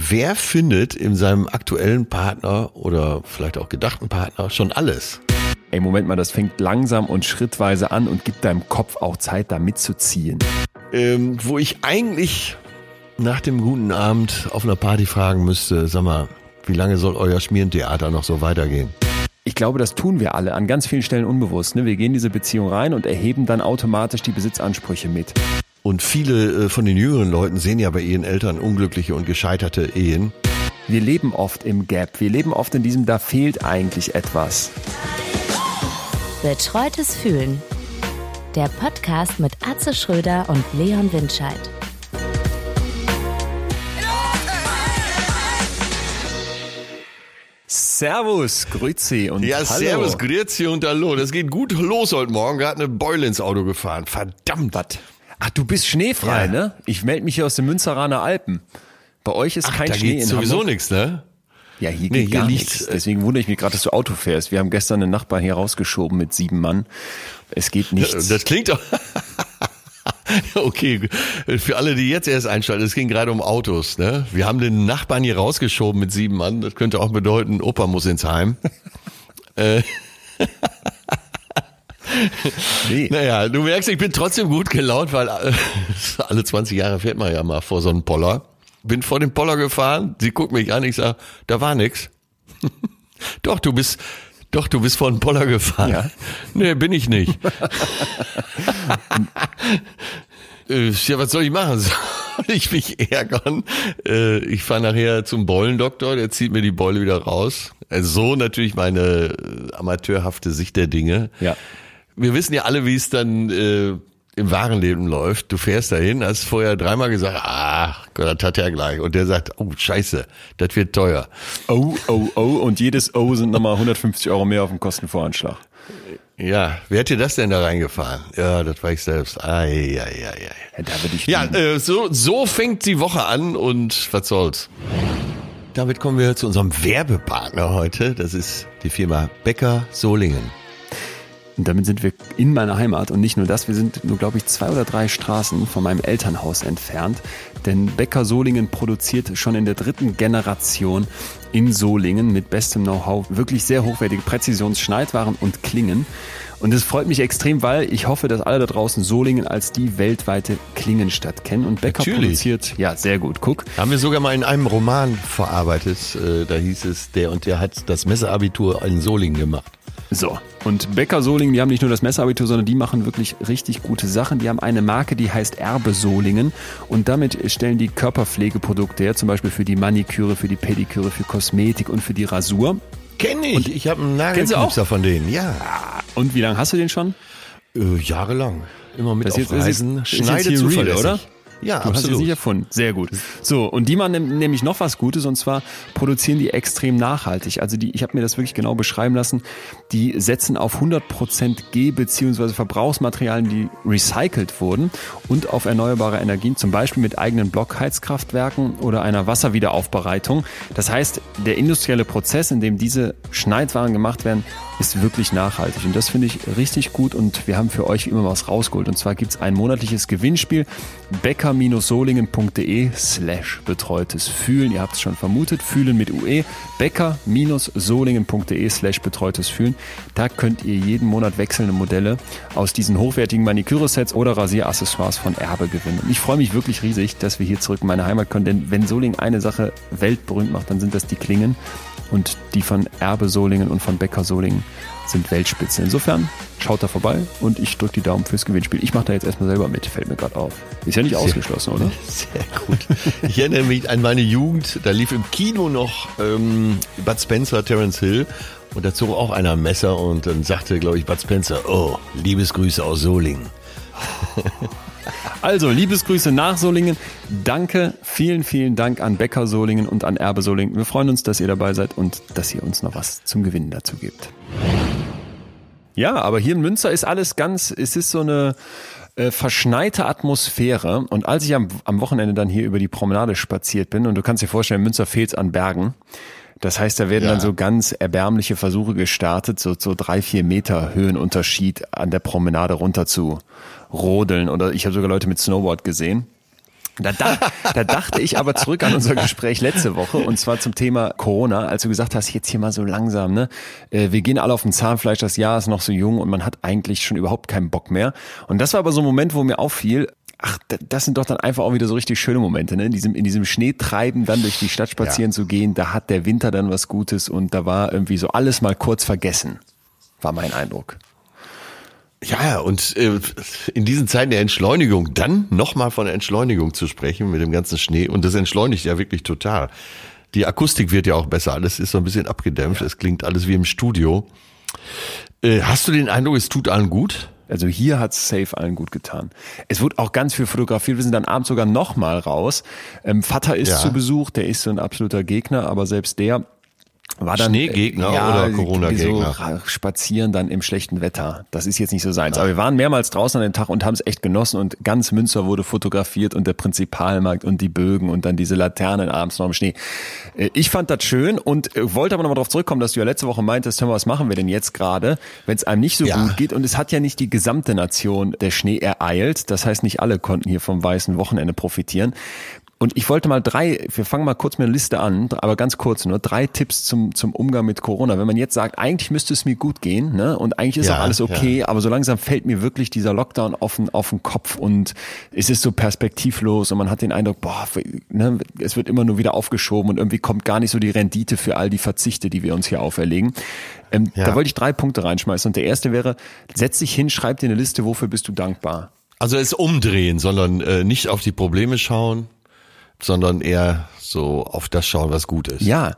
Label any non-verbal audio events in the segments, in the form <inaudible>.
Wer findet in seinem aktuellen Partner oder vielleicht auch gedachten Partner schon alles? Ey, Moment mal, das fängt langsam und schrittweise an und gibt deinem Kopf auch Zeit, da mitzuziehen. Ähm, wo ich eigentlich nach dem guten Abend auf einer Party fragen müsste, sag mal, wie lange soll euer Schmierentheater noch so weitergehen? Ich glaube, das tun wir alle an ganz vielen Stellen unbewusst. Ne? Wir gehen diese Beziehung rein und erheben dann automatisch die Besitzansprüche mit. Und viele äh, von den jüngeren Leuten sehen ja bei ihren Eltern unglückliche und gescheiterte Ehen. Wir leben oft im Gap. Wir leben oft in diesem, da fehlt eigentlich etwas. Betreutes Fühlen. Der Podcast mit Atze Schröder und Leon Windscheid. Servus, Grüezi und Ja, hallo. servus, grüezi und hallo. Das geht gut los heute Morgen. Gerade eine Beule ins Auto gefahren. Verdammt. Was? Ach, du bist schneefrei, Ja. ne? Ich melde mich hier aus den Münsteraner Alpen. Bei euch ist Ach, kein da Schnee geht in sowieso nichts, ne? Ja, hier Nee, geht hier gar nichts. Deswegen wundere ich mich gerade, dass du Auto fährst. Wir haben gestern einen Nachbarn hier rausgeschoben mit sieben Mann. Es geht nichts. Das klingt doch. <laughs> Okay, für alle, die jetzt erst einschalten, es ging gerade um Autos. Ne? Wir haben den Nachbarn hier rausgeschoben mit sieben Mann. Das könnte auch bedeuten, Opa muss ins Heim. <laughs> äh, <laughs> nee. naja, du merkst, ich bin trotzdem gut gelaunt, weil äh, <laughs> alle 20 Jahre fährt man ja mal vor so einen Poller. Bin vor den Poller gefahren, sie guckt mich an, ich sag, da war nix. <laughs> Doch, du bist, doch, du bist vor den Poller gefahren. Ja. <laughs> Nee, bin ich nicht. Äh, Ja, was soll ich machen? Soll ich mich ärgern? Äh, Ich fahre nachher zum Beulendoktor, der zieht mir die Beule wieder raus. Äh, So natürlich meine amateurhafte Sicht der Dinge. Ja. Wir wissen ja alle, wie es dann äh, im wahren Leben läuft. Du fährst dahin, hast vorher dreimal gesagt, ach, Gott, das hat er gleich. Und der sagt, oh, scheiße, das wird teuer. Oh, oh, oh. Und jedes O sind nochmal 150 Euro mehr auf dem Kostenvoranschlag. Ja, wer hat dir das denn da reingefahren? Ja, das war ich selbst. Ai, ai, ai, ai. Ja, da würde ich Ja, äh, so, so fängt die Woche an und was soll's. Damit kommen wir zu unserem Werbepartner heute. Das ist die Firma Becker Solingen. Und damit sind wir in meiner Heimat und nicht nur das, wir sind nur, glaube ich, zwei oder drei Straßen von meinem Elternhaus entfernt. Denn Becker Solingen produziert schon in der dritten Generation in Solingen mit bestem Know-how wirklich sehr hochwertige Präzisionsschneidwaren und Klingen. Und es freut mich extrem, weil ich hoffe, dass alle da draußen Solingen als die weltweite Klingenstadt kennen. Und Becker Natürlich. produziert, ja, sehr gut. Guck, Haben wir sogar mal in einem Roman verarbeitet. Äh, Da hieß es, der und der hat das Messerabitur in Solingen gemacht. So, und Becker Solingen, die haben nicht nur das Messerabitur, sondern die machen wirklich richtig gute Sachen. Die haben eine Marke, die heißt Erbe Solingen und damit stellen die Körperpflegeprodukte her, zum Beispiel für die Maniküre, für die Pediküre, für Kosmetik und für die Rasur. Kenn ich. Und ich habe einen Kennst du auch? Nagelknipser von denen. Ja, Und wie lange hast du den schon? äh, jahrelang. Immer mit Das auf ist jetzt- Reisen. ist jetzt Schneide hier real, oder? Ja, Du hast es absolut. nicht erfunden. Sehr gut. So, und die machen nämlich noch was Gutes und zwar produzieren die extrem nachhaltig. Also die, ich habe mir das wirklich genau beschreiben lassen, die setzen auf 100% G- bzw. Verbrauchsmaterialien, die recycelt wurden und auf erneuerbare Energien, zum Beispiel mit eigenen Blockheizkraftwerken oder einer Wasserwiederaufbereitung. Das heißt, der industrielle Prozess, in dem diese Schneidwaren gemacht werden, ist wirklich nachhaltig. Und das finde ich richtig gut und wir haben für euch immer was rausgeholt. Und zwar gibt's ein monatliches Gewinnspiel, becker-solingen.de slash betreutes Fühlen. Ihr habt es schon vermutet, Fühlen mit UE, becker-solingen.de slash betreutes Fühlen. Da könnt ihr jeden Monat wechselnde Modelle aus diesen hochwertigen Maniküre-Sets oder Rasieraccessoires von Erbe gewinnen. Und ich freue mich wirklich riesig, dass wir hier zurück in meine Heimat können, denn wenn Solingen eine Sache weltberühmt macht, dann sind das die Klingen. Und die von Erbe Solingen und von Becker Solingen sind Weltspitze. Insofern schaut da vorbei und ich drücke die Daumen fürs Gewinnspiel. Ich mache da jetzt erstmal selber mit, fällt mir gerade auf. Ist ja nicht ausgeschlossen, oder? <laughs> Sehr gut. Ich erinnere mich an meine Jugend, da lief im Kino noch ähm, Bud Spencer, Terence Hill und da zog auch einer ein Messer und dann sagte, glaube ich, Bud Spencer, oh, Liebesgrüße aus Solingen. Also, Liebesgrüße nach Solingen. Danke, vielen, vielen Dank an Becker Solingen und an Erbe Solingen. Wir freuen uns, dass ihr dabei seid und dass ihr uns noch was zum Gewinnen dazu gebt. Ja, aber hier in Münster ist alles ganz, es ist so eine äh, verschneite Atmosphäre. Und als ich am, am Wochenende dann hier über die Promenade spaziert bin, und du kannst dir vorstellen, Münster fehlt's an Bergen. Das heißt, da werden Ja. dann so ganz erbärmliche Versuche gestartet, so, so drei, vier Meter Höhenunterschied an der Promenade runter zu rodeln. Oder ich habe sogar Leute mit Snowboard gesehen. Da, da, da dachte ich aber zurück an unser Gespräch letzte Woche und zwar zum Thema Corona, als du gesagt hast, jetzt hier mal so langsam, ne? Äh, wir gehen alle auf dem Zahnfleisch, das Jahr ist noch so jung und man hat eigentlich schon überhaupt keinen Bock mehr. Und das war aber so ein Moment, wo mir auffiel, ach, das sind doch dann einfach auch wieder so richtig schöne Momente, ne? In diesem, in diesem Schneetreiben dann durch die Stadt spazieren ja. zu gehen, da hat der Winter dann was Gutes und da war irgendwie so alles mal kurz vergessen, war mein Eindruck. Ja, und äh, in diesen Zeiten der Entschleunigung, dann nochmal von Entschleunigung zu sprechen mit dem ganzen Schnee und das entschleunigt ja wirklich total. Die Akustik wird ja auch besser, alles ist so ein bisschen abgedämpft, es klingt alles wie im Studio. Äh, hast du den Eindruck, es tut allen gut? Also hier hat's safe allen gut getan. Es wird auch ganz viel fotografiert. Wir sind dann abends sogar nochmal raus. Ähm, Vater ist ja. zu Besuch, der ist so ein absoluter Gegner, aber selbst der war dann Schneegegner ja, oder Corona-Gegner? So spazieren dann im schlechten Wetter. Das ist jetzt nicht so seins. Aber wir waren mehrmals draußen an dem Tag und haben es echt genossen und ganz Münster wurde fotografiert und der Prinzipalmarkt und die Bögen und dann diese Laternen abends noch im Schnee. Äh, ich fand das schön und äh, wollte aber nochmal darauf zurückkommen, dass du ja letzte Woche meintest, hör mal, was machen wir denn jetzt gerade, wenn es einem nicht so ja. gut geht und es hat ja nicht die gesamte Nation der Schnee ereilt. Das heißt, nicht alle konnten hier vom weißen Wochenende profitieren. Und ich wollte mal drei, wir fangen mal kurz mit einer Liste an, aber ganz kurz nur, drei Tipps zum, zum Umgang mit Corona. Wenn man jetzt sagt, eigentlich müsste es mir gut gehen, ne, und eigentlich ist ja, auch alles okay, ja. aber so langsam fällt mir wirklich dieser Lockdown auf den, auf den Kopf und es ist so perspektivlos und man hat den Eindruck, boah, ne, es wird immer nur wieder aufgeschoben und irgendwie kommt gar nicht so die Rendite für all die Verzichte, die wir uns hier auferlegen. Ähm, ja. Da wollte ich drei Punkte reinschmeißen und der erste wäre, setz dich hin, schreib dir eine Liste, wofür bist du dankbar? Also es umdrehen, sondern äh, nicht auf die Probleme schauen, sondern eher so auf das schauen, was gut ist. Ja,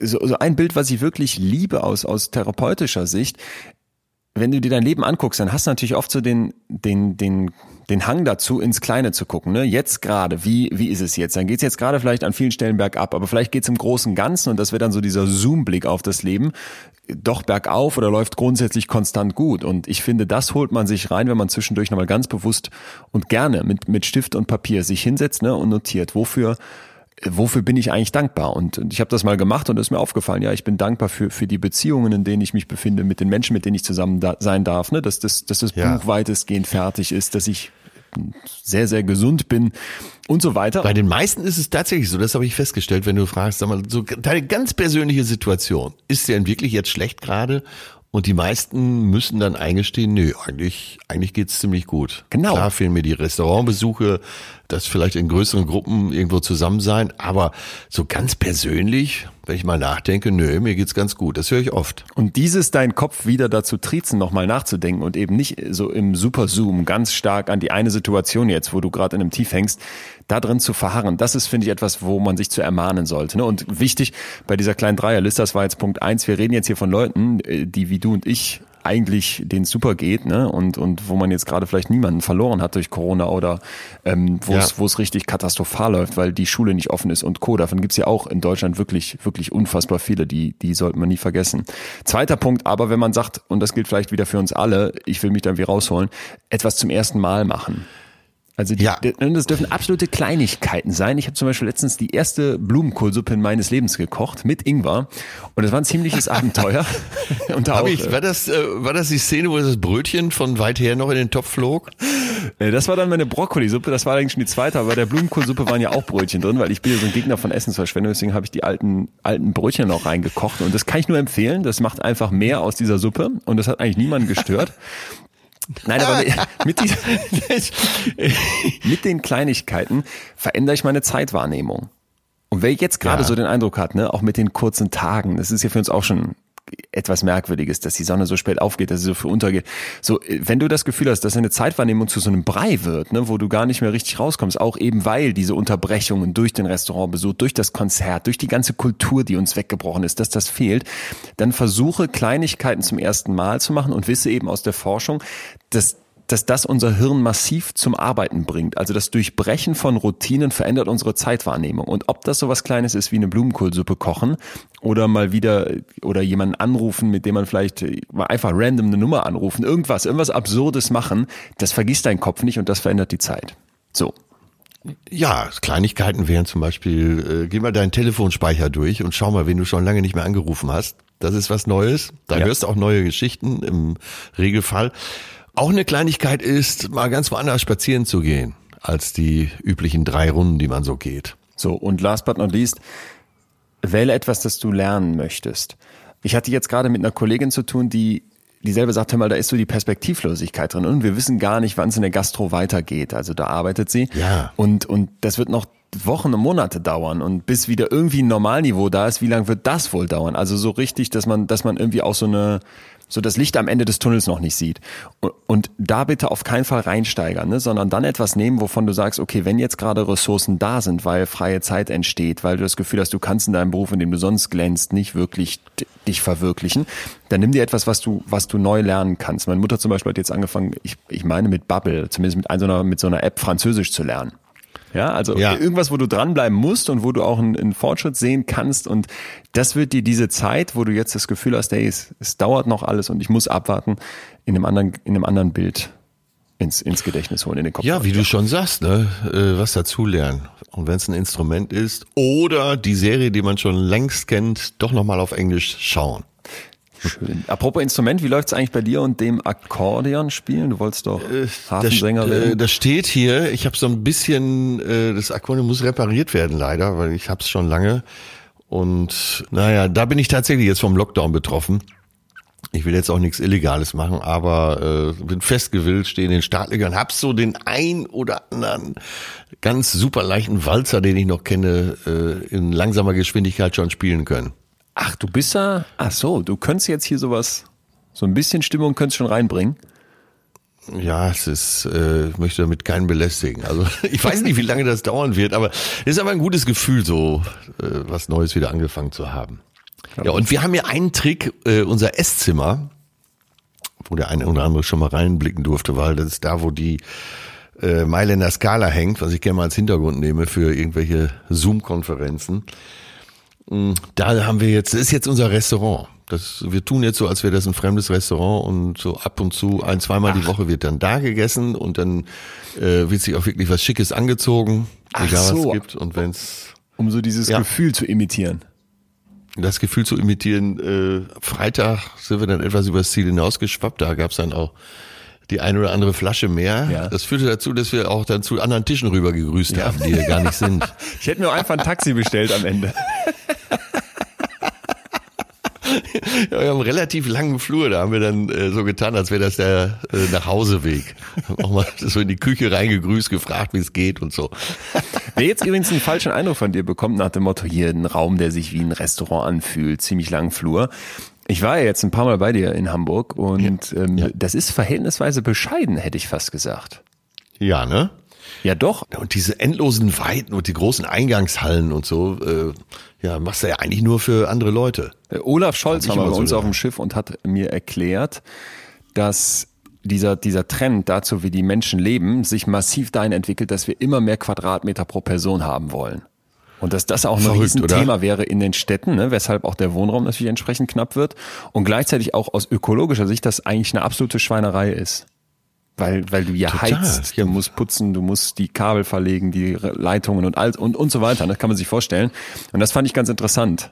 so, so ein Bild, was ich wirklich liebe aus, aus therapeutischer Sicht. Wenn du dir dein Leben anguckst, dann hast du natürlich oft so den, den, den, den Hang dazu, ins Kleine zu gucken. Ne? Jetzt gerade, wie, wie ist es jetzt? Dann geht's jetzt gerade vielleicht an vielen Stellen bergab, aber vielleicht geht's im Großen und Ganzen und das wird dann so dieser Zoom-Blick auf das Leben doch bergauf oder läuft grundsätzlich konstant gut. Und ich finde, das holt man sich rein, wenn man zwischendurch nochmal ganz bewusst und gerne mit, mit Stift und Papier sich hinsetzt ne, und notiert, wofür wofür bin ich eigentlich dankbar? Und ich habe das mal gemacht und es ist mir aufgefallen, ja, ich bin dankbar für, für die Beziehungen, in denen ich mich befinde, mit den Menschen, mit denen ich zusammen da sein darf, ne? dass, das, dass das ja. Buch weitestgehend fertig ist, dass ich sehr, sehr gesund bin und so weiter. Bei den meisten ist es tatsächlich so, das habe ich festgestellt, wenn du fragst, sag mal, so deine ganz persönliche Situation, ist denn wirklich jetzt schlecht gerade? Und die meisten müssen dann eingestehen, nö, eigentlich, eigentlich geht's ziemlich gut. Genau. Klar fehlen mir die Restaurantbesuche, das vielleicht in größeren Gruppen irgendwo zusammen sein, aber so ganz persönlich, wenn ich mal nachdenke, nö, mir geht's ganz gut. Das höre ich oft. Und dieses dein Kopf wieder dazu triezen, nochmal nachzudenken und eben nicht so im Superzoom ganz stark an die eine Situation jetzt, wo du gerade in einem Tief hängst, da drin zu verharren, das ist, finde ich, etwas, wo man sich zu ermahnen sollte. Ne? Und wichtig bei dieser kleinen Dreierliste, das war jetzt Punkt eins, wir reden jetzt hier von Leuten, äh, die wie du und ich eigentlich den super geht, ne? Und, und wo man jetzt gerade vielleicht niemanden verloren hat durch Corona oder ähm, wo es ja. wo es richtig katastrophal läuft, weil die Schule nicht offen ist und Co. Davon gibt's ja auch in Deutschland wirklich, wirklich unfassbar viele, die, die sollte man nie vergessen. Zweiter Punkt, aber wenn man sagt, und das gilt vielleicht wieder für uns alle, ich will mich da wie rausholen, etwas zum ersten Mal machen. Also die, ja. das dürfen absolute Kleinigkeiten sein. Ich habe zum Beispiel letztens die erste Blumenkohlsuppe in meines Lebens gekocht mit Ingwer und es war ein ziemliches <laughs> Abenteuer. und da auch, ich, äh, war das äh, war das die Szene, wo das Brötchen von weit her noch in den Topf flog? Äh, das war dann meine Brokkolisuppe. Das war eigentlich schon die zweite, aber bei der Blumenkohlsuppe waren ja auch Brötchen drin, weil ich bin ja so ein Gegner von Essensverschwendung. Deswegen habe ich die alten alten Brötchen noch reingekocht und das kann ich nur empfehlen. Das macht einfach mehr aus dieser Suppe und das hat eigentlich niemanden gestört. Nein, aber <laughs> mit, dieser, mit den Kleinigkeiten verändere ich meine Zeitwahrnehmung. Und wer jetzt gerade ja. so den Eindruck hat, ne, auch mit den kurzen Tagen, das ist ja für uns auch schon etwas Merkwürdiges, dass die Sonne so spät aufgeht, dass sie so früh untergeht. So, wenn du das Gefühl hast, dass eine Zeitwahrnehmung zu so einem Brei wird, ne, wo du gar nicht mehr richtig rauskommst, auch eben weil diese Unterbrechungen durch den Restaurantbesuch, durch das Konzert, durch die ganze Kultur, die uns weggebrochen ist, dass das fehlt, dann versuche Kleinigkeiten zum ersten Mal zu machen und wisse eben aus der Forschung, dass dass das unser Hirn massiv zum Arbeiten bringt. Also das Durchbrechen von Routinen verändert unsere Zeitwahrnehmung. Und ob das so was Kleines ist wie eine Blumenkohlsuppe kochen oder mal wieder oder jemanden anrufen, mit dem man vielleicht mal einfach random eine Nummer anrufen, irgendwas, irgendwas Absurdes machen, das vergisst dein Kopf nicht und das verändert die Zeit. So. Ja, Kleinigkeiten wären zum Beispiel, äh, geh mal deinen Telefonspeicher durch und schau mal, wen du schon lange nicht mehr angerufen hast. Das ist was Neues. Da ja. hörst du auch neue Geschichten im Regelfall. Auch eine Kleinigkeit ist, mal ganz woanders spazieren zu gehen. als die üblichen drei Runden, die man so geht. So, und last but not least, wähle etwas, das du lernen möchtest. Ich hatte jetzt gerade mit einer Kollegin zu tun, die dieselbe sagt, hör mal, da ist so die Perspektivlosigkeit drin und wir wissen gar nicht, wann es in der Gastro weitergeht. Also da arbeitet sie. Ja. Und, und das wird noch Wochen und Monate dauern und bis wieder irgendwie ein Normalniveau da ist, wie lange wird das wohl dauern? Also so richtig, dass man, dass man irgendwie auch so eine, so das Licht am Ende des Tunnels noch nicht sieht. Und, da bitte auf keinen Fall reinsteigern, ne? sondern dann etwas nehmen, wovon du sagst, okay, wenn jetzt gerade Ressourcen da sind, weil freie Zeit entsteht, weil du das Gefühl hast, du kannst in deinem Beruf, in dem du sonst glänzt, nicht wirklich dich verwirklichen, dann nimm dir etwas, was du, was du neu lernen kannst. Meine Mutter zum Beispiel hat jetzt angefangen, ich, ich meine mit Bubble, zumindest mit, so einer, mit so einer App Französisch zu lernen. Ja, also Ja. irgendwas, wo du dranbleiben musst und wo du auch einen, einen Fortschritt sehen kannst. Und das wird dir diese Zeit, wo du jetzt das Gefühl hast, hey, es, es dauert noch alles und ich muss abwarten, in einem anderen, in einem anderen Bild ins, ins Gedächtnis holen, in den Kopf. Ja, wie du schon sagst, ne, äh, was dazulernen. Und wenn es ein Instrument ist oder die Serie, die man schon längst kennt, doch nochmal auf Englisch schauen. Schön. Apropos Instrument, wie läuft's eigentlich bei dir und dem Akkordeon spielen? Du wolltest doch Das, Hafensänger äh, werden. das steht hier. Ich habe so ein bisschen, äh, das Akkordeon muss repariert werden leider, weil ich habe es schon lange. Und naja, da bin ich tatsächlich jetzt vom Lockdown betroffen. Ich will jetzt auch nichts Illegales machen, aber äh, bin festgewillt, stehe in den Startlöchern, hab so den ein oder anderen ganz super leichten Walzer, den ich noch kenne, äh, in langsamer Geschwindigkeit schon spielen können. Ach, du bist da. Ach so, du könntest jetzt hier sowas, so ein bisschen Stimmung könntest schon reinbringen. Ja, es ist, äh, ich möchte damit keinen belästigen. Also <laughs> ich weiß nicht, wie lange das dauern wird, aber es ist aber ein gutes Gefühl, so äh, was Neues wieder angefangen zu haben. Ja, und wir haben ja einen Trick, äh, unser Esszimmer, wo der eine oder andere schon mal reinblicken durfte, weil das ist da, wo die äh, Mailänder Skala hängt, was ich gerne mal als Hintergrund nehme für irgendwelche Zoom-Konferenzen. Mm, Da haben wir jetzt, das ist jetzt unser Restaurant. Das, wir tun jetzt so, als wäre das ein fremdes Restaurant und so ab und zu ein, zweimal die Woche wird dann da gegessen und dann äh, wird sich auch wirklich was Schickes angezogen, Ach egal was so. es gibt. Und wenn's Um so dieses Ja. Gefühl zu imitieren. das Gefühl zu imitieren, äh, Freitag sind wir dann etwas übers Ziel hinausgeschwappt, da gab's dann auch die eine oder andere Flasche mehr. Ja. Das führte dazu, dass wir auch dann zu anderen Tischen rüber gegrüßt haben, die hier gar nicht sind. <laughs> Ich hätte mir einfach ein Taxi bestellt am Ende. <laughs> Ja, wir haben einen relativ langen Flur, da haben wir dann äh, so getan, als wäre das der äh, Nachhauseweg. Auch mal so in die Küche reingegrüßt, gefragt, wie es geht und so. Wer jetzt übrigens einen falschen Eindruck von dir bekommt, nach dem Motto, hier ein Raum, der sich wie ein Restaurant anfühlt, ziemlich langen Flur. Ich war ja jetzt ein paar Mal bei dir in Hamburg und ähm, das ist verhältnisweise bescheiden, hätte ich fast gesagt. Ja, ne? Ja, doch. Und diese endlosen Weiten und die großen Eingangshallen und so, äh, ja, machst du ja eigentlich nur für andere Leute. Äh, Olaf Scholz war bei so uns auf dem Schiff und hat mir erklärt, dass dieser, dieser Trend dazu, wie die Menschen leben, sich massiv dahin entwickelt, dass wir immer mehr Quadratmeter pro Person haben wollen. Und dass das auch ein Verrückt, Riesenthema oder? wäre in den Städten, ne, weshalb auch der Wohnraum natürlich entsprechend knapp wird. Und gleichzeitig auch aus ökologischer Sicht das eigentlich eine absolute Schweinerei ist. Weil, weil du ja Total. heizt, du musst putzen, du musst die Kabel verlegen, die Leitungen und all, und, und so weiter. Das kann man sich vorstellen. Und das fand ich ganz interessant.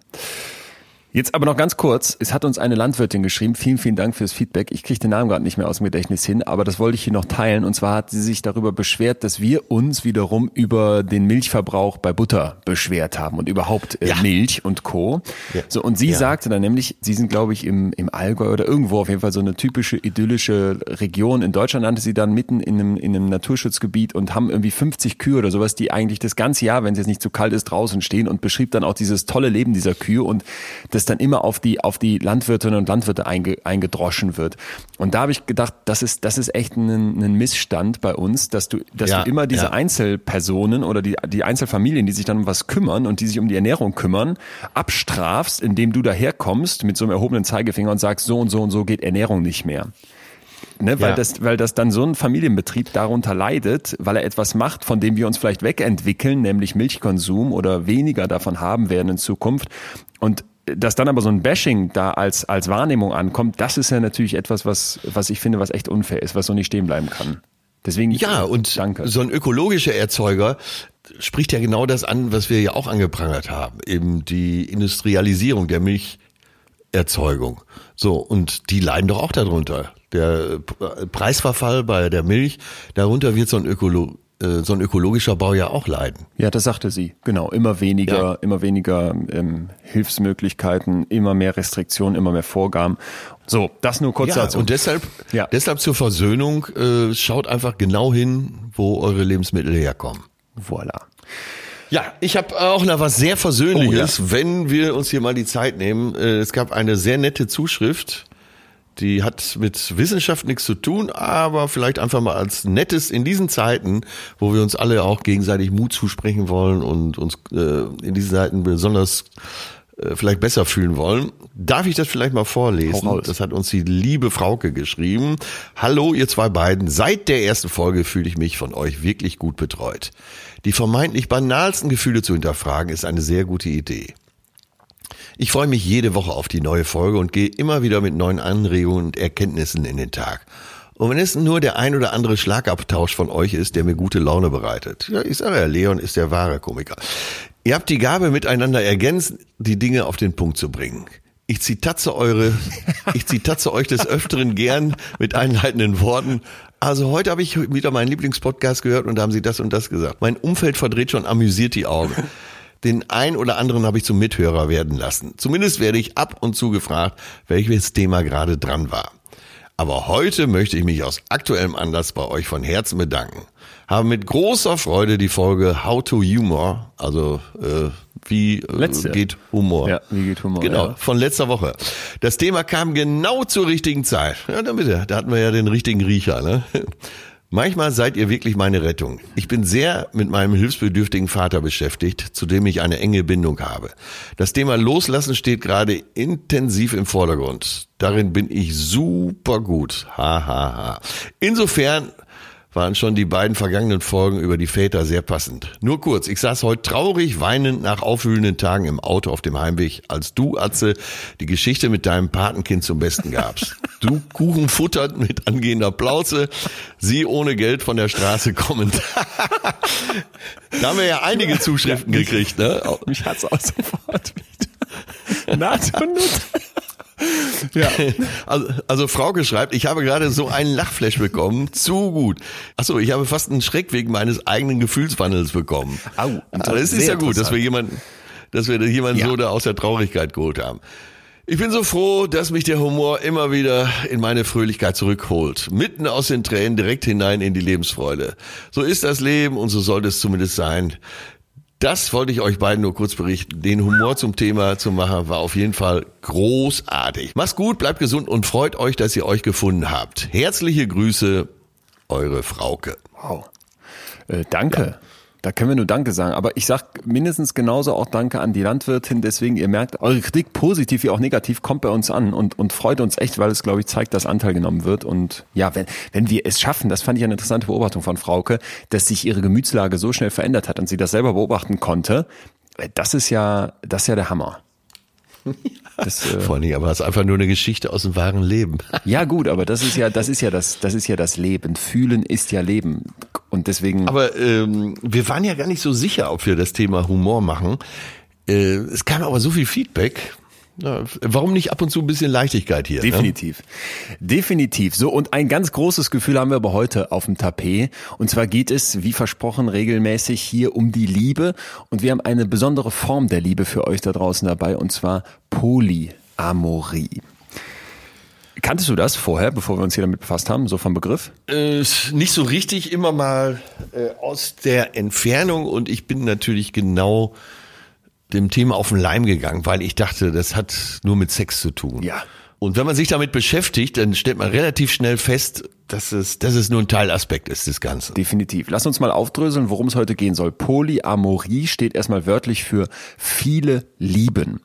Jetzt aber noch ganz kurz, es hat uns eine Landwirtin geschrieben, vielen, vielen Dank fürs Feedback. Ich kriege den Namen gerade nicht mehr aus dem Gedächtnis hin, aber das wollte ich hier noch teilen. Und zwar hat sie sich darüber beschwert, dass wir uns wiederum über den Milchverbrauch bei Butter beschwert haben und überhaupt äh, Ja. Milch und Co. Ja. So, und sie Ja. sagte dann nämlich, sie sind, glaube ich, im, im Allgäu oder irgendwo auf jeden Fall so eine typische idyllische Region. In Deutschland nannte sie dann mitten in einem, in einem Naturschutzgebiet und haben irgendwie 50 Kühe oder sowas, die eigentlich das ganze Jahr, wenn es jetzt nicht zu kalt ist, draußen stehen und beschrieb dann auch dieses tolle Leben dieser Kühe und das dann immer auf die, auf die Landwirtinnen und Landwirte einge, eingedroschen wird. Und da habe ich gedacht, das ist, das ist echt ein, ein Missstand bei uns, dass du, dass Ja, du immer diese ja. Einzelpersonen oder die, die Einzelfamilien, die sich dann um was kümmern und die sich um die Ernährung kümmern, abstrafst, indem du daherkommst mit so einem erhobenen Zeigefinger und sagst, so und so und so geht Ernährung nicht mehr. Ne, weil, Ja. das, weil das dann so ein Familienbetrieb darunter leidet, weil er etwas macht, von dem wir uns vielleicht wegentwickeln, nämlich Milchkonsum oder weniger davon haben werden in Zukunft. Und dass dann aber so ein Bashing da als, als Wahrnehmung ankommt, das ist ja natürlich etwas, was, was ich finde, was echt unfair ist, was so nicht stehen bleiben kann. Deswegen Ja, und danke. so ein ökologischer Erzeuger spricht ja genau das an, was wir ja auch angeprangert haben, eben die Industrialisierung der Milcherzeugung. So, und die leiden doch auch darunter. Der P- Preisverfall bei der Milch, darunter wird so ein Ökolo äh, so ein ökologischer Bau ja auch leiden. Ja, das sagte sie. Genau, immer weniger, Ja. immer weniger ähm, Hilfsmöglichkeiten, immer mehr Restriktionen, immer mehr Vorgaben. So, das nur kurz Ja, dazu. und deshalb, Ja. deshalb zur Versöhnung, äh, schaut einfach genau hin, wo eure Lebensmittel herkommen. Voilà. Ja, ich habe auch noch was sehr Versöhnliches, wenn wir uns hier mal die Zeit nehmen. Äh, Es gab eine sehr nette Zuschrift, die hat mit Wissenschaft nichts zu tun, aber vielleicht einfach mal als nettes in diesen Zeiten, wo wir uns alle auch gegenseitig Mut zusprechen wollen und uns äh, in diesen Zeiten besonders äh, vielleicht besser fühlen wollen. Darf ich das vielleicht mal vorlesen? Das hat uns die liebe Frauke geschrieben. Hallo, ihr zwei beiden. Seit der ersten Folge fühle ich mich von euch wirklich gut betreut. Die vermeintlich banalsten Gefühle zu hinterfragen ist eine sehr gute Idee. Ich freue mich jede Woche auf die neue Folge und gehe immer wieder mit neuen Anregungen und Erkenntnissen in den Tag. Und wenn es nur der ein oder andere Schlagabtausch von euch ist, der mir gute Laune bereitet. Ja, ich sage ja, Leon ist der wahre Komiker. Ihr habt die Gabe, miteinander ergänzend die Dinge auf den Punkt zu bringen. Ich zitatze eure, <laughs> ich zitatze euch des Öfteren gern mit einleitenden Worten. Also heute habe ich wieder meinen Lieblingspodcast gehört und da haben sie das und das gesagt. Mein Umfeld verdreht schon amüsiert die Augen. Den ein oder anderen habe ich zum Mithörer werden lassen. Zumindest werde ich ab und zu gefragt, welches Thema gerade dran war. Aber heute möchte ich mich aus aktuellem Anlass bei euch von Herzen bedanken. Habe mit großer Freude die Folge How to Humor, also äh, wie äh, geht Humor. Ja, wie geht Humor, Genau, ja. von letzter Woche. Das Thema kam genau zur richtigen Zeit. Ja, dann bitte, da hatten wir ja den richtigen Riecher. Ne? Manchmal seid ihr wirklich meine Rettung. Ich bin sehr mit meinem hilfsbedürftigen Vater beschäftigt, zu dem ich eine enge Bindung habe. Das Thema Loslassen steht gerade intensiv im Vordergrund. Darin bin ich super gut. Ha, ha, ha. Insofern waren schon die beiden vergangenen Folgen über die Väter sehr passend. Nur kurz, ich saß heute traurig, weinend nach aufwühlenden Tagen im Auto auf dem Heimweg, als du, Atze, die Geschichte mit deinem Patenkind zum Besten gabst. <laughs> Du Kuchen futternd mit angehender Plauze, sie ohne Geld von der Straße kommend. <laughs> da haben wir ja einige Zuschriften gekriegt, ne? Mich hat's auch sofort wieder. <laughs> NATO Ja. <laughs> Also, also Frauke schreibt, ich habe gerade so einen Lachflash bekommen, zu gut. Achso, ich habe fast einen Schreck wegen meines eigenen Gefühlswandels bekommen. Au, Aber es ist ja gut, dass wir jemanden, dass wir jemanden Ja. so da aus der Traurigkeit geholt haben. Ich bin so froh, dass mich der Humor immer wieder in meine Fröhlichkeit zurückholt. Mitten aus den Tränen direkt hinein in die Lebensfreude. So ist das Leben und so sollte es zumindest sein. Das wollte ich euch beiden nur kurz berichten. Den Humor zum Thema zu machen war auf jeden Fall großartig. Macht's gut, bleibt gesund und freut euch, dass ihr euch gefunden habt. Herzliche Grüße, eure Frauke. Wow. Äh, danke. Da können wir nur Danke sagen. Aber ich sag mindestens genauso auch Danke an die Landwirtin. Deswegen, ihr merkt, eure Kritik, positiv wie auch negativ, kommt bei uns an und, und freut uns echt, weil es, glaube ich, zeigt, dass Anteil genommen wird. Und ja, wenn, wenn wir es schaffen, das fand ich eine interessante Beobachtung von Frauke, dass sich ihre Gemütslage so schnell verändert hat und sie das selber beobachten konnte, das ist ja, das ist ja der Hammer. <laughs> Das, <laughs> äh, Vor allen Dingen, aber es ist einfach nur eine Geschichte aus dem wahren Leben. <laughs> ja gut, aber das ist ja, das ist ja das, das ist ja das Leben. Fühlen ist ja Leben. Und deswegen. Aber ähm, wir waren ja gar nicht so sicher, ob wir das Thema Humor machen. Äh, es kam aber so viel Feedback. Ja, warum nicht ab und zu ein bisschen Leichtigkeit hier? Ne? Definitiv. Definitiv. So, und ein ganz großes Gefühl haben wir aber heute auf dem Tapet. Und zwar geht es, wie versprochen, regelmäßig hier um die Liebe. Und wir haben eine besondere Form der Liebe für euch da draußen dabei, und zwar Polyamorie. Kanntest du das vorher, bevor wir uns hier damit befasst haben, so vom Begriff? Äh, nicht so richtig, immer mal äh, aus der Entfernung und ich bin natürlich genau dem Thema auf den Leim gegangen, weil ich dachte, das hat nur mit Sex zu tun. Ja. Und wenn man sich damit beschäftigt, dann stellt man relativ schnell fest, dass es, dass es nur ein Teilaspekt ist des Ganzen. Definitiv. Lass uns mal aufdröseln, worum es heute gehen soll. Polyamorie steht erstmal wörtlich für viele lieben.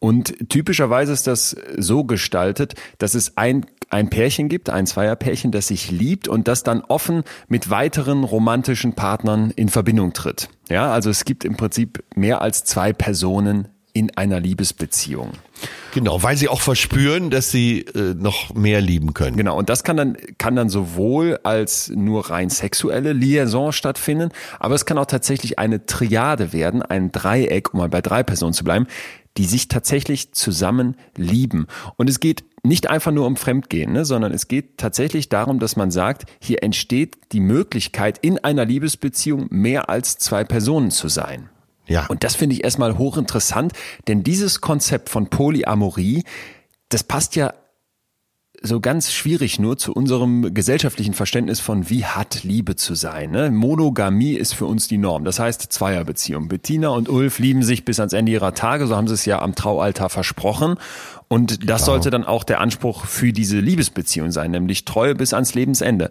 Und typischerweise ist das so gestaltet, dass es ein, ein Pärchen gibt, ein Zweierpärchen, das sich liebt und das dann offen mit weiteren romantischen Partnern in Verbindung tritt. Ja, also es gibt im Prinzip mehr als zwei Personen in einer Liebesbeziehung. Genau, weil sie auch verspüren, dass sie äh, noch mehr lieben können. Genau, und das kann dann, kann dann sowohl als nur rein sexuelle Liaison stattfinden, aber es kann auch tatsächlich eine Triade werden, ein Dreieck, um mal bei drei Personen zu bleiben, die sich tatsächlich zusammen lieben. Und es geht nicht einfach nur um Fremdgehen, ne, sondern es geht tatsächlich darum, dass man sagt, hier entsteht die Möglichkeit, in einer Liebesbeziehung mehr als zwei Personen zu sein. Ja. Und das finde ich erstmal hochinteressant, denn dieses Konzept von Polyamorie, das passt ja so ganz schwierig nur zu unserem gesellschaftlichen Verständnis von wie hat Liebe zu sein. Ne? Monogamie ist für uns die Norm. Das heißt Zweierbeziehung. Bettina und Ulf lieben sich bis ans Ende ihrer Tage, so haben sie es ja am Traualtar versprochen. Und das sollte dann auch der Anspruch für diese Liebesbeziehung sein, nämlich Treue bis ans Lebensende.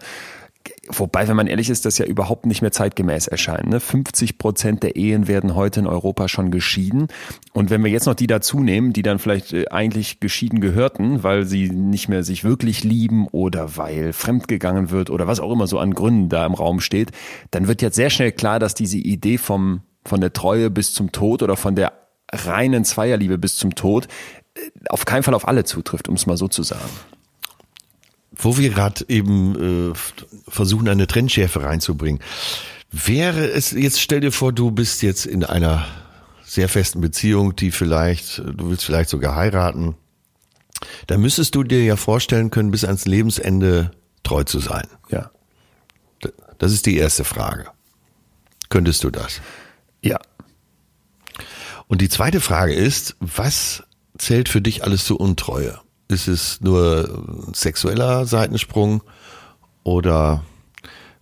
Wobei, wenn man ehrlich ist, das ja überhaupt nicht mehr zeitgemäß erscheint. Ne? 50 Prozent der Ehen werden heute in Europa schon geschieden. Und wenn wir jetzt noch die dazu nehmen, die dann vielleicht äh, eigentlich geschieden gehörten, weil sie nicht mehr sich wirklich lieben oder weil fremdgegangen wird oder was auch immer so an Gründen da im Raum steht, dann wird jetzt sehr schnell klar, dass diese Idee vom, von der Treue bis zum Tod oder von der reinen Zweierliebe bis zum Tod äh, auf keinen Fall auf alle zutrifft, um es mal so zu sagen. Wo wir gerade eben äh, versuchen, eine Trennschärfe reinzubringen. Wäre es, jetzt stell dir vor, du bist jetzt in einer sehr festen Beziehung, die vielleicht, du willst vielleicht sogar heiraten. Da müsstest du dir ja vorstellen können, bis ans Lebensende treu zu sein. Ja. Das ist die erste Frage. Könntest du das? Ja. Und die zweite Frage ist, was zählt für dich alles zur Untreue? Ist es nur ein sexueller Seitensprung oder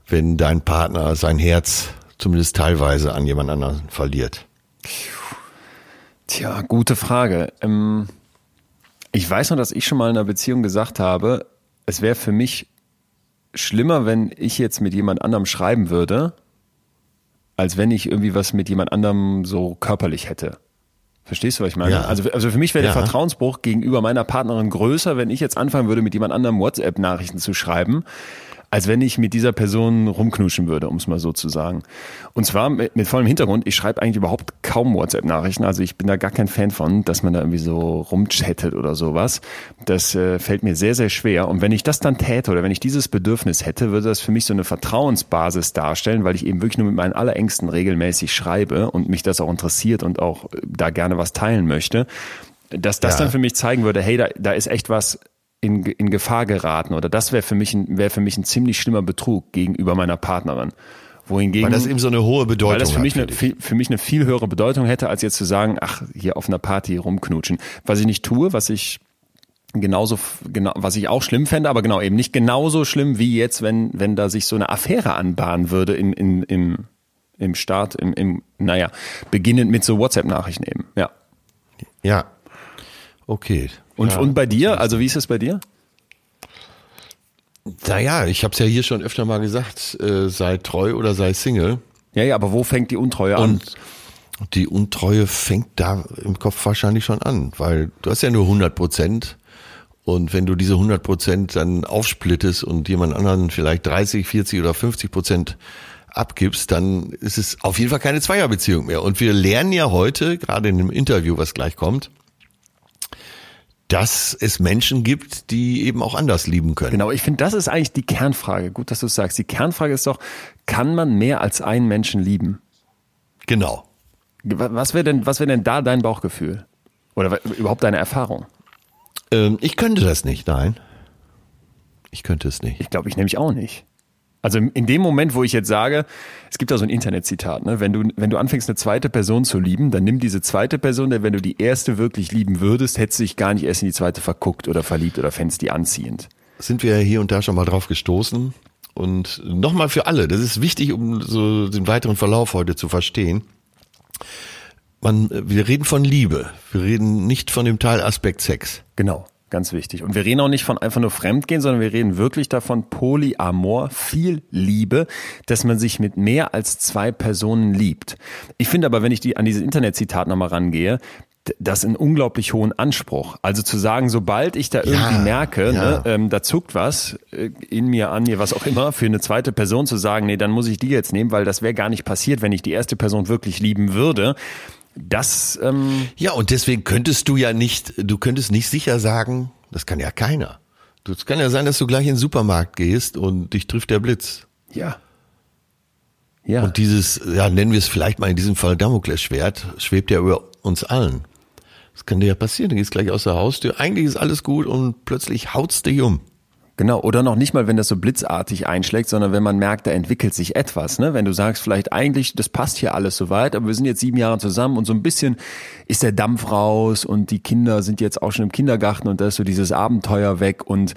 wenn dein Partner sein Herz zumindest teilweise an jemand anderen verliert? Tja, gute Frage. Ähm, ich weiß noch, dass ich schon mal in einer Beziehung gesagt habe, es wäre für mich schlimmer, wenn ich jetzt mit jemand anderem schreiben würde, als wenn ich irgendwie was mit jemand anderem so körperlich hätte. Verstehst du, was ich meine? Ja. Also, also für mich wäre Ja. der Vertrauensbruch gegenüber meiner Partnerin größer, wenn ich jetzt anfangen würde, mit jemand anderem WhatsApp-Nachrichten zu schreiben, als wenn ich mit dieser Person rumknuschen würde, um es mal so zu sagen. Und zwar mit, mit vollem Hintergrund, ich schreibe eigentlich überhaupt kaum WhatsApp-Nachrichten. Also ich bin da gar kein Fan von, dass man da irgendwie so rumchattet oder sowas. Das äh, fällt mir sehr, sehr schwer. Und wenn ich das dann täte oder wenn ich dieses Bedürfnis hätte, würde das für mich so eine Vertrauensbasis darstellen, weil ich eben wirklich nur mit meinen Allerängsten regelmäßig schreibe und mich das auch interessiert und auch äh, da gerne was teilen möchte. Dass das Ja. dann für mich zeigen würde, hey, da, da ist echt was in, in Gefahr geraten oder das wäre für mich ein, wäre für mich ein ziemlich schlimmer Betrug gegenüber meiner Partnerin. Wohingegen, Weil das eben so eine hohe Bedeutung weil das für hat. mich, eine, dich. viel, für mich eine viel höhere Bedeutung hätte, als jetzt zu sagen, ach, hier auf einer Party rumknutschen. Was ich nicht tue, was ich genauso, genau, was ich auch schlimm fände, aber genau eben nicht genauso schlimm wie jetzt, wenn, wenn da sich so eine Affäre anbahnen würde in, in, im, im Start, im, im, naja, beginnend mit so WhatsApp-Nachrichten eben, ja. Ja. Okay. Und, ja. und bei dir, also wie ist es bei dir? Naja, ich habe es ja hier schon öfter mal gesagt, äh, sei treu oder sei Single. Ja, ja, aber wo fängt die Untreue an? Und die Untreue fängt da im Kopf wahrscheinlich schon an, weil du hast ja nur 100 Prozent. Und wenn du diese 100 Prozent dann aufsplittest und jemand anderen vielleicht 30, 40 oder 50 Prozent abgibst, dann ist es auf jeden Fall keine Zweierbeziehung mehr. Und wir lernen ja heute, gerade in dem Interview, was gleich kommt, dass es Menschen gibt, die eben auch anders lieben können. Genau, ich finde, das ist eigentlich die Kernfrage. Gut, dass du es sagst. Die Kernfrage ist doch, kann man mehr als einen Menschen lieben? Genau. Wa- Was wäre denn, was wäre denn da dein Bauchgefühl? Oder überhaupt deine Erfahrung? Ähm, ich könnte das nicht, nein. Ich könnte es nicht. Ich glaube, ich nämlich auch nicht. Also in dem Moment, wo ich jetzt sage, es gibt da so ein Internetzitat, ne? wenn, du, wenn du anfängst, eine zweite Person zu lieben, dann nimm diese zweite Person, denn wenn du die erste wirklich lieben würdest, hättest du dich gar nicht erst in die zweite verguckt oder verliebt oder fändest die anziehend. sind wir hier und da schon mal drauf gestoßen. Und nochmal für alle, das ist wichtig, um so den weiteren Verlauf heute zu verstehen. Man, wir reden von Liebe. Wir reden nicht von dem Teilaspekt Sex. Genau, ganz wichtig. Und wir reden auch nicht von einfach nur Fremdgehen, sondern wir reden wirklich davon Polyamor, viel Liebe, dass man sich mit mehr als zwei Personen liebt. Ich finde aber, wenn ich die, an dieses Internetzitat nochmal rangehe, das einen unglaublich hohen Anspruch. Also zu sagen, sobald ich da irgendwie merke, ja. ne, ähm, da zuckt was äh, in mir, an mir, was auch immer, für eine zweite Person zu sagen, nee, dann muss ich die jetzt nehmen, weil das wäre gar nicht passiert, wenn ich die erste Person wirklich lieben würde. Das, ähm, Ja, und deswegen könntest du ja nicht, du könntest nicht sicher sagen, das kann ja keiner. Es kann ja sein, dass du gleich in den Supermarkt gehst und dich trifft der Blitz. ja. Ja. Und dieses, ja, nennen wir es vielleicht mal in diesem Fall Damoklesschwert, schwebt ja über uns allen. Das kann dir ja passieren, du gehst gleich aus der Haustür, eigentlich ist alles gut und plötzlich haut's dich um. Genau, oder noch nicht mal, wenn das so blitzartig einschlägt, sondern wenn man merkt, da entwickelt sich etwas. Ne? Wenn du sagst, vielleicht eigentlich, das passt hier alles soweit, aber wir sind jetzt sieben Jahre zusammen und so ein bisschen ist der Dampf raus und die Kinder sind jetzt auch schon im Kindergarten und da ist so dieses Abenteuer weg und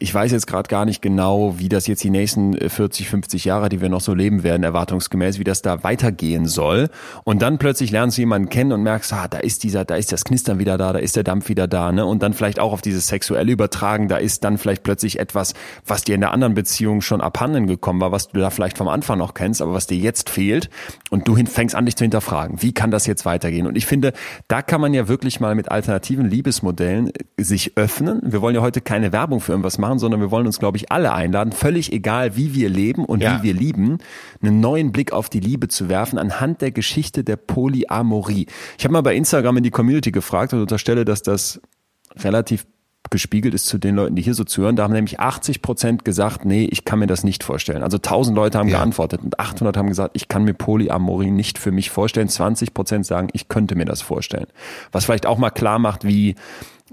ich weiß jetzt gerade gar nicht genau, wie das jetzt die nächsten 40, 50 Jahre, die wir noch so leben werden, erwartungsgemäß, wie das da weitergehen soll. Und dann plötzlich lernst du jemanden kennen und merkst, ah, da ist dieser, da ist das Knistern wieder da, da ist der Dampf wieder da, ne? Und dann vielleicht auch auf dieses sexuelle übertragen, da ist dann vielleicht plötzlich etwas, was dir in der anderen Beziehung schon abhanden gekommen war, was du da vielleicht vom Anfang noch kennst, aber was dir jetzt fehlt und du fängst an, dich zu hinterfragen. Wie kann das jetzt weitergehen? Und ich finde, da kann man ja wirklich mal mit alternativen Liebesmodellen sich öffnen. Wir wollen ja heute keine Werbung für irgendwas machen, sondern wir wollen uns, glaube ich, alle einladen, völlig egal, wie wir leben und ja. wie wir lieben, einen neuen Blick auf die Liebe zu werfen anhand der Geschichte der Polyamorie. Ich habe mal bei Instagram in die Community gefragt und unterstelle, dass das relativ gespiegelt ist zu den Leuten, die hier so zuhören. Da haben nämlich 80 Prozent gesagt, nee, ich kann mir das nicht vorstellen. Also 1000 Leute haben ja. geantwortet und 800 haben gesagt, ich kann mir Polyamorie nicht für mich vorstellen. 20 Prozent sagen, ich könnte mir das vorstellen. Was vielleicht auch mal klar macht, wie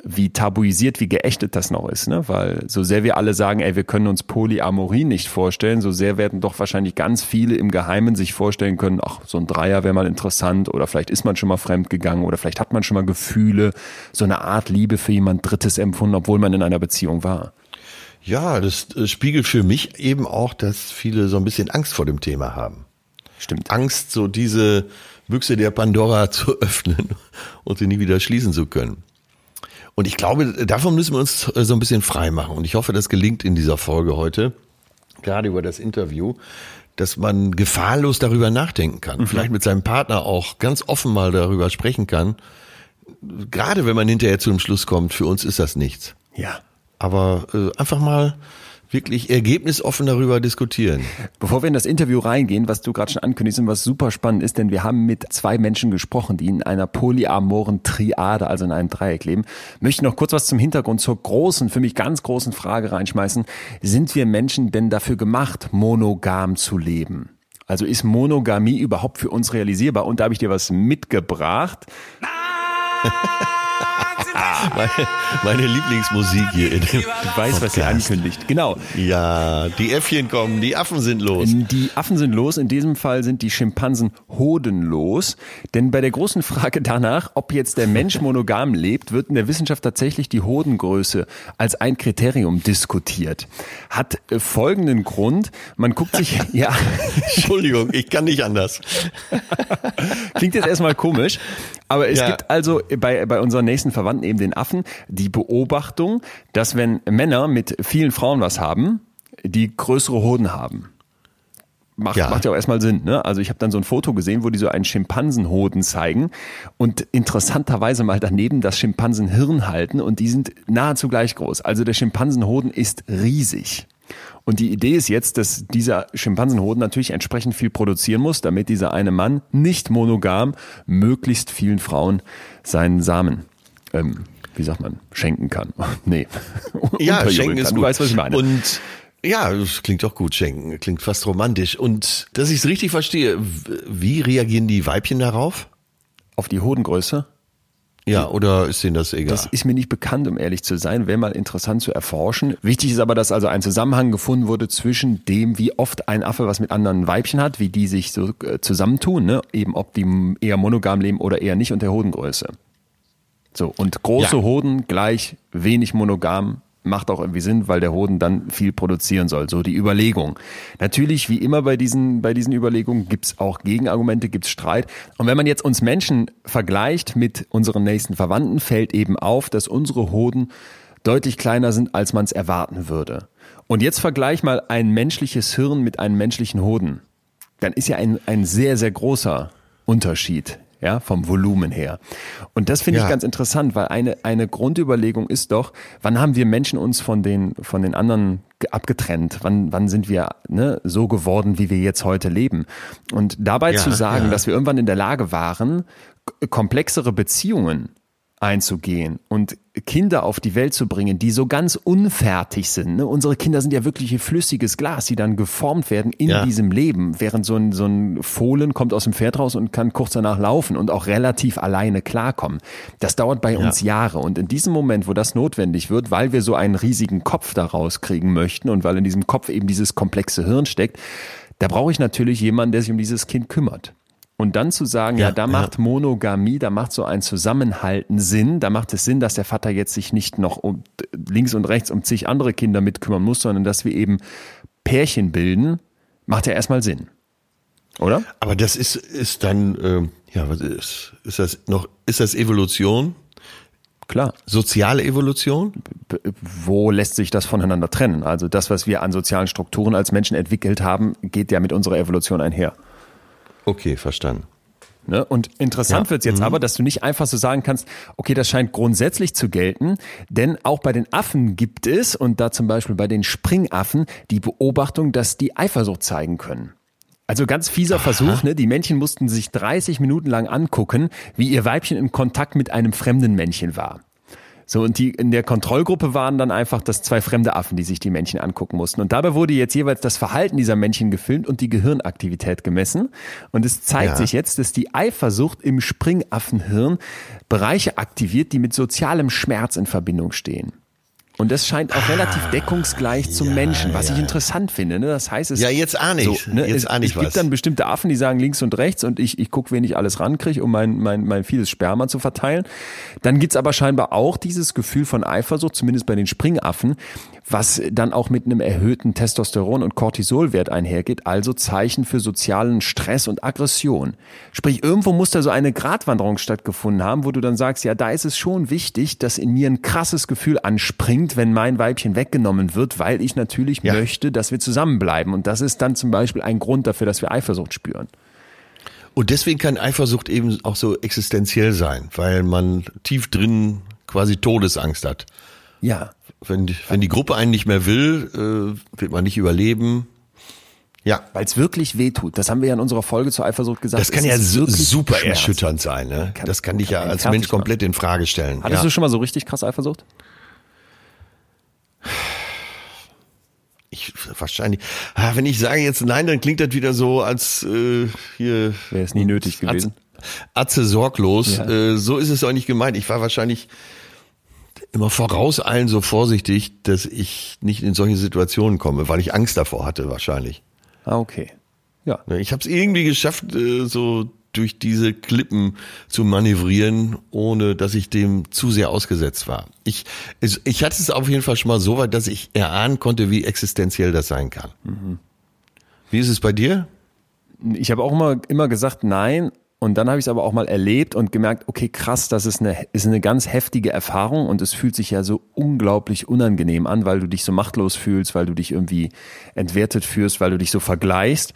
wie tabuisiert, wie geächtet das noch ist, ne? Weil so sehr wir alle sagen, ey, wir können uns Polyamorie nicht vorstellen, so sehr werden doch wahrscheinlich ganz viele im Geheimen sich vorstellen können, ach, so ein Dreier wäre mal interessant oder vielleicht ist man schon mal fremd gegangen oder vielleicht hat man schon mal Gefühle, so eine Art Liebe für jemand Drittes empfunden, obwohl man in einer Beziehung war. Ja, das, das spiegelt für mich eben auch, dass viele so ein bisschen Angst vor dem Thema haben. Stimmt. Angst, so diese Büchse der Pandora <laughs> zu öffnen und sie nie wieder schließen zu können. Und ich glaube, davon müssen wir uns äh, so ein bisschen frei machen. Und ich hoffe, das gelingt in dieser Folge heute, gerade über das Interview, dass man gefahrlos darüber nachdenken kann. Mhm. Vielleicht mit seinem Partner auch ganz offen mal darüber sprechen kann. Gerade wenn man hinterher zu dem Schluss kommt, für uns ist das nichts. Ja. Aber äh, einfach mal wirklich ergebnisoffen darüber diskutieren. Bevor wir in das Interview reingehen, was du gerade schon ankündigst und was super spannend ist, denn wir haben mit zwei Menschen gesprochen, die in einer polyamoren Triade, also in einem Dreieck leben, möchte noch kurz was zum Hintergrund zur großen, für mich ganz großen Frage reinschmeißen. Sind wir Menschen denn dafür gemacht, monogam zu leben? Also ist Monogamie überhaupt für uns realisierbar? Und da habe ich dir was mitgebracht. <laughs> meine, meine Lieblingsmusik hier. In dem du weißt, was sie ankündigt. Genau. Ja, die Äffchen kommen, die Affen sind los. Die Affen sind los. In diesem Fall sind die Schimpansen hodenlos. Denn bei der großen Frage danach, ob jetzt der Mensch <laughs> monogam lebt, wird in der Wissenschaft tatsächlich die Hodengröße als ein Kriterium diskutiert. Hat äh, folgenden Grund. Man guckt sich, <laughs> ja. Entschuldigung, ich kann nicht anders. <laughs> Klingt jetzt erstmal komisch. Aber es ja. gibt also bei, bei unseren nächsten Verwandten eben den Affen die Beobachtung, dass wenn Männer mit vielen Frauen was haben, die größere Hoden haben. Macht ja, macht ja auch erstmal Sinn. Ne? Also ich habe dann so ein Foto gesehen, wo die so einen Schimpansenhoden zeigen und interessanterweise mal daneben das Schimpansenhirn halten und die sind nahezu gleich groß. Also der Schimpansenhoden ist riesig. Und die Idee ist jetzt, dass dieser Schimpansenhoden natürlich entsprechend viel produzieren muss, damit dieser eine Mann nicht monogam möglichst vielen Frauen seinen Samen, ähm, wie sagt man, schenken kann. <laughs> nee. <laughs> Ja, schenken ist gut. Du weißt, was ich meine. Und ja, das klingt doch gut, schenken. Klingt fast romantisch. Und dass ich es richtig verstehe, wie reagieren die Weibchen darauf? Auf die Hodengröße? Ja, oder ist Ihnen das egal? Das ist mir nicht bekannt, um ehrlich zu sein. Wäre mal interessant zu erforschen. Wichtig ist aber, dass also ein Zusammenhang gefunden wurde zwischen dem, wie oft ein Affe was mit anderen Weibchen hat, wie die sich so äh, zusammentun, ne? eben ob die eher monogam leben oder eher nicht und der Hodengröße. So, und große ja. Hoden gleich wenig monogam, macht auch irgendwie Sinn, weil der Hoden dann viel produzieren soll. So die Überlegung. Natürlich, wie immer bei diesen, bei diesen Überlegungen, gibt's auch Gegenargumente, gibt's Streit. Und wenn man jetzt uns Menschen vergleicht mit unseren nächsten Verwandten, fällt eben auf, dass unsere Hoden deutlich kleiner sind, als man es erwarten würde. Und jetzt vergleich mal ein menschliches Hirn mit einem menschlichen Hoden. Dann ist ja ein, ein sehr, sehr großer Unterschied ja, vom Volumen her. Und das finde ja. ich ganz interessant, weil eine, eine Grundüberlegung ist doch, wann haben wir Menschen uns von den, von den anderen abgetrennt? Wann, wann sind wir ne, so geworden, wie wir jetzt heute leben? Und dabei ja, zu sagen, ja. dass wir irgendwann in der Lage waren, komplexere Beziehungen einzugehen und Kinder auf die Welt zu bringen, die so ganz unfertig sind. Ne? Unsere Kinder sind ja wirklich ein flüssiges Glas, die dann geformt werden in Ja. diesem Leben, während so ein, so ein Fohlen kommt aus dem Pferd raus und kann kurz danach laufen und auch relativ alleine klarkommen. Das dauert bei uns Jahre und in diesem Moment, wo das notwendig wird, weil wir so einen riesigen Kopf daraus kriegen möchten und weil in diesem Kopf eben dieses komplexe Hirn steckt, da brauche ich natürlich jemanden, der sich um dieses Kind kümmert. Und dann zu sagen, ja, Ja, da ja. macht Monogamie, da macht so ein Zusammenhalten Sinn, da macht es Sinn, dass der Vater jetzt sich nicht noch um links und rechts um zig andere Kinder mitkümmern muss, sondern dass wir eben Pärchen bilden, macht ja erstmal Sinn. Oder? Aber das ist, ist dann, ähm, ja, was ist, ist das noch, ist das Evolution? Klar. Soziale Evolution? Wo lässt sich das voneinander trennen? Also das, was wir an sozialen Strukturen als Menschen entwickelt haben, geht ja mit unserer Evolution einher. Okay, verstanden. Ne? Und interessant Ja. wird's jetzt aber, dass du nicht einfach so sagen kannst, okay, das scheint grundsätzlich zu gelten, denn auch bei den Affen gibt es, und da zum Beispiel bei den Springaffen, die Beobachtung, dass die Eifersucht zeigen können. Also ganz fieser Versuch, ne? Die Männchen mussten sich 30 Minuten lang angucken, wie ihr Weibchen im Kontakt mit einem fremden Männchen war. So, und die in der Kontrollgruppe waren dann einfach das zwei fremde Affen, die sich die Männchen angucken mussten. Und dabei wurde jetzt jeweils das Verhalten dieser Männchen gefilmt und die Gehirnaktivität gemessen. Und es zeigt Ja. sich jetzt, dass die Eifersucht im Springaffenhirn Bereiche aktiviert, die mit sozialem Schmerz in Verbindung stehen. Und das scheint auch relativ deckungsgleich zum Menschen, was ich interessant finde. Ne? Das heißt, es Ja, jetzt ahne ich's. So, ne? Jetzt es, ahne ich es gibt was. dann bestimmte Affen, die sagen links und rechts und ich, ich gucke, wen ich alles rankriege, um mein, mein, mein vieles Sperma zu verteilen. Dann gibt's aber scheinbar auch dieses Gefühl von Eifersucht, zumindest bei den Springaffen, was dann auch mit einem erhöhten Testosteron- und Cortisolwert einhergeht, also Zeichen für sozialen Stress und Aggression. Sprich, irgendwo muss da so eine Gratwanderung stattgefunden haben, wo du dann sagst, ja, da ist es schon wichtig, dass in mir ein krasses Gefühl anspringt, wenn mein Weibchen weggenommen wird, weil ich natürlich Ja. möchte, dass wir zusammenbleiben. Und das ist dann zum Beispiel ein Grund dafür, dass wir Eifersucht spüren. Und deswegen kann Eifersucht eben auch so existenziell sein, weil man tief drin quasi Todesangst hat. Ja. Wenn, die- wenn die Gruppe einen nicht mehr will, äh, wird man nicht überleben. Ja, Weil es wirklich wehtut. Das haben wir ja in unserer Folge zur Eifersucht gesagt. das kann ja super Schmerz. erschütternd sein. Ne? Kann- das kann dich ja als Mensch komplett in Frage stellen. Hattest ja. du schon mal so richtig krass Eifersucht? Ich, wahrscheinlich. Ah, wenn ich sage jetzt nein, dann klingt das wieder so, als äh, hier. Wäre es nie nötig gewesen. Atze, Atze sorglos. Ja. Äh, so ist es auch nicht gemeint. Ich war wahrscheinlich immer vorauseilen so vorsichtig, dass ich nicht in solche Situationen komme, weil ich Angst davor hatte wahrscheinlich. Ah, okay. Ja. Ne, Ich habe es irgendwie geschafft, äh, so durch diese Klippen zu manövrieren, ohne dass ich dem zu sehr ausgesetzt war. Ich, ich hatte es auf jeden Fall schon mal so weit, dass ich erahnen konnte, wie existenziell das sein kann. Wie ist es bei dir? Ich habe auch immer, immer gesagt, nein. Und dann habe ich es aber auch mal erlebt und gemerkt, okay, krass, das ist eine, ist eine ganz heftige Erfahrung und es fühlt sich ja so unglaublich unangenehm an, weil du dich so machtlos fühlst, weil du dich irgendwie entwertet fühlst, weil du dich so vergleichst.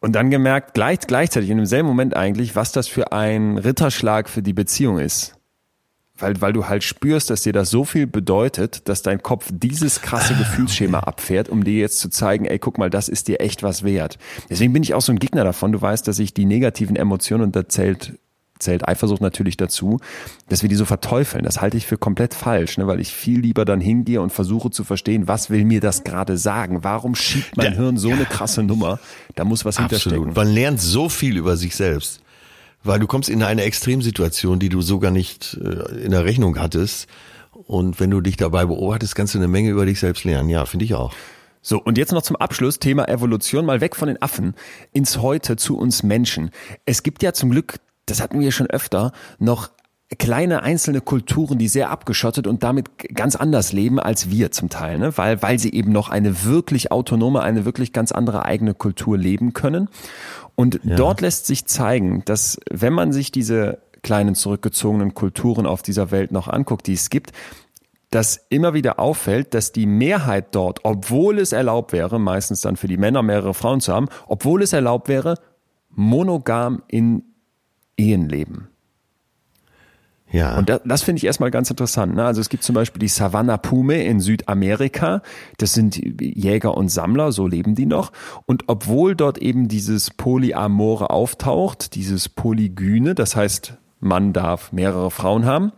Und dann gemerkt, gleich, gleichzeitig in demselben Moment eigentlich, was das für ein Ritterschlag für die Beziehung ist. Weil, weil du halt spürst, dass dir das so viel bedeutet, dass dein Kopf dieses krasse Gefühlsschema abfährt, um dir jetzt zu zeigen, ey, guck mal, das ist dir echt was wert. Deswegen bin ich auch so ein Gegner davon. Du weißt, dass ich die negativen Emotionen, und da zählt, zählt Eifersucht natürlich dazu, dass wir die so verteufeln. Das halte ich für komplett falsch, ne? weil ich viel lieber dann hingehe und versuche zu verstehen, was will mir das gerade sagen? Warum schiebt mein Da- Hirn so eine krasse Nummer? Da muss was hinterstecken. Absolut. Man lernt so viel über sich selbst. Weil du kommst in eine Extremsituation, die du sogar nicht äh, in der Rechnung hattest. Und wenn du dich dabei beobachtest, kannst du eine Menge über dich selbst lernen. Ja, finde ich auch. So, und jetzt noch zum Abschluss, Thema Evolution, mal weg von den Affen ins Heute zu uns Menschen. Es gibt ja zum Glück, das hatten wir schon öfter, noch kleine einzelne Kulturen, die sehr abgeschottet und damit ganz anders leben als wir zum Teil, ne? weil, weil sie eben noch eine wirklich autonome, eine wirklich ganz andere eigene Kultur leben können. Und dort lässt sich zeigen, dass wenn man sich diese kleinen zurückgezogenen Kulturen auf dieser Welt noch anguckt, die es gibt, dass immer wieder auffällt, dass die Mehrheit dort, obwohl es erlaubt wäre, meistens dann für die Männer mehrere Frauen zu haben, obwohl es erlaubt wäre, monogam in Ehen leben. Ja. Und das, das finde ich erstmal ganz interessant. Ne? Also es gibt zum Beispiel die Savannah Pume in Südamerika. Das sind Jäger und Sammler, so leben die noch. Und obwohl dort eben dieses Polyamore auftaucht, dieses Polygyne, das heißt Mann darf mehrere Frauen haben.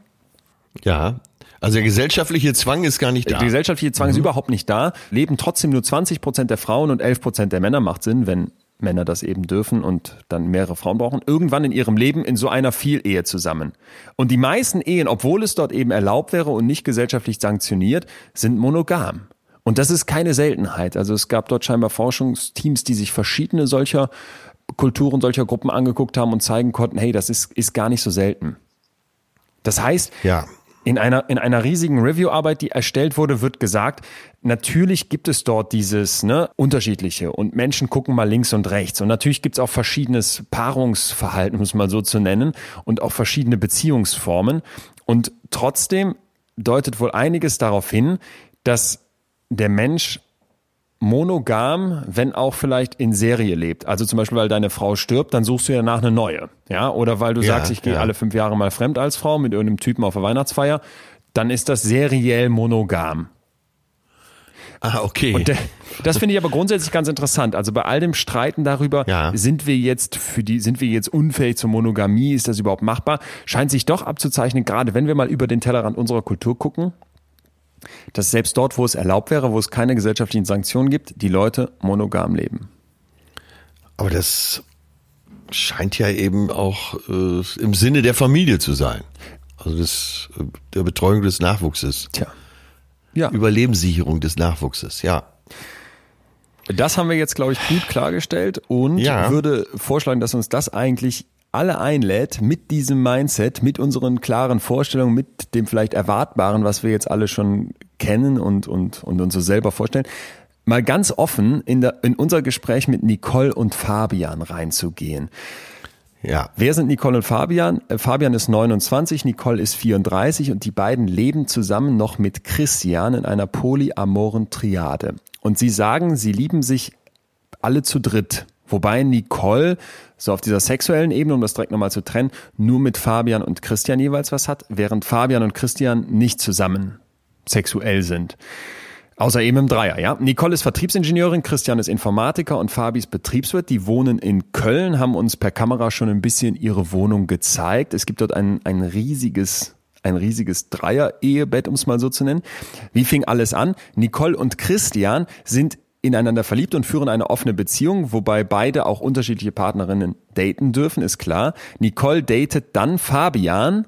Ja. Also der gesellschaftliche Zwang ist gar nicht da. Der gesellschaftliche Zwang ist überhaupt nicht da. Leben trotzdem nur 20 Prozent der Frauen und 11 Prozent der Männer macht Sinn, wenn Männer das eben dürfen und dann mehrere Frauen brauchen, irgendwann in ihrem Leben in so einer Vielehe zusammen. Und die meisten Ehen, obwohl es dort eben erlaubt wäre und nicht gesellschaftlich sanktioniert, sind monogam. Und das ist keine Seltenheit. Also es gab dort scheinbar Forschungsteams, die sich verschiedene solcher Kulturen, solcher Gruppen angeguckt haben und zeigen konnten, hey, das ist, ist gar nicht so selten. Das heißt, ja. In einer, in einer riesigen Review-Arbeit, die erstellt wurde, wird gesagt, natürlich gibt es dort dieses ne, unterschiedliche und Menschen gucken mal links und rechts. Und natürlich gibt es auch verschiedenes Paarungsverhalten, muss man so zu nennen, und auch verschiedene Beziehungsformen. Und trotzdem deutet wohl einiges darauf hin, dass der Mensch monogam, wenn auch vielleicht in Serie lebt. Also zum Beispiel, weil deine Frau stirbt, dann suchst du ja nach eine neue. Ja, oder weil du Ja, sagst, ich gehe ja. alle fünf Jahre mal fremd als Frau mit irgendeinem Typen auf der Weihnachtsfeier, dann ist das seriell monogam. Ah, okay. Und das finde ich aber grundsätzlich ganz interessant. Also bei all dem Streiten darüber, Ja. sind wir jetzt für die, sind wir jetzt unfähig zur Monogamie, ist das überhaupt machbar, scheint sich doch abzuzeichnen, gerade wenn wir mal über den Tellerrand unserer Kultur gucken, dass selbst dort, wo es erlaubt wäre, wo es keine gesellschaftlichen Sanktionen gibt, die Leute monogam leben. Aber das scheint ja eben auch äh, im Sinne der Familie zu sein. Also des, äh, der Betreuung des Nachwuchses. Tja. Ja, Überlebenssicherung des Nachwuchses, ja. das haben wir jetzt, glaube ich, gut klargestellt und Ja. würde vorschlagen, dass uns das eigentlich alle einlädt, mit diesem Mindset, mit unseren klaren Vorstellungen, mit dem vielleicht Erwartbaren, was wir jetzt alle schon kennen und, und, und uns so selber vorstellen, mal ganz offen in, der, in unser Gespräch mit Nicole und Fabian reinzugehen. Ja. Wer sind Nicole und Fabian? Äh, Fabian ist 29, Nicole ist 34 und die beiden leben zusammen noch mit Christian in einer polyamoren Triade. Und sie sagen, sie lieben sich alle zu dritt. Wobei Nicole so auf dieser sexuellen Ebene, um das direkt nochmal zu trennen, nur mit Fabian und Christian jeweils was hat, während Fabian und Christian nicht zusammen sexuell sind. Außer eben im Dreier, ja. Nicole ist Vertriebsingenieurin, Christian ist Informatiker und Fabi ist Betriebswirt. Die wohnen in Köln, haben uns per Kamera schon ein bisschen ihre Wohnung gezeigt. Es gibt dort ein, ein riesiges, ein riesiges Dreier-Ehebett, um es mal so zu nennen. Wie fing alles an? Nicole und Christian sind ineinander verliebt und führen eine offene Beziehung, wobei beide auch unterschiedliche Partnerinnen daten dürfen, ist klar. Nicole datet dann Fabian,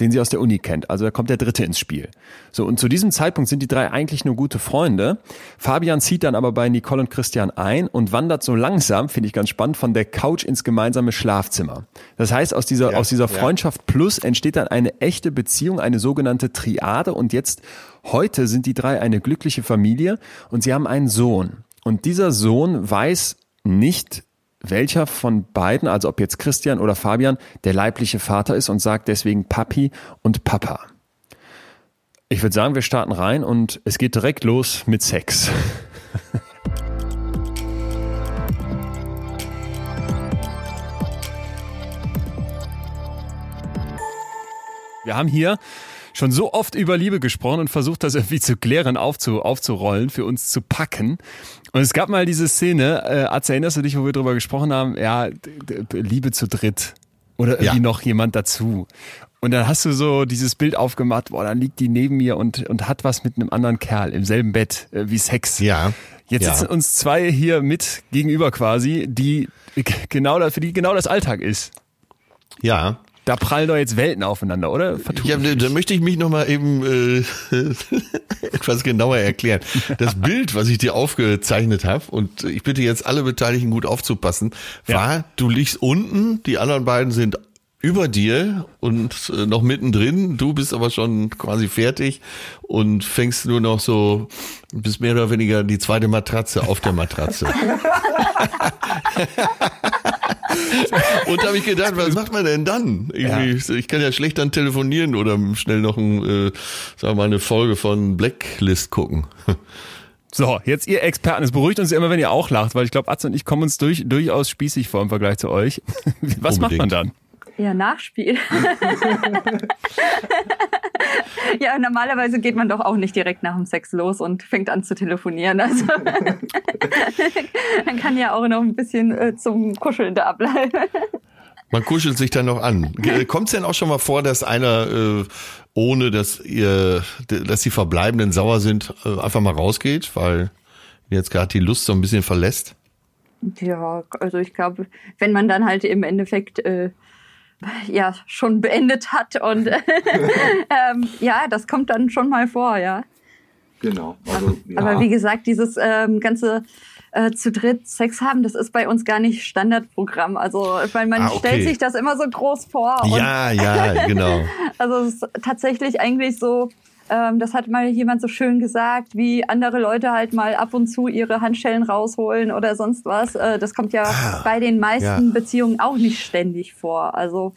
den sie aus der Uni kennt. Also da kommt der Dritte ins Spiel. So, und zu diesem Zeitpunkt sind die drei eigentlich nur gute Freunde. Fabian zieht dann aber bei Nicole und Christian ein und wandert so langsam, finde ich ganz spannend, von der Couch ins gemeinsame Schlafzimmer. Das heißt, aus dieser, Ja, aus dieser ja. Freundschaft plus entsteht dann eine echte Beziehung, eine sogenannte Triade. Und jetzt, heute sind die drei eine glückliche Familie und sie haben einen Sohn. Und dieser Sohn weiß nicht, welcher von beiden, also ob jetzt Christian oder Fabian, der leibliche Vater ist und sagt deswegen Papi und Papa. Ich würde sagen, wir starten rein und es geht direkt los mit Sex. <laughs> Wir haben hier schon so oft über Liebe gesprochen und versucht, das irgendwie zu klären, aufzu, aufzurollen, für uns zu packen. Und es gab mal diese Szene, äh, Atze, erinnerst du dich, wo wir drüber gesprochen haben? Ja, Liebe zu dritt. Oder irgendwie Ja. noch jemand dazu. Und dann hast du so dieses Bild aufgemacht, boah, dann liegt die neben mir und, und hat was mit einem anderen Kerl im selben Bett, äh, wie Sex. Ja. Jetzt ja. sitzen uns zwei hier mit gegenüber quasi, die genau für die genau das Alltag ist. Ja. Da prallen doch jetzt Welten aufeinander, oder? Ja, da möchte ich mich nochmal eben äh, <laughs> etwas genauer erklären. Das <laughs> Bild, was ich dir aufgezeichnet habe, und ich bitte jetzt alle Beteiligten gut aufzupassen, war, du liegst unten, die anderen beiden sind über dir und äh, noch mittendrin, du bist aber schon quasi fertig und fängst nur noch so, bist mehr oder weniger die zweite Matratze auf der Matratze. <laughs> <laughs> Und da habe ich gedacht, was macht man denn dann? Irgendwie, Ich kann ja schlecht dann telefonieren oder schnell noch ein, äh, sagen wir mal, eine Folge von Blacklist gucken. <laughs> So, jetzt ihr Experten, es beruhigt uns ja immer, wenn ihr auch lacht, weil ich glaube, Atze und ich kommen uns durch, durchaus spießig vor im Vergleich zu euch. <laughs> Was macht man Unbedingt. dann? Ja, Nachspiel. <laughs> ja, normalerweise geht man doch auch nicht direkt nach dem Sex los und fängt an zu telefonieren. Also <laughs> man kann ja auch noch ein bisschen äh, zum Kuscheln da bleiben. Man kuschelt sich dann noch an. Kommt es denn auch schon mal vor, dass einer, äh, ohne dass ihr, dass die Verbleibenden sauer sind, äh, einfach mal rausgeht, weil jetzt gerade die Lust so ein bisschen verlässt? Ja, also ich glaube, wenn man dann halt im Endeffekt äh, ja schon beendet hat und <laughs> ähm, ja, das kommt dann schon mal vor, ja. Genau. Also, ja. Aber wie gesagt, dieses ähm, ganze äh, zu dritt Sex haben, das ist bei uns gar nicht Standardprogramm. Also, weil man Ah, okay. stellt sich das immer so groß vor. und- Ja, ja, <laughs> genau. Also es ist tatsächlich eigentlich so, ähm, das hat mal jemand so schön gesagt, wie andere Leute halt mal ab und zu ihre Handschellen rausholen oder sonst was. Äh, das kommt ja bei den meisten Ah, ja. Beziehungen auch nicht ständig vor. Also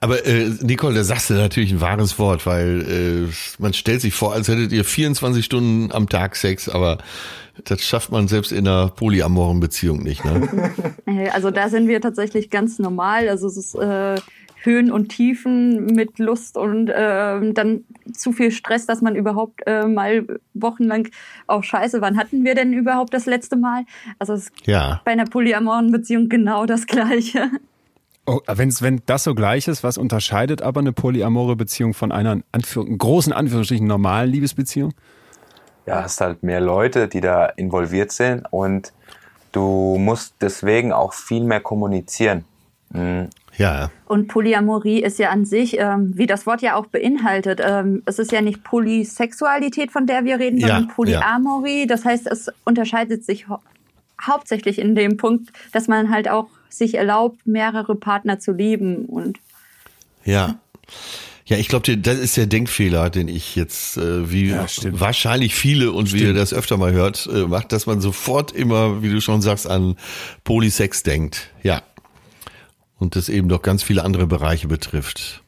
Aber äh, Nicole, da sagst du natürlich ein wahres Wort, weil äh, man stellt sich vor, als hättet ihr 24 Stunden am Tag Sex, aber das schafft man selbst in einer polyamoren Beziehung nicht. Ne? <laughs> äh, also da sind wir tatsächlich ganz normal. Also es ist äh, Höhen und Tiefen mit Lust und ähm, dann zu viel Stress, dass man überhaupt äh, mal wochenlang auch scheiße, wann hatten wir denn überhaupt das letzte Mal? Also es ist Ja. bei einer polyamoren Beziehung genau das Gleiche. Oh, wenn's, wenn das so gleich ist, was unterscheidet aber eine polyamore Beziehung von einer in Anführ großen Anführungsstrichen normalen Liebesbeziehung? ja, hast halt mehr Leute, die da involviert sind und du musst deswegen auch viel mehr kommunizieren. Ja. Und Polyamorie ist ja an sich, ähm, wie das Wort ja auch beinhaltet, ähm, es ist ja nicht Polysexualität, von der wir reden, Ja, sondern Polyamorie. Das heißt, es unterscheidet sich hau hauptsächlich in dem Punkt, dass man halt auch sich erlaubt, mehrere Partner zu lieben. Und Ja. Ja, ich glaube, das ist der Denkfehler, den ich jetzt, äh, wie Ja, stimmt. wahrscheinlich viele und wie ihr das öfter mal hört, äh, macht, dass man sofort immer, wie du schon sagst, an Polysex denkt. Ja. Und das eben doch ganz viele andere Bereiche betrifft.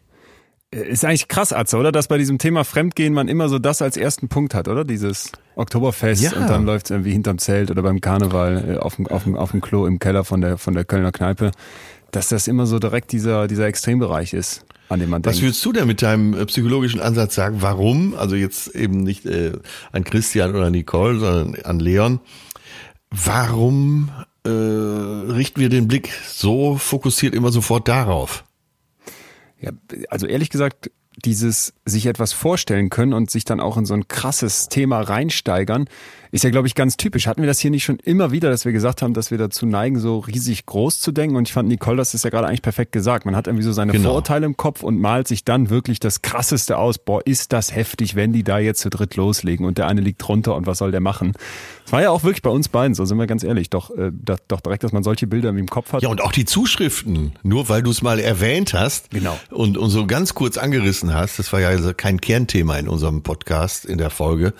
Äh, Ist eigentlich krass, Atze, oder? Dass bei diesem Thema Fremdgehen man immer so das als ersten Punkt hat, oder? Dieses Oktoberfest Ja. und dann läuft es irgendwie hinterm Zelt oder beim Karneval äh, auf dem, auf, dem, auf dem Klo im Keller von der, von der Kölner Kneipe. Dass das immer so direkt dieser, dieser Extrembereich ist, an dem man Was denkt. würdest du denn mit deinem äh, psychologischen Ansatz sagen? Warum? Also jetzt eben nicht äh, an Christian oder Nicole, sondern an Leon. Warum äh, richten wir den Blick so fokussiert immer sofort darauf? Ja, also ehrlich gesagt, dieses sich etwas vorstellen können und sich dann auch in so ein krasses Thema reinsteigern, ist ja, glaube ich, ganz typisch. Hatten wir das hier nicht schon immer wieder, dass wir gesagt haben, dass wir dazu neigen, so riesig groß zu denken? Und ich fand, Nicole, das ist ja gerade eigentlich perfekt gesagt. Man hat irgendwie so seine Genau. Vorurteile im Kopf und malt sich dann wirklich das Krasseste aus. Boah, ist das heftig, wenn die da jetzt zu dritt loslegen und der eine liegt drunter und was soll der machen? Das war ja auch wirklich bei uns beiden, so sind wir ganz ehrlich. Doch, äh, doch, doch direkt, dass man solche Bilder im Kopf hat. Ja, und auch die Zuschriften, nur weil du es mal erwähnt hast Genau. und, und so ganz kurz angerissen hast, das war ja also kein Kernthema in unserem Podcast, in der Folge,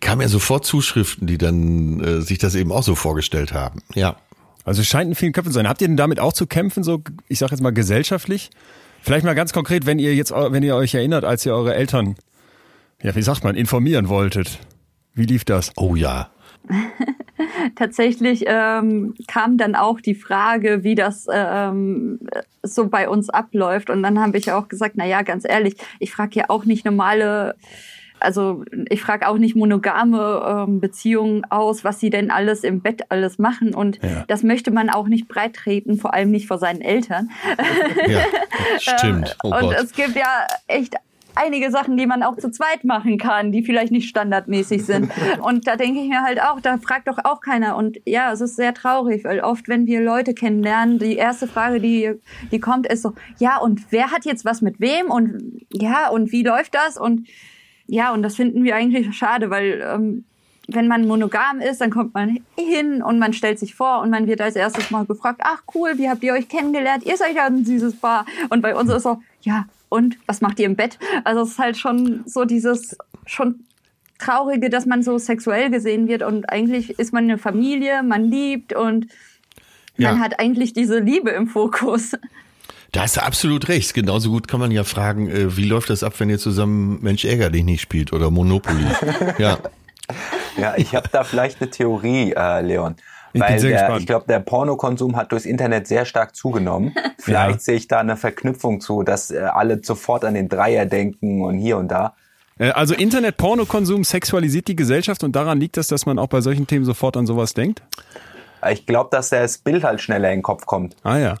kamen ja sofort Zuschriften, die dann äh, sich das eben auch so vorgestellt haben. Ja. Also es scheint in vielen Köpfen zu sein. Habt ihr denn damit auch zu kämpfen, so ich sag jetzt mal gesellschaftlich? Vielleicht mal ganz konkret, wenn ihr jetzt, wenn ihr euch erinnert, als ihr eure Eltern, ja, wie sagt man, informieren wolltet. Wie lief das? Oh ja. <laughs> tatsächlich ähm, kam dann auch die Frage, wie das ähm, so bei uns abläuft. Und dann habe ich auch gesagt, na ja, ganz ehrlich, ich frage ja auch nicht normale, also ich frage auch nicht monogame ähm, Beziehungen aus, was sie denn alles im Bett alles machen. Und Ja. das möchte man auch nicht breit treten, vor allem nicht vor seinen Eltern. <laughs> Ja, stimmt. Oh und Gott. es gibt ja echt einige Sachen, die man auch zu zweit machen kann, die vielleicht nicht standardmäßig sind. Und da denke ich mir halt auch, da fragt doch auch keiner. Und ja, es ist sehr traurig, weil oft, wenn wir Leute kennenlernen, die erste Frage, die, die kommt, ist so, ja, und wer hat jetzt was mit wem? Und ja, und wie läuft das? Und ja, und das finden wir eigentlich <laughs> schade, weil ähm, wenn man monogam ist, dann kommt man hin und man stellt sich vor und man wird als erstes mal gefragt, ach cool, wie habt ihr euch kennengelernt? Ihr seid ja ein süßes Paar. Und bei uns ist so, ja, und was macht ihr im Bett? Also es ist halt schon so dieses schon Traurige, dass man so sexuell gesehen wird und eigentlich ist man eine Familie, man liebt und Ja. man hat eigentlich diese Liebe im Fokus. Da hast du absolut recht. Genauso gut kann man ja fragen, äh, wie läuft das ab, wenn ihr zusammen Mensch ärger dich nicht spielt oder Monopoly? <laughs> ja. Ja, ich habe da vielleicht eine Theorie, äh, Leon. Ich bin Weil sehr der, gespannt. ich glaube, der Pornokonsum hat durchs Internet sehr stark zugenommen. <laughs> Vielleicht Ja. sehe ich da eine Verknüpfung zu, dass äh, alle sofort an den Dreier denken und hier und da. Äh, Also Internet-Pornokonsum sexualisiert die Gesellschaft und daran liegt es, dass man auch bei solchen Themen sofort an sowas denkt? Ich glaube, dass das Bild halt schneller in den Kopf kommt. Ah ja.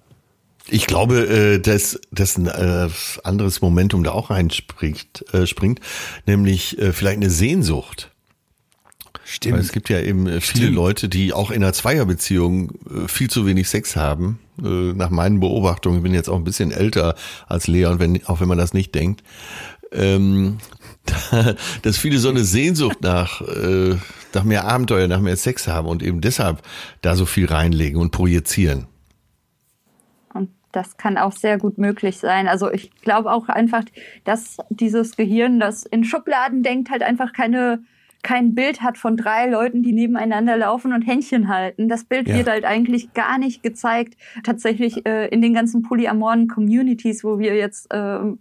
Ich glaube, äh, dass, dass ein äh, anderes Momentum da auch reinspringt, äh, springt, nämlich vielleicht eine Sehnsucht. Stimmt. Weil es gibt ja eben viele Stimmt. Leute, die auch in einer Zweierbeziehung viel zu wenig Sex haben. Nach meinen Beobachtungen, ich bin jetzt auch ein bisschen älter als Leon, wenn, auch wenn man das nicht denkt. Ähm, <laughs> dass viele so eine Sehnsucht nach, äh, nach mehr Abenteuer, nach mehr Sex haben und eben deshalb da so viel reinlegen und projizieren. Das kann auch sehr gut möglich sein. Also ich glaube auch einfach, dass dieses Gehirn, das in Schubladen denkt, halt einfach keine kein Bild hat von drei Leuten, die nebeneinander laufen und Händchen halten. Das Bild Ja. wird halt eigentlich gar nicht gezeigt. Tatsächlich äh, in den ganzen polyamoren Communities, wo wir jetzt ähm,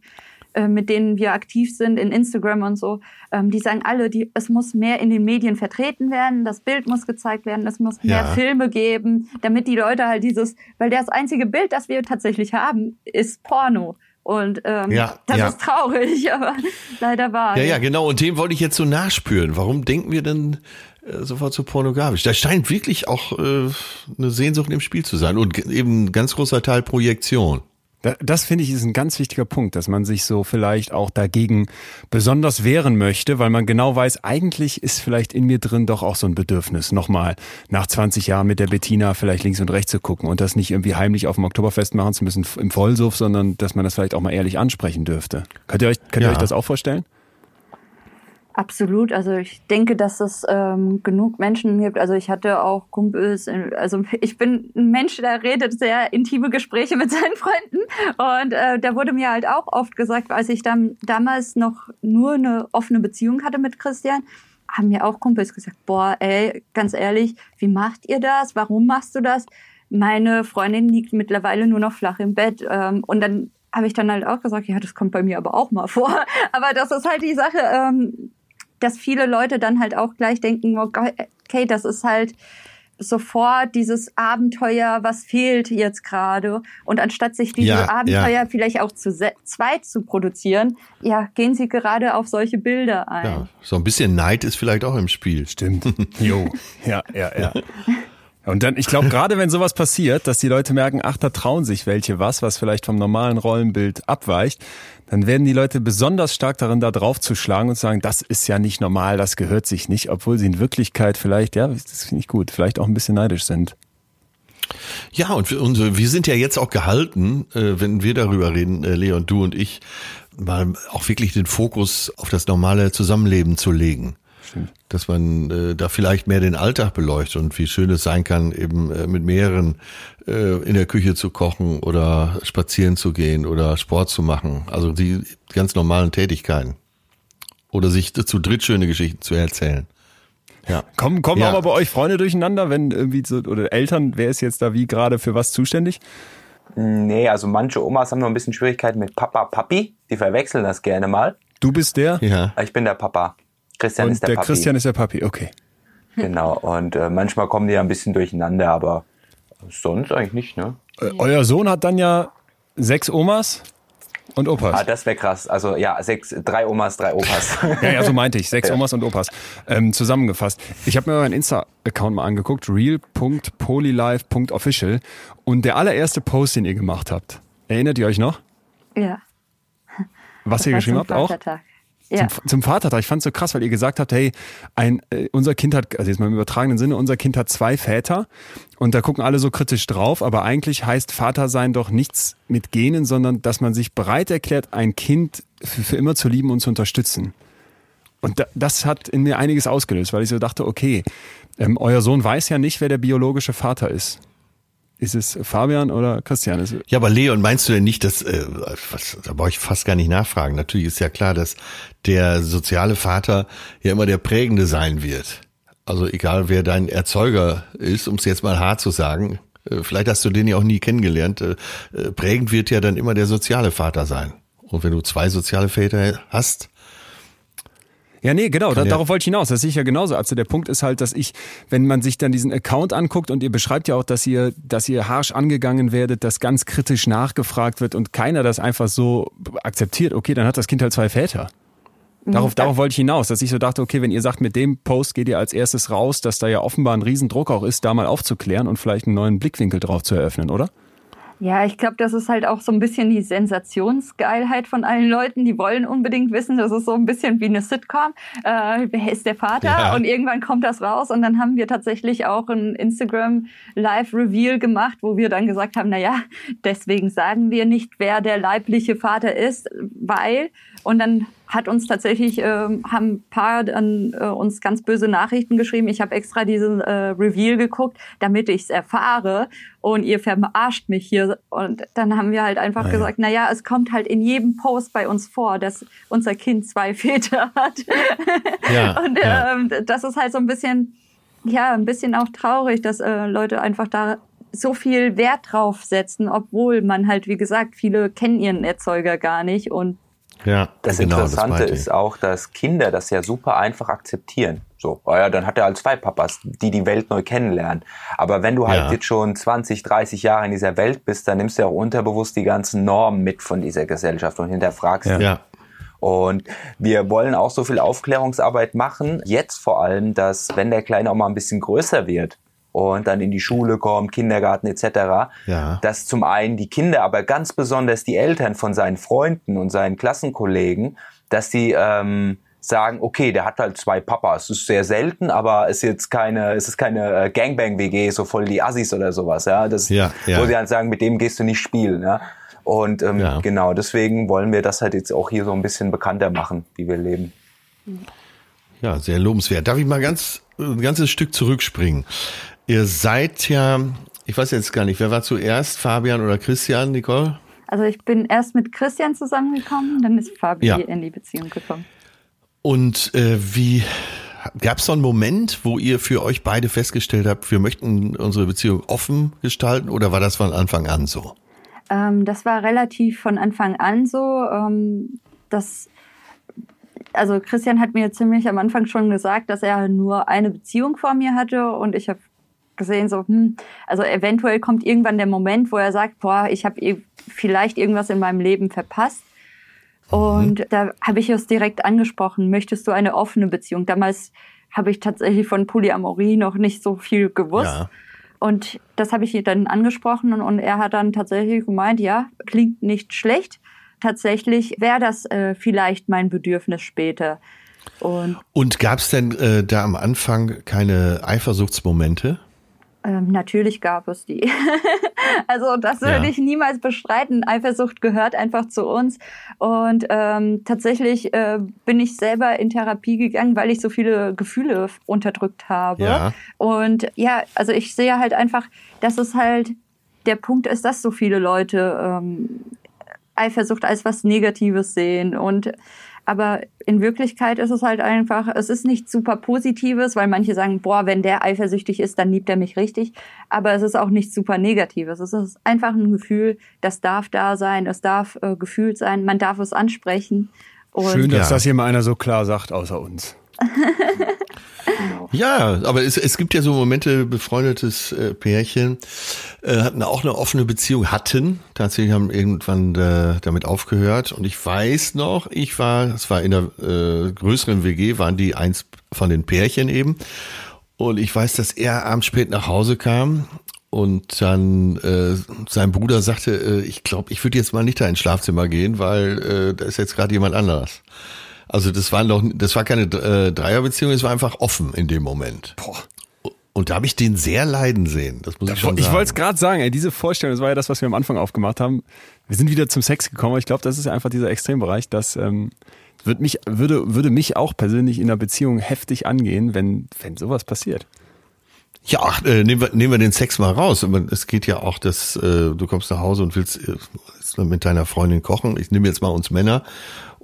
äh, mit denen wir aktiv sind, in Instagram und so, ähm, die sagen alle, die, es muss mehr in den Medien vertreten werden, das Bild muss gezeigt werden, es muss mehr Ja. Filme geben, damit die Leute halt dieses, weil das einzige Bild, das wir tatsächlich haben, ist Porno. Und ähm, Ja, das ja. ist traurig, <laughs> aber leider wahr. Ja, ja, genau. Und dem wollte ich jetzt so nachspüren. Warum denken wir denn äh, sofort so pornografisch? Da scheint wirklich auch äh, eine Sehnsucht im Spiel zu sein und eben ein ganz großer Teil Projektion. Da- Das finde ich ist ein ganz wichtiger Punkt, dass man sich so vielleicht auch dagegen besonders wehren möchte, weil man genau weiß, eigentlich ist vielleicht in mir drin doch auch so ein Bedürfnis, nochmal nach 20 Jahren mit der Bettina vielleicht links und rechts zu gucken und das nicht irgendwie heimlich auf dem Oktoberfest machen zu müssen im Vollsuff, sondern dass man das vielleicht auch mal ehrlich ansprechen dürfte. Könnt ihr euch, könnt ihr Ja. euch das auch vorstellen? Absolut. Also ich denke, dass es ähm, genug Menschen gibt. Also ich hatte auch Kumpels. in- Also ich bin ein Mensch, der redet sehr intime Gespräche mit seinen Freunden. Und äh, da wurde mir halt auch oft gesagt, als ich dann damals noch nur eine offene Beziehung hatte mit Christian, haben mir auch Kumpels gesagt, boah, ey, ganz ehrlich, wie macht ihr das? Warum machst du das? Meine Freundin liegt mittlerweile nur noch flach im Bett. Ähm, und dann habe ich dann halt auch gesagt, ja, das kommt bei mir aber auch mal vor. <laughs> Aber das ist halt die Sache, ähm, dass viele Leute dann halt auch gleich denken, oh okay, das ist halt sofort dieses Abenteuer, was fehlt jetzt gerade. Und anstatt sich diese Ja, Abenteuer ja. vielleicht auch zu zweit zu produzieren, ja, gehen sie gerade auf solche Bilder ein. Ja, so ein bisschen Neid ist vielleicht auch im Spiel. Stimmt. Jo. <laughs> Ja, ja, ja. Und dann, ich glaube, gerade wenn sowas passiert, dass die Leute merken, ach, da trauen sich welche was, was vielleicht vom normalen Rollenbild abweicht, dann werden die Leute besonders stark darin, da drauf zu schlagen und zu sagen, das ist ja nicht normal, das gehört sich nicht, obwohl sie in Wirklichkeit vielleicht, ja, das finde ich gut, vielleicht auch ein bisschen neidisch sind. Ja, und wir, und wir sind ja jetzt auch gehalten, äh, wenn wir darüber reden, äh, Leon, du und ich, mal auch wirklich den Fokus auf das normale Zusammenleben zu legen. Dass man äh, da vielleicht mehr den Alltag beleuchtet und wie schön es sein kann, eben äh, mit mehreren äh, in der Küche zu kochen oder spazieren zu gehen oder Sport zu machen. Also die ganz normalen Tätigkeiten. Oder sich zu dritt schöne Geschichten zu erzählen. Ja. Kommen, kommen Ja. mal bei euch Freunde durcheinander, wenn irgendwie so, oder Eltern, wer ist jetzt da wie gerade für was zuständig? Nee, also manche Omas haben noch ein bisschen Schwierigkeiten mit Papa, Papi. Die verwechseln das gerne mal. Du bist der Ja. Ich bin der Papa. Christian und ist der, der Papi. Christian ist der Papi, okay. Genau. Und äh, manchmal kommen die ja ein bisschen durcheinander, aber sonst eigentlich nicht, ne? Äh, euer Sohn hat dann ja sechs Omas und Opas. Ah, das wäre krass. Also ja, sechs, drei Omas, drei Opas. <laughs> Ja, ja, so meinte ich. Sechs Omas und Opas. Ähm, zusammengefasst. Ich habe mir euren Insta-Account mal angeguckt, real.polylife.official. Und der allererste Post, den ihr gemacht habt, erinnert ihr euch noch? Ja. Was das ihr geschrieben habt auch? Vatertag. Ja. Zum, zum Vatertag. Ich fand so krass, weil ihr gesagt habt, hey, ein, äh, unser Kind hat, also jetzt mal im übertragenen Sinne, unser Kind hat zwei Väter und da gucken alle so kritisch drauf, aber eigentlich heißt Vater sein doch nichts mit Genen, sondern dass man sich bereit erklärt, ein Kind für, für immer zu lieben und zu unterstützen. Und da, das hat in mir einiges ausgelöst, weil ich so dachte, okay, ähm, euer Sohn weiß ja nicht, wer der biologische Vater ist. Ist es Fabian oder Christian? Ist, Ja, aber Leon, meinst du denn nicht, dass, äh, was, da brauche ich fast gar nicht nachfragen. Natürlich ist ja klar, dass der soziale Vater ja immer der Prägende sein wird. Also egal, wer dein Erzeuger ist, um es jetzt mal hart zu sagen, äh, vielleicht hast du den ja auch nie kennengelernt, äh, äh, prägend wird ja dann immer der soziale Vater sein. Und wenn du zwei soziale Väter hast, Ja, nee, genau, da, ja- darauf wollte ich hinaus. Das sehe ich ja genauso. Also der Punkt ist halt, dass ich, wenn man sich dann diesen Account anguckt und ihr beschreibt ja auch, dass ihr, dass ihr harsch angegangen werdet, dass ganz kritisch nachgefragt wird und keiner das einfach so akzeptiert, okay, dann hat das Kind halt zwei Väter. Darauf, darauf wollte ich hinaus, dass ich so dachte, okay, wenn ihr sagt, mit dem Post geht ihr als erstes raus, dass da ja offenbar ein Riesendruck auch ist, da mal aufzuklären und vielleicht einen neuen Blickwinkel drauf zu eröffnen, oder? Ja, ich glaube, das ist halt auch so ein bisschen die Sensationsgeilheit von allen Leuten. Die wollen unbedingt wissen, das ist so ein bisschen wie eine Sitcom. Äh, wer ist der Vater? Ja. Und irgendwann kommt das raus. Und dann haben wir tatsächlich auch ein Instagram Live Reveal gemacht, wo wir dann gesagt haben, na ja, deswegen sagen wir nicht, wer der leibliche Vater ist, weil und dann hat uns tatsächlich, äh, haben ein paar dann, äh, uns ganz böse Nachrichten geschrieben. Ich habe extra diesen äh, Reveal geguckt, damit ich es erfahre. Und ihr verarscht mich hier. Und dann haben wir halt einfach ah, gesagt, ja. na ja, es kommt halt in jedem Post bei uns vor, dass unser Kind zwei <laughs> Väter hat. Ja, und ja. Ähm, das ist halt so ein bisschen, ja, ein bisschen auch traurig, dass äh, Leute einfach da so viel Wert drauf setzen, obwohl man halt, wie gesagt, viele kennen ihren Erzeuger gar nicht und ja, das genau, Interessante das ist auch, dass Kinder das ja super einfach akzeptieren. So, oh ja, dann hat er halt zwei Papas, die die Welt neu kennenlernen. Aber wenn du halt ja. jetzt schon 20, 30 Jahre in dieser Welt bist, dann nimmst du ja auch unterbewusst die ganzen Normen mit von dieser Gesellschaft und hinterfragst ja. ja. Und wir wollen auch so viel Aufklärungsarbeit machen, jetzt vor allem, dass wenn der Kleine auch mal ein bisschen größer wird, und dann in die Schule kommt, Kindergarten etc., ja. dass zum einen die Kinder, aber ganz besonders die Eltern von seinen Freunden und seinen Klassenkollegen, dass sie ähm, sagen, okay, der hat halt zwei Papas. Das ist sehr selten, aber ist jetzt keine, es ist keine äh, Gangbang-WG, so voll die Assis oder sowas, ja. Das, ja, ja. Wo sie halt sagen, mit dem gehst du nicht spielen, ja. Und ähm, ja. genau, deswegen wollen wir das halt jetzt auch hier so ein bisschen bekannter machen, wie wir leben. Ja, sehr lobenswert. Darf ich mal ganz ein ganzes Stück zurückspringen? Ihr seid ja, ich weiß jetzt gar nicht, wer war zuerst, Fabian oder Christian, Nicole? Also ich bin erst mit Christian zusammengekommen, dann ist Fabian ja. in die Beziehung gekommen. Und äh, wie gab es so einen Moment, wo ihr für euch beide festgestellt habt, wir möchten unsere Beziehung offen gestalten oder war das von Anfang an so? Ähm, das war relativ von Anfang an so. Ähm, das also Christian hat mir ziemlich am Anfang schon gesagt, dass er nur eine Beziehung vor mir hatte und ich habe gesehen, so, hm, also eventuell kommt irgendwann der Moment, wo er sagt, boah, ich habe vielleicht irgendwas in meinem Leben verpasst. Mhm. Und da habe ich es direkt angesprochen, möchtest du eine offene Beziehung? Damals habe ich tatsächlich von Polyamorie noch nicht so viel gewusst. Ja. Und das habe ich dann angesprochen und, und, er hat dann tatsächlich gemeint, ja, klingt nicht schlecht. Tatsächlich wäre das äh, vielleicht mein Bedürfnis später. Und, und gab es denn äh, da am Anfang keine Eifersuchtsmomente? Ähm, natürlich gab es die. <laughs> also das würde ja. ich niemals bestreiten. Eifersucht gehört einfach zu uns. Und ähm, tatsächlich äh, bin ich selber in Therapie gegangen, weil ich so viele Gefühle unterdrückt habe. Ja. Und ja, also ich sehe halt einfach, dass es halt der Punkt ist, dass so viele Leute ähm, Eifersucht als was Negatives sehen und aber in Wirklichkeit ist es halt einfach, es ist nicht super Positives, weil manche sagen, boah, wenn der eifersüchtig ist, dann liebt er mich richtig. Aber es ist auch nicht super Negatives. Es ist einfach ein Gefühl, das darf da sein, es darf äh, gefühlt sein, man darf es ansprechen. Und Schön, dass ja. das hier mal einer so klar sagt, außer uns. <laughs> Ja, aber es, es gibt ja so Momente, befreundetes äh, Pärchen äh, hatten auch eine offene Beziehung, hatten, tatsächlich haben irgendwann äh, damit aufgehört. Und ich weiß noch, ich war, es war in der äh, größeren WG, waren die eins von den Pärchen eben. Und ich weiß, dass er abends spät nach Hause kam und dann äh, sein Bruder sagte, äh, ich glaube, ich würde jetzt mal nicht da ins Schlafzimmer gehen, weil äh, da ist jetzt gerade jemand anderes. Also das war noch, das war keine äh, Dreierbeziehung, es war einfach offen in dem Moment. Boah. Und da habe ich den sehr leiden sehen. Das muss ich schon sagen. Ich wollte es gerade sagen, ey, diese Vorstellung, das war ja das, was wir am Anfang aufgemacht haben. Wir sind wieder zum Sex gekommen, aber ich glaube, das ist einfach dieser Extrembereich, das ähm, würde mich, würde, würde mich auch persönlich in einer Beziehung heftig angehen, wenn, wenn sowas passiert. Ja, ach, äh, nehmen, wir, nehmen wir den Sex mal raus. Es geht ja auch, dass äh, du kommst nach Hause und willst äh, mit deiner Freundin kochen. Ich nehme jetzt mal uns Männer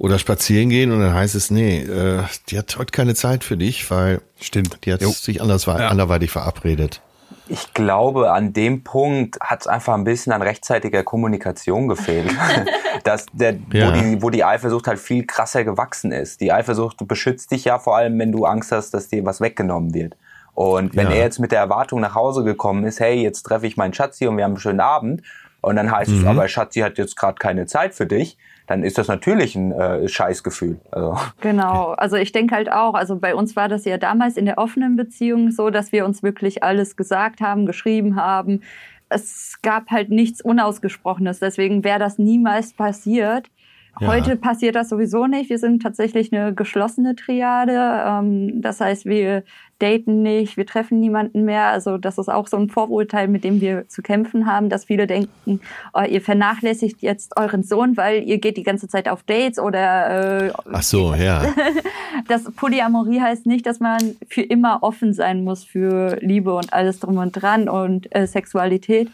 oder spazieren gehen und dann heißt es, nee, äh, die hat heute keine Zeit für dich, weil Stimmt. die hat jo. sich anders, ja. anderweitig verabredet. Ich glaube, an dem Punkt hat es einfach ein bisschen an rechtzeitiger Kommunikation gefehlt. <laughs> dass der, ja. wo, die, wo die Eifersucht halt viel krasser gewachsen ist. Die Eifersucht beschützt dich ja vor allem, wenn du Angst hast, dass dir was weggenommen wird. Und wenn ja. er jetzt mit der Erwartung nach Hause gekommen ist, hey, jetzt treffe ich meinen Schatzi und wir haben einen schönen Abend, und dann heißt mhm. es, aber Schatzi hat jetzt gerade keine Zeit für dich, dann ist das natürlich ein äh, Scheißgefühl. Also. Genau, also ich denke halt auch, also bei uns war das ja damals in der offenen Beziehung so, dass wir uns wirklich alles gesagt haben, geschrieben haben. es gab halt nichts Unausgesprochenes. Deswegen wäre das niemals passiert. Ja. Heute passiert das sowieso nicht. Wir sind tatsächlich eine geschlossene Triade. Ähm, das heißt, wir daten nicht, wir treffen niemanden mehr. Also das ist auch so ein Vorurteil, mit dem wir zu kämpfen haben, dass viele denken, oh, ihr vernachlässigt jetzt euren Sohn, weil ihr geht die ganze Zeit auf Dates oder äh, Ach so, ja. <laughs> das Polyamorie heißt nicht, dass man für immer offen sein muss für Liebe und alles drum und dran und äh, Sexualität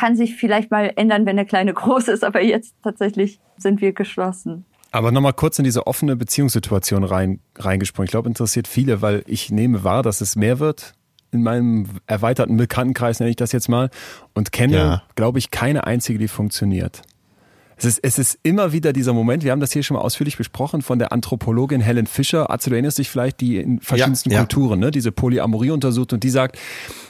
kann sich vielleicht mal ändern, wenn der Kleine <laughs> groß ist, aber jetzt tatsächlich sind wir geschlossen. Aber nochmal kurz in diese offene Beziehungssituation rein, reingesprungen. Ich glaube, interessiert viele, weil ich nehme wahr, dass es mehr wird in meinem erweiterten Bekanntenkreis, nenne ich das jetzt mal, und kenne, ja. glaube ich, keine einzige, die funktioniert. Es ist, es ist immer wieder dieser Moment, wir haben das hier schon mal ausführlich besprochen, von der Anthropologin Helen Fischer, Atze, du erinnerst dich vielleicht, die in verschiedensten ja, ja. Kulturen, ne, diese Polyamorie untersucht und die sagt,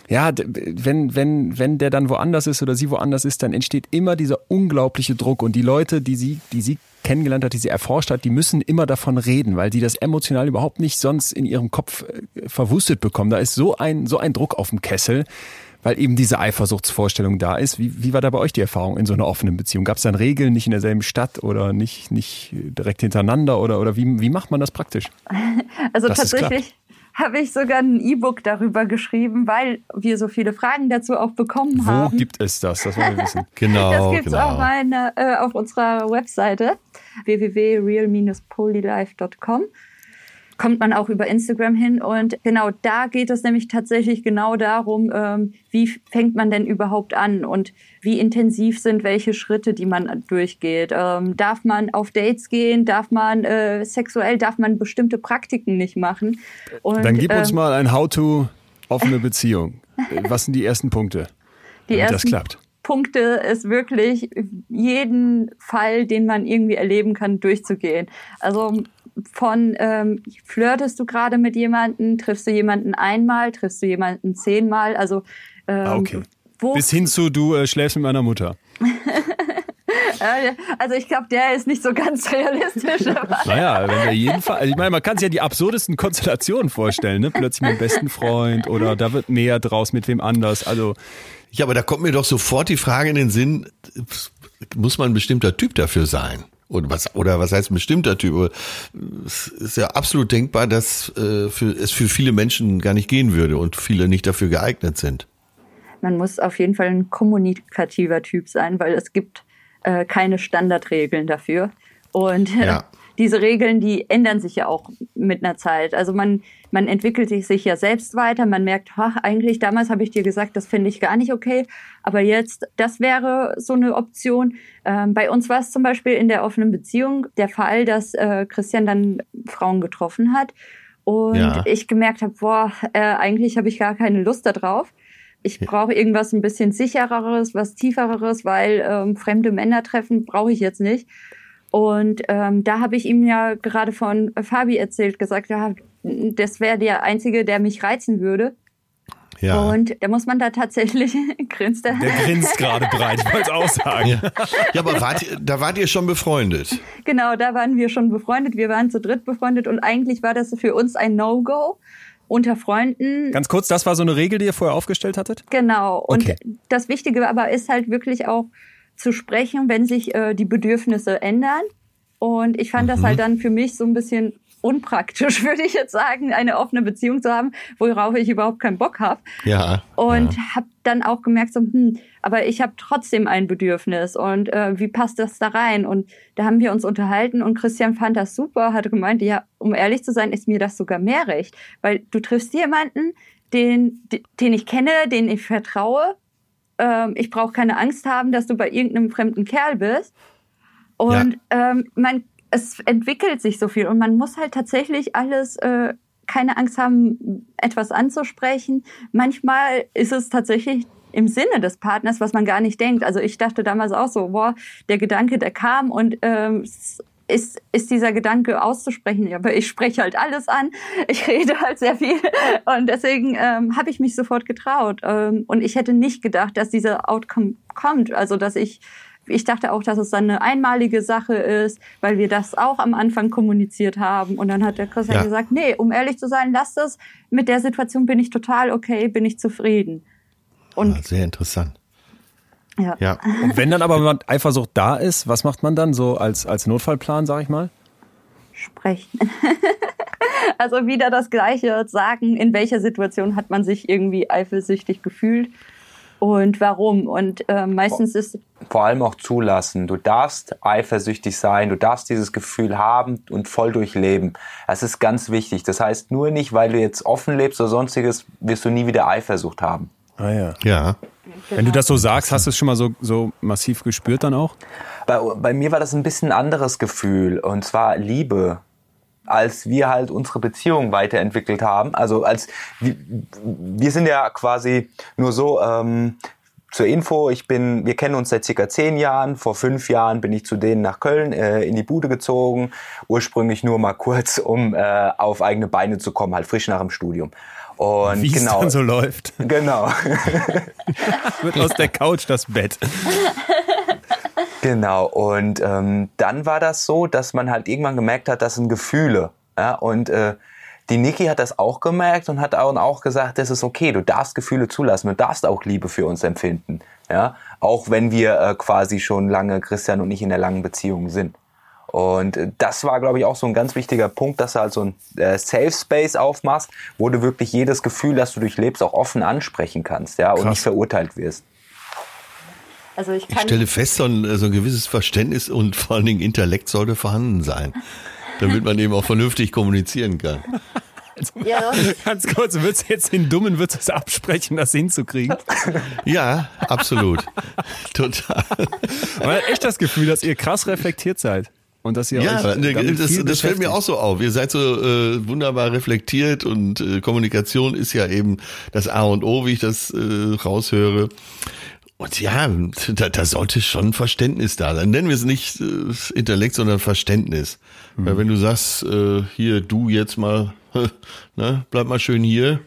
ja, wenn, wenn, wenn der dann woanders ist oder sie woanders ist, dann entsteht immer dieser unglaubliche Druck und die Leute, die sie, die sie kennengelernt hat, die sie erforscht hat, die müssen immer davon reden, weil die das emotional überhaupt nicht sonst in ihrem Kopf äh, verwusstet bekommen. Da ist so ein, so ein Druck auf dem Kessel weil eben diese Eifersuchtsvorstellung da ist. Wie, wie war da bei euch die Erfahrung in so einer offenen Beziehung? Gab es dann Regeln, nicht in derselben Stadt oder nicht, nicht direkt hintereinander oder, oder wie, wie macht man das praktisch? <laughs> Also tatsächlich habe ich sogar ein E-Book darüber geschrieben, weil wir so viele Fragen dazu auch bekommen Wo haben. Wo gibt es das? Das wollen wir wissen. <laughs> genau. Das gibt es genau. auch meine, äh, auf unserer Webseite www.real-polylife.com kommt man auch über Instagram hin. Und genau da geht es nämlich tatsächlich genau darum, ähm, wie fängt man denn überhaupt an und wie intensiv sind welche Schritte, die man durchgeht. Ähm, darf man auf Dates gehen? Darf man äh, sexuell? Darf man bestimmte Praktiken nicht machen? Und, Dann gib uns ähm, mal ein How-to offene Beziehung. <laughs> Was sind die ersten Punkte, die damit ersten das klappt? Punkte ist wirklich jeden Fall, den man irgendwie erleben kann, durchzugehen. Also von ähm, flirtest du gerade mit jemandem, triffst du jemanden einmal, triffst du jemanden zehnmal, also ähm, ah, okay. Bis hin zu du äh, schläfst mit meiner Mutter. <laughs> also ich glaube, der ist nicht so ganz <laughs> realistisch. naja, wenn wir jeden Fall, also ich meine, man kann sich ja die absurdesten Konstellationen vorstellen, ne? Plötzlich mit dem besten Freund oder da wird mehr draus mit wem anders. Also ja, aber da kommt mir doch sofort die Frage in den Sinn: Muss man ein bestimmter Typ dafür sein? oder was, oder was heißt ein bestimmter Typ? Es ist ja absolut denkbar, dass äh, für, es für viele Menschen gar nicht gehen würde und viele nicht dafür geeignet sind. Man muss auf jeden Fall ein kommunikativer Typ sein, weil es gibt äh, keine Standardregeln dafür. Und ja. Diese Regeln, die ändern sich ja auch mit einer Zeit. Also man, man entwickelt sich ja selbst weiter. Man merkt, ach, eigentlich damals habe ich dir gesagt, das finde ich gar nicht okay. Aber jetzt, das wäre so eine Option. Ähm, bei uns war es zum Beispiel in der offenen Beziehung der Fall, dass äh, Christian dann Frauen getroffen hat. Und ja. ich gemerkt habe, boah, äh, eigentlich habe ich gar keine Lust darauf. Ich brauche irgendwas ein bisschen sichereres, was tiefereres, weil ähm, fremde Männer treffen brauche ich jetzt nicht. Und ähm, da habe ich ihm ja gerade von Fabi erzählt, gesagt, ja, das wäre der Einzige, der mich reizen würde. Ja. Und da muss man da tatsächlich <laughs> grinst er. Der grinst gerade breit, ich wollte es auch sagen. Ja, ja aber wart, da wart ihr schon befreundet? Genau, da waren wir schon befreundet. Wir waren zu dritt befreundet und eigentlich war das für uns ein No-Go unter Freunden. Ganz kurz, das war so eine Regel, die ihr vorher aufgestellt hattet? Genau. Und okay. das Wichtige aber ist halt wirklich auch, zu sprechen, wenn sich äh, die Bedürfnisse ändern. Und ich fand mhm. das halt dann für mich so ein bisschen unpraktisch, <laughs> würde ich jetzt sagen, eine offene Beziehung zu haben, worauf ich überhaupt keinen Bock habe. Ja. Und ja. habe dann auch gemerkt, so, hm, aber ich habe trotzdem ein Bedürfnis und äh, wie passt das da rein? Und da haben wir uns unterhalten und Christian fand das super, hatte gemeint, ja, um ehrlich zu sein, ist mir das sogar mehr recht, weil du triffst jemanden, den, den ich kenne, den ich vertraue ähm, ich brauche keine Angst haben, dass du bei irgendeinem fremden Kerl bist. Und ja. ähm, man, es entwickelt sich so viel und man muss halt tatsächlich alles äh, keine Angst haben, etwas anzusprechen. Manchmal ist es tatsächlich im Sinne des Partners, was man gar nicht denkt. Also ich dachte damals auch so, boah, der Gedanke, der kam und ähm, ist, ist dieser Gedanke auszusprechen. Aber ich spreche halt alles an. Ich rede halt sehr viel. Und deswegen ähm, habe ich mich sofort getraut. Ähm, und ich hätte nicht gedacht, dass dieser Outcome kommt. Also, dass ich, ich dachte auch, dass es dann eine einmalige Sache ist, weil wir das auch am Anfang kommuniziert haben. Und dann hat der Christian ja. gesagt, nee, um ehrlich zu sein, lass das. Mit der Situation bin ich total okay, bin ich zufrieden. Und ah, sehr interessant. Ja. ja. Und wenn dann aber Eifersucht da ist, was macht man dann so als, als Notfallplan, sag ich mal? Sprechen. <laughs> also wieder das Gleiche sagen, in welcher Situation hat man sich irgendwie eifersüchtig gefühlt und warum. Und äh, meistens ist. Vor allem auch zulassen. Du darfst eifersüchtig sein, du darfst dieses Gefühl haben und voll durchleben. Das ist ganz wichtig. Das heißt, nur nicht, weil du jetzt offen lebst oder sonstiges, wirst du nie wieder Eifersucht haben. Ah ja. Ja. Wenn du das so sagst, hast du es schon mal so, so massiv gespürt dann auch? Bei, bei mir war das ein bisschen ein anderes Gefühl und zwar Liebe als wir halt unsere Beziehung weiterentwickelt haben. Also als wir, wir sind ja quasi nur so, ähm, zur Info, ich bin, wir kennen uns seit circa zehn Jahren. Vor fünf Jahren bin ich zu denen nach Köln äh, in die Bude gezogen. Ursprünglich nur mal kurz, um äh, auf eigene Beine zu kommen, halt frisch nach dem Studium. Und Wie genau, es dann so läuft. Genau. <laughs> Wird aus der Couch das Bett. <laughs> Genau, und ähm, dann war das so, dass man halt irgendwann gemerkt hat, das sind Gefühle. Ja? Und äh, die Niki hat das auch gemerkt und hat auch, auch gesagt, das ist okay, du darfst Gefühle zulassen, du darfst auch Liebe für uns empfinden. Ja? Auch wenn wir äh, quasi schon lange, Christian und ich, in der langen Beziehung sind. Und äh, das war, glaube ich, auch so ein ganz wichtiger Punkt, dass du halt so ein äh, Safe Space aufmachst, wo du wirklich jedes Gefühl, das du durchlebst, auch offen ansprechen kannst, ja, und nicht verurteilt wirst. Also ich, ich stelle fest, so ein, so ein gewisses Verständnis und vor allen Dingen Intellekt sollte vorhanden sein, damit man eben auch vernünftig kommunizieren kann. Also, ja. <laughs> Ganz kurz, würdest du jetzt den Dummen würdest du es absprechen, das hinzukriegen? Ja, absolut. <laughs> Total. Aber echt das Gefühl, dass ihr krass reflektiert seid. Und dass ihr ja, euch das, das fällt mir auch so auf. Ihr seid so äh, wunderbar reflektiert und äh, Kommunikation ist ja eben das A und O, wie ich das äh, raushöre. Und ja, da, da sollte schon Verständnis da sein. Nennen wir es nicht äh, Intellekt, sondern Verständnis. Mhm. Weil wenn du sagst, äh, hier, du jetzt mal, <laughs> ne, bleib mal schön hier.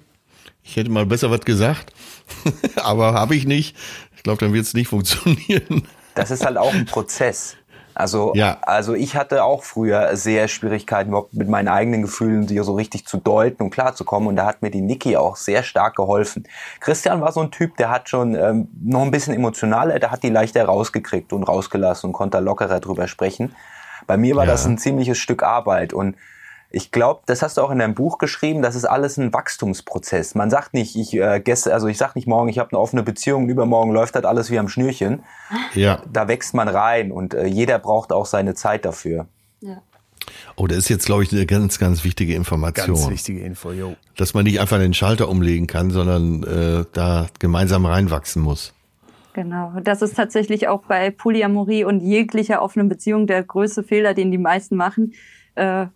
Ich hätte mal besser was gesagt, <laughs> aber habe ich nicht. Ich glaube, dann wird es nicht <laughs> funktionieren. Das ist halt auch ein Prozess. Also, ja. also ich hatte auch früher sehr Schwierigkeiten, überhaupt mit meinen eigenen Gefühlen die so richtig zu deuten und klarzukommen. Und da hat mir die Niki auch sehr stark geholfen. Christian war so ein Typ, der hat schon ähm, noch ein bisschen emotionaler, der hat die leichter rausgekriegt und rausgelassen und konnte lockerer drüber sprechen. Bei mir war ja. das ein ziemliches Stück Arbeit und ich glaube, das hast du auch in deinem Buch geschrieben, das ist alles ein Wachstumsprozess. Man sagt nicht, ich äh, gestern, also ich sag nicht morgen, ich habe eine offene Beziehung, übermorgen läuft das alles wie am Schnürchen. Ja. Da wächst man rein und äh, jeder braucht auch seine Zeit dafür. Ja. Oh, das ist jetzt, glaube ich, eine ganz, ganz wichtige Information. Ganz wichtige Info, jo. Dass man nicht einfach den Schalter umlegen kann, sondern äh, da gemeinsam reinwachsen muss. Genau, das ist tatsächlich auch bei Polyamorie und jeglicher offenen Beziehung der größte Fehler, den die meisten machen. Äh,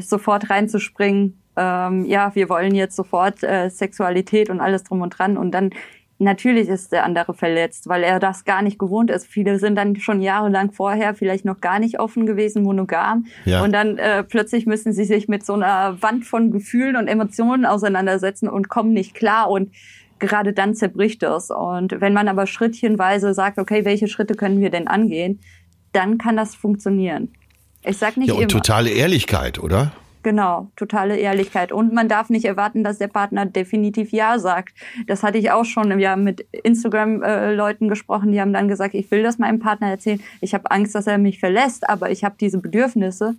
sofort reinzuspringen, ähm, ja, wir wollen jetzt sofort äh, Sexualität und alles drum und dran und dann natürlich ist der andere verletzt, weil er das gar nicht gewohnt ist. Viele sind dann schon jahrelang vorher vielleicht noch gar nicht offen gewesen, monogam. Ja. Und dann äh, plötzlich müssen sie sich mit so einer Wand von Gefühlen und Emotionen auseinandersetzen und kommen nicht klar und gerade dann zerbricht es. Und wenn man aber schrittchenweise sagt, okay, welche Schritte können wir denn angehen, dann kann das funktionieren. Ich sag nicht ja, und immer. totale Ehrlichkeit, oder? Genau, totale Ehrlichkeit. Und man darf nicht erwarten, dass der Partner definitiv Ja sagt. Das hatte ich auch schon ja, mit Instagram-Leuten äh, gesprochen, die haben dann gesagt, ich will das meinem Partner erzählen. Ich habe Angst, dass er mich verlässt, aber ich habe diese Bedürfnisse.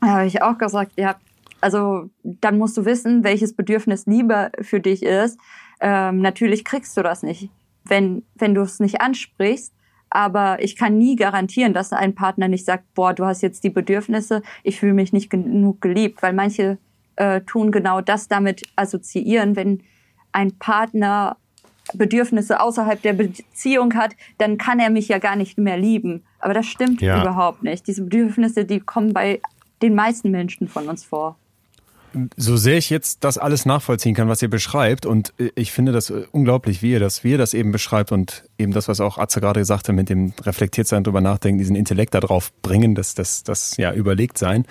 Da habe ich auch gesagt, ja, also dann musst du wissen, welches Bedürfnis lieber für dich ist. Ähm, natürlich kriegst du das nicht, wenn, wenn du es nicht ansprichst. Aber ich kann nie garantieren, dass ein Partner nicht sagt, boah, du hast jetzt die Bedürfnisse, ich fühle mich nicht genug geliebt, weil manche äh, tun genau das damit assoziieren, wenn ein Partner Bedürfnisse außerhalb der Beziehung hat, dann kann er mich ja gar nicht mehr lieben. Aber das stimmt ja. überhaupt nicht. Diese Bedürfnisse, die kommen bei den meisten Menschen von uns vor so sehr ich jetzt das alles nachvollziehen kann, was ihr beschreibt, und äh, ich finde das äh, unglaublich, wie ihr das, wie ihr das eben beschreibt und eben das, was auch Atze gerade gesagt hat, mit dem reflektiert sein, drüber nachdenken, diesen Intellekt da drauf bringen, das, das, das, ja, überlegt sein.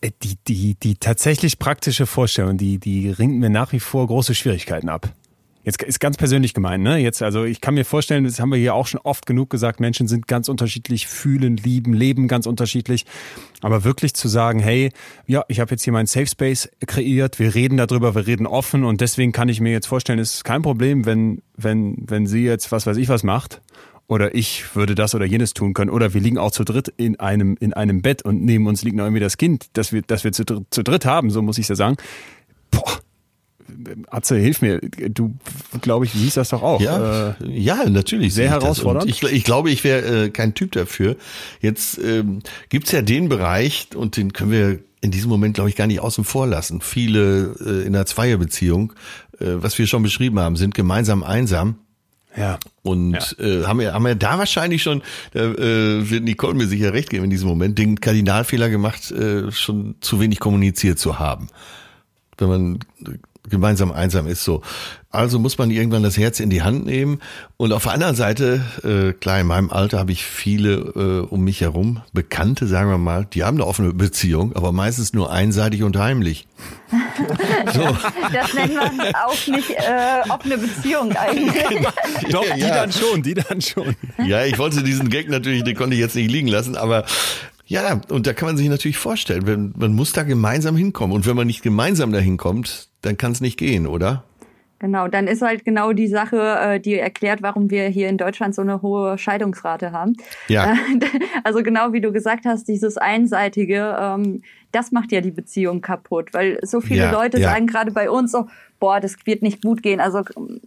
Äh, die, die, die tatsächlich praktische Vorstellung, die, die ringt mir nach wie vor große Schwierigkeiten ab. Jetzt ist ganz persönlich gemeint, ne? Jetzt, also ich kann mir vorstellen, das haben wir hier auch schon oft genug gesagt, Menschen sind ganz unterschiedlich, fühlen, lieben, leben ganz unterschiedlich. Aber wirklich zu sagen, hey, ja, ich habe jetzt hier meinen Safe Space kreiert, wir reden darüber, wir reden offen und deswegen kann ich mir jetzt vorstellen, ist kein Problem, wenn, wenn, wenn sie jetzt was weiß ich was macht oder ich würde das oder jenes tun können oder wir liegen auch zu dritt in einem in einem Bett und neben uns liegt noch irgendwie das Kind, das wir das wir zu, zu dritt haben, so muss ich ja sagen. Boah, Atze, hilf mir. Du, glaube ich, liest das doch auch. Ja, äh, ja natürlich. Sehr herausfordernd. Ich, ich, glaube, ich wäre äh, kein Typ dafür. Jetzt ähm, gibt's ja den Bereich, und den können wir in diesem Moment, glaube ich, gar nicht außen vor lassen. Viele äh, in einer Zweierbeziehung, äh, was wir schon beschrieben haben, sind gemeinsam einsam. Ja. Und ja. Äh, haben, wir, haben wir da wahrscheinlich schon, da äh, wird Nicole mir sicher recht geben in diesem Moment, den Kardinalfehler gemacht, äh, schon zu wenig kommuniziert zu haben. Wenn man gemeinsam einsam ist so. Also muss man irgendwann das Herz in die Hand nehmen. Und auf der anderen Seite, äh, klar, in meinem Alter habe ich viele äh, um mich herum, Bekannte, sagen wir mal, die haben eine offene Beziehung, aber meistens nur einseitig und heimlich. <laughs> so. Das nennt man auch nicht äh, offene Beziehung eigentlich. <laughs> Doch, die ja. dann schon, die dann schon. Ja, ich wollte diesen Gag natürlich, den konnte ich jetzt nicht liegen lassen, aber ja, und da kann man sich natürlich vorstellen, wenn, man muss da gemeinsam hinkommen. Und wenn man nicht gemeinsam dahin kommt, dann kann es nicht gehen, oder? Genau, dann ist halt genau die Sache, äh, die erklärt, warum wir hier in Deutschland so eine hohe Scheidungsrate haben. Ja. <laughs> Also genau wie du gesagt hast, dieses Einseitige, ähm, das macht ja die Beziehung kaputt, weil so viele ja, Leute ja. sagen gerade bei uns so, boah, das wird nicht gut gehen. Also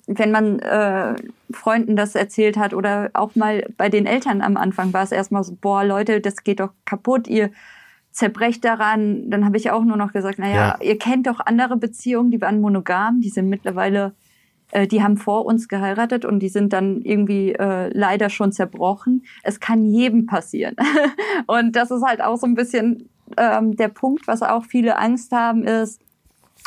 wenn man äh, Freunden das erzählt hat oder auch mal bei den Eltern am Anfang war es erstmal so, boah, Leute, das geht doch kaputt, ihr zerbrecht daran. Dann habe ich auch nur noch gesagt, naja, ja. ihr kennt doch andere Beziehungen, die waren monogam, die sind mittlerweile, äh, die haben vor uns geheiratet und die sind dann irgendwie äh, leider schon zerbrochen. Es kann jedem passieren. <laughs> und das ist halt auch so ein bisschen ähm, der Punkt, was auch viele Angst haben, ist,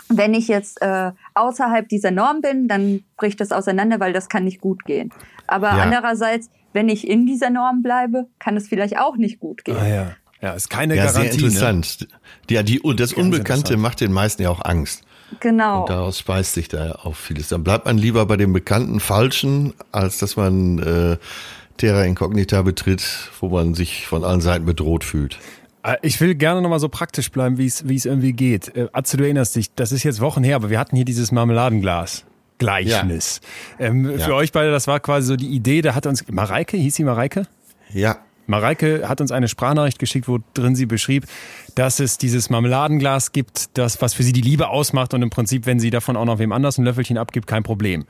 wenn ich jetzt äh, außerhalb dieser Norm bin, dann bricht das auseinander, weil das kann nicht gut gehen. Aber ja. andererseits, wenn ich in dieser Norm bleibe, kann es vielleicht auch nicht gut gehen. Ah, ja. Ja, ist keine ja, Garantie. Sehr ne? interessant. Ne? Ja, die, das Unbekannte macht den meisten ja auch Angst. Genau. Und daraus speist sich da auch vieles. Dann bleibt man lieber bei dem bekannten Falschen, als dass man äh, Terra Incognita betritt, wo man sich von allen Seiten bedroht fühlt. Äh, ich will gerne nochmal so praktisch bleiben, wie es wie es irgendwie geht. Äh, Atze, du erinnerst dich, das ist jetzt Wochen her, aber wir hatten hier dieses Marmeladenglas. Gleichnis. Ja. Ähm, ja. Für euch beide, das war quasi so die Idee, da hat uns, Mareike, hieß sie Mareike? Ja. Mareike hat uns eine Sprachnachricht geschickt, wo drin sie beschrieb, dass es dieses Marmeladenglas gibt, das, was für sie die Liebe ausmacht und im Prinzip, wenn sie davon auch noch wem anders ein Löffelchen abgibt, kein Problem.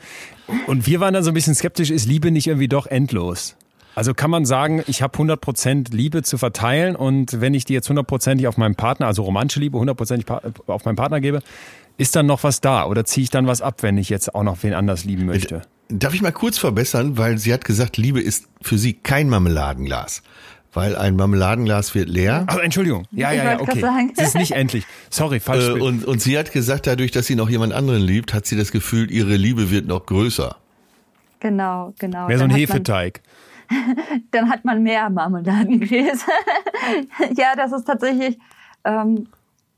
Und wir waren dann so ein bisschen skeptisch, ist Liebe nicht irgendwie doch endlos? Also kann man sagen, ich habe 100% Liebe zu verteilen und wenn ich die jetzt 100%ig auf meinen Partner, also romantische Liebe 100%ig auf meinen Partner gebe, ist dann noch was da oder ziehe ich dann was ab, wenn ich jetzt auch noch wen anders lieben möchte? Darf ich mal kurz verbessern, weil sie hat gesagt, Liebe ist für sie kein Marmeladenglas. Weil ein Marmeladenglas wird leer. Also Entschuldigung. Ja, ja, ja, okay. Es ist nicht endlich. Sorry, <laughs> falsch. Äh, und, und sie hat gesagt, dadurch, dass sie noch jemand anderen liebt, hat sie das Gefühl, ihre Liebe wird noch größer. Genau, genau. Mehr so ein Hefeteig. <laughs> dann hat man mehr Marmeladengläser. <laughs> ja, das ist tatsächlich, ähm,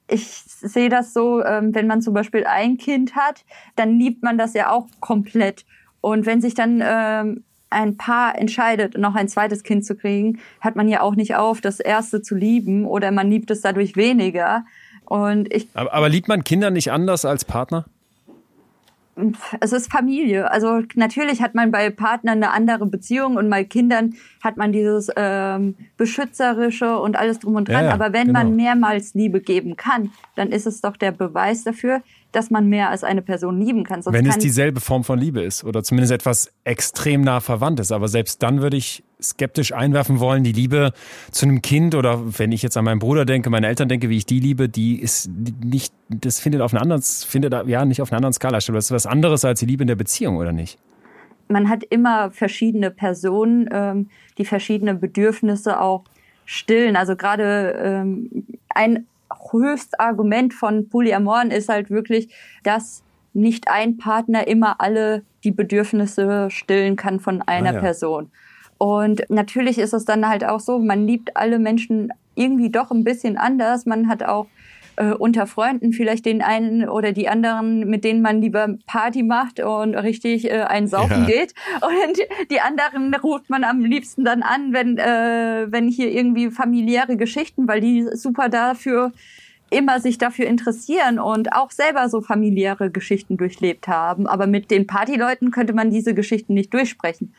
ich sehe das so, ähm, wenn man zum Beispiel ein Kind hat, dann liebt man das ja auch komplett. Und wenn sich dann ähm, ein Paar entscheidet, noch ein zweites Kind zu kriegen, hat man ja auch nicht auf, das erste zu lieben oder man liebt es dadurch weniger. Und ich, aber, aber liebt man Kinder nicht anders als Partner? Es ist Familie. Also natürlich hat man bei Partnern eine andere Beziehung und bei Kindern hat man dieses ähm, beschützerische und alles drum und dran. Ja, ja, Aber wenn genau. man mehrmals Liebe geben kann, dann ist es doch der Beweis dafür, dass man mehr als eine Person lieben kann. Sonst wenn es dieselbe Form von Liebe ist oder zumindest etwas extrem nah verwandt ist. Aber selbst dann würde ich skeptisch einwerfen wollen, die Liebe zu einem Kind oder wenn ich jetzt an meinen Bruder denke, meine Eltern denke, wie ich die liebe, die ist nicht, das findet auf einer anderen, findet ja nicht auf einer anderen Skala statt. Das ist was anderes als die Liebe in der Beziehung, oder nicht? Man hat immer verschiedene Personen, ähm, die verschiedene Bedürfnisse auch stillen. Also gerade ähm, ein Höchstargument von Polyamoren ist halt wirklich, dass nicht ein Partner immer alle die Bedürfnisse stillen kann von einer ah, ja. Person. Und natürlich ist es dann halt auch so, man liebt alle Menschen irgendwie doch ein bisschen anders. Man hat auch äh, unter Freunden vielleicht den einen oder die anderen, mit denen man lieber Party macht und richtig äh, ein Saufen ja. geht. Und die anderen ruft man am liebsten dann an, wenn, äh, wenn hier irgendwie familiäre Geschichten, weil die super dafür immer sich dafür interessieren und auch selber so familiäre Geschichten durchlebt haben. Aber mit den Partyleuten könnte man diese Geschichten nicht durchsprechen.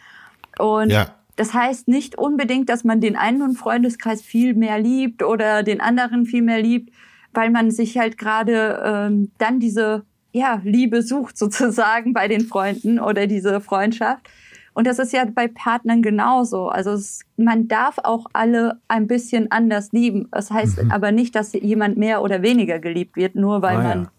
Und ja. das heißt nicht unbedingt, dass man den einen Freundeskreis viel mehr liebt oder den anderen viel mehr liebt, weil man sich halt gerade ähm, dann diese ja, Liebe sucht sozusagen bei den Freunden oder diese Freundschaft. Und das ist ja bei Partnern genauso. Also es, man darf auch alle ein bisschen anders lieben. Das heißt mhm. aber nicht, dass jemand mehr oder weniger geliebt wird, nur weil ah, man ja.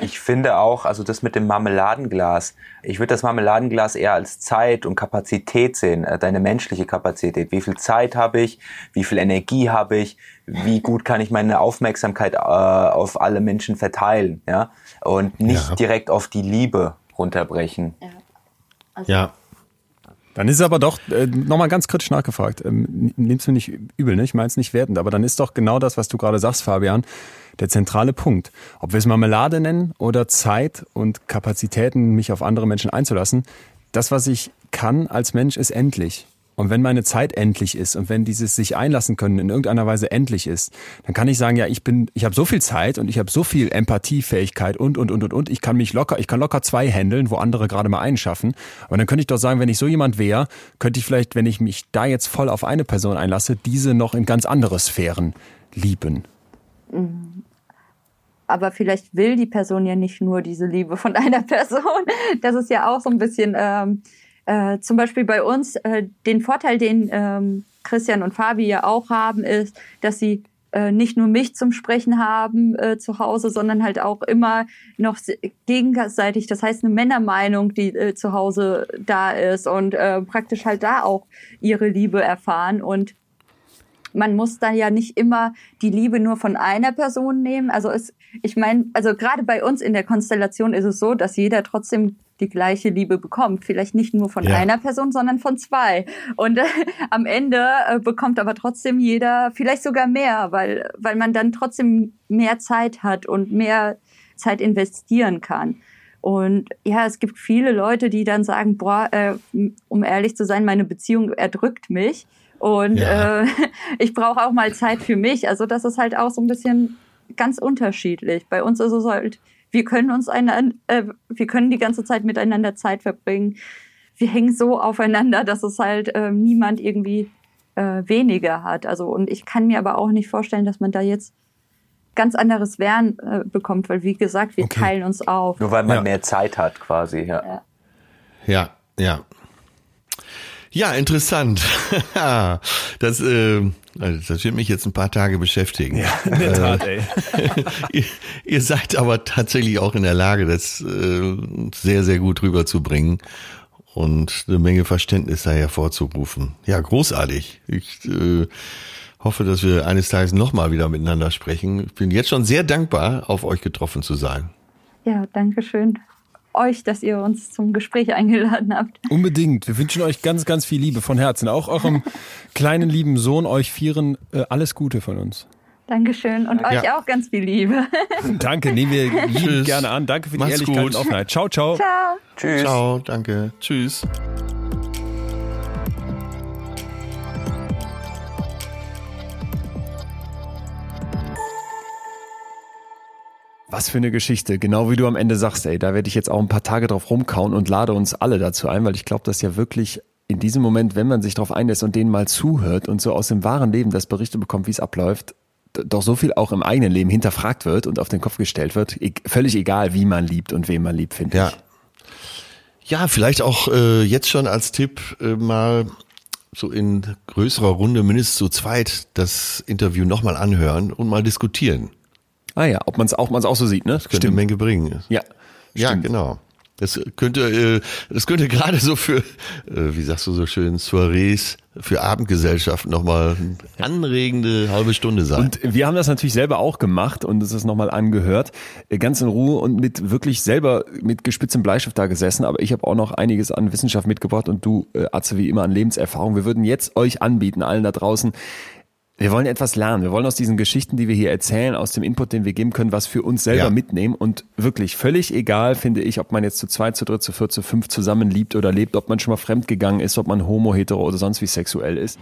Ich finde auch, also das mit dem Marmeladenglas, ich würde das Marmeladenglas eher als Zeit und Kapazität sehen, äh, deine menschliche Kapazität. Wie viel Zeit habe ich? Wie viel Energie habe ich? Wie gut kann ich meine Aufmerksamkeit äh, auf alle Menschen verteilen? Ja? Und nicht ja. direkt auf die Liebe runterbrechen. Ja. Also ja. Dann ist es aber doch äh, nochmal ganz kritisch nachgefragt. Ähm, Nimmst du nicht übel, ne? Ich meine es nicht wertend, aber dann ist doch genau das, was du gerade sagst, Fabian, der zentrale Punkt. Ob wir es Marmelade nennen oder Zeit und Kapazitäten, mich auf andere Menschen einzulassen, das, was ich kann als Mensch, ist endlich. Und wenn meine Zeit endlich ist und wenn dieses sich einlassen können in irgendeiner Weise endlich ist, dann kann ich sagen, ja, ich bin, ich habe so viel Zeit und ich habe so viel Empathiefähigkeit und und und und und. Ich kann mich locker, ich kann locker zwei handeln, wo andere gerade mal einen schaffen. Aber dann könnte ich doch sagen, wenn ich so jemand wäre, könnte ich vielleicht, wenn ich mich da jetzt voll auf eine Person einlasse, diese noch in ganz andere Sphären lieben. Aber vielleicht will die Person ja nicht nur diese Liebe von <laughs> einer Person. Das ist ja auch so ein bisschen. Ähm äh, zum Beispiel bei uns, äh, den Vorteil, den ähm, Christian und Fabi ja auch haben, ist, dass sie äh, nicht nur mich zum Sprechen haben äh, zu Hause, sondern halt auch immer noch gegenseitig, das heißt eine Männermeinung, die äh, zu Hause da ist und äh, praktisch halt da auch ihre Liebe erfahren und man muss da ja nicht immer die Liebe nur von einer Person nehmen. Also es, ich meine, also gerade bei uns in der Konstellation ist es so, dass jeder trotzdem die gleiche Liebe bekommt. Vielleicht nicht nur von ja. einer Person, sondern von zwei. Und äh, am Ende äh, bekommt aber trotzdem jeder vielleicht sogar mehr, weil, weil man dann trotzdem mehr Zeit hat und mehr Zeit investieren kann. Und ja, es gibt viele Leute, die dann sagen, boah, äh, um ehrlich zu sein, meine Beziehung erdrückt mich. Und ja. äh, <laughs> ich brauche auch mal Zeit für mich. Also das ist halt auch so ein bisschen ganz unterschiedlich. Bei uns ist es halt, wir können uns einander, äh, wir können die ganze Zeit miteinander Zeit verbringen. Wir hängen so aufeinander, dass es halt äh, niemand irgendwie äh, weniger hat. Also und ich kann mir aber auch nicht vorstellen, dass man da jetzt ganz anderes Wern äh, bekommt, weil wie gesagt, wir okay. teilen uns auf. Nur weil man ja. mehr Zeit hat, quasi. Ja, ja, ja. Ja. Interessant. <laughs> das, äh, also das wird mich jetzt ein paar Tage beschäftigen. Ja, in der Tat, ey. <laughs> ihr, ihr, seid aber tatsächlich auch in der Lage, das äh, sehr, sehr gut rüberzubringen und eine Menge Verständnis da hervorzurufen. Ja, großartig. Ich äh, hoffe, dass wir eines Tages nochmal wieder miteinander sprechen. Ich bin jetzt schon sehr dankbar, auf euch getroffen zu sein. Ja, danke schön euch, dass ihr uns zum Gespräch eingeladen habt. Unbedingt. Wir wünschen euch ganz, ganz viel Liebe von Herzen. Auch eurem <laughs> kleinen lieben Sohn, euch Vieren, äh, alles Gute von uns. Dankeschön und euch ja. auch ganz viel Liebe. <laughs> Danke, nehmen wir <laughs> lieb gerne an. Danke für die Mach's Ehrlichkeit gut. und Offenheit. Ciao, ciao. Ciao. Tschüss. Ciao, danke. Tschüss. Was für eine Geschichte. Genau wie du am Ende sagst, ey, da werde ich jetzt auch ein paar Tage drauf rumkauen und lade uns alle dazu ein, weil ich glaube, dass ja wirklich in diesem Moment, wenn man sich darauf einlässt und denen mal zuhört und so aus dem wahren Leben das Berichte bekommt, wie es abläuft, doch so viel auch im eigenen Leben hinterfragt wird und auf den Kopf gestellt wird. E völlig egal, wie man liebt und wen man liebt, finde ja. ich. Ja, vielleicht auch äh, jetzt schon als Tipp äh, mal so in größerer Runde mindestens zu zweit das Interview nochmal anhören und mal diskutieren. Ah ja, ob man es auch, man's auch so sieht, ne? Das könnte Stimmt. eine Menge bringen. Ja. Ja, stimmt. genau. Das könnte, äh, das könnte <laughs> gerade so für, äh, wie sagst du so schön, Soirees, für Abendgesellschaft nochmal anregende halbe Stunde sein. Und wir haben das natürlich selber auch gemacht und es ist nochmal angehört, äh, ganz in Ruhe und mit wirklich selber mit gespitztem Bleistift da gesessen, aber ich habe auch noch einiges an Wissenschaft mitgebracht und du, Atze, wie immer an Lebenserfahrung. Wir würden jetzt euch anbieten, allen da draußen, Wir wollen etwas lernen. Wir wollen aus diesen Geschichten, die wir hier erzählen, aus dem Input, den wir geben können, was für uns selber ja. mitnehmen. Und wirklich völlig egal, finde ich, ob man jetzt zu zwei, zu dritt, zu vier, zu fünf zusammen liebt oder lebt, ob man schon mal fremdgegangen ist, ob man homo, hetero oder sonst wie sexuell ist.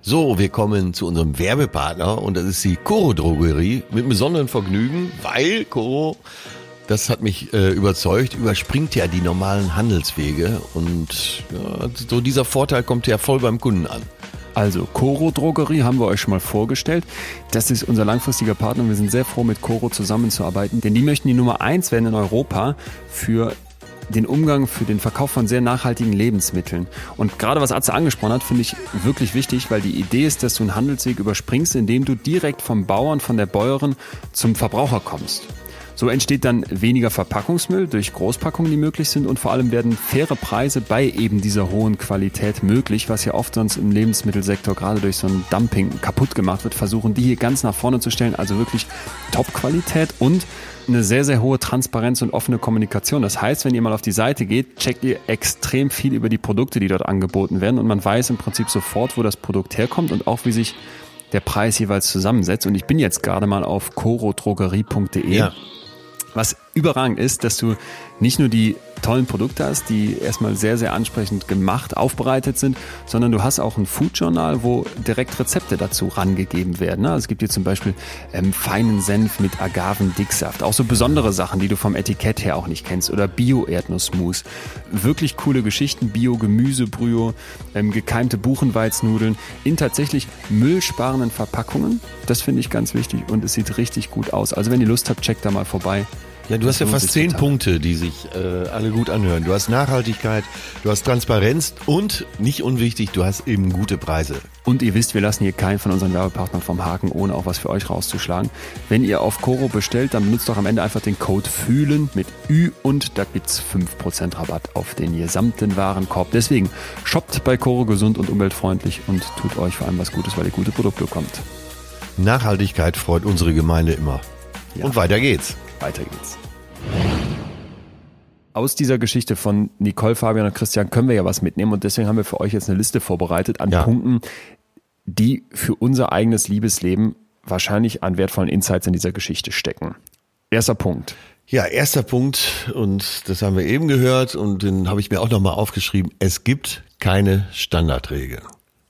So, wir kommen zu unserem Werbepartner und das ist die Coro Drogerie mit besonderem Vergnügen, weil Coro, das hat mich äh, überzeugt, überspringt ja die normalen Handelswege und ja, so dieser Vorteil kommt ja voll beim Kunden an. Also Coro Drogerie haben wir euch schon mal vorgestellt. Das ist unser langfristiger Partner und wir sind sehr froh, mit Coro zusammenzuarbeiten, denn die möchten die Nummer eins werden in Europa für den Umgang für den Verkauf von sehr nachhaltigen Lebensmitteln. Und gerade was Atze angesprochen hat, finde ich wirklich wichtig, weil die Idee ist, dass du einen Handelsweg überspringst, indem du direkt vom Bauern, von der Bäuerin zum Verbraucher kommst. So entsteht dann weniger Verpackungsmüll durch Großpackungen, die möglich sind und vor allem werden faire Preise bei eben dieser hohen Qualität möglich, was ja oft sonst im Lebensmittelsektor gerade durch so ein Dumping kaputt gemacht wird, versuchen die hier ganz nach vorne zu stellen, also wirklich Top-Qualität und eine sehr, sehr hohe Transparenz und offene Kommunikation. Das heißt, wenn ihr mal auf die Seite geht, checkt ihr extrem viel über die Produkte, die dort angeboten werden und man weiß im Prinzip sofort, wo das Produkt herkommt und auch wie sich der Preis jeweils zusammensetzt. Und ich bin jetzt gerade mal auf corodrogerie.de. Ja. Was überragend ist, dass du nicht nur die tollen Produkte hast, die erstmal sehr, sehr ansprechend gemacht, aufbereitet sind, sondern du hast auch ein Food-Journal, wo direkt Rezepte dazu rangegeben werden. Also es gibt hier zum Beispiel ähm, feinen Senf mit Agavendicksaft, auch so besondere Sachen, die du vom Etikett her auch nicht kennst, oder Bio-Erdnussmus. Wirklich coole Geschichten, Bio-Gemüsebrühe, ähm, gekeimte Buchenweiznudeln in tatsächlich müllsparenden Verpackungen. Das finde ich ganz wichtig und es sieht richtig gut aus. Also wenn ihr Lust habt, checkt da mal vorbei. Ja, du hast ja fast zehn total. Punkte, die sich äh, alle gut anhören. Du hast Nachhaltigkeit, du hast Transparenz und, nicht unwichtig, du hast eben gute Preise. Und ihr wisst, wir lassen hier keinen von unseren Werbepartnern vom Haken, ohne auch was für euch rauszuschlagen. Wenn ihr auf Coro bestellt, dann benutzt doch am Ende einfach den Code FÜHLEN mit Ü und da gibt's 5% Rabatt auf den gesamten Warenkorb. Deswegen shoppt bei Coro gesund und umweltfreundlich und tut euch vor allem was Gutes, weil ihr gute Produkte bekommt. Nachhaltigkeit freut unsere Gemeinde immer. Ja. Und weiter geht's. Weiter geht's. Aus dieser Geschichte von Nicole, Fabian und Christian können wir ja was mitnehmen und deswegen haben wir für euch jetzt eine Liste vorbereitet an ja. Punkten, die für unser eigenes Liebesleben wahrscheinlich an wertvollen Insights in dieser Geschichte stecken. Erster Punkt. Ja, erster Punkt, und das haben wir eben gehört, und den habe ich mir auch nochmal aufgeschrieben. Es gibt keine Standardregel.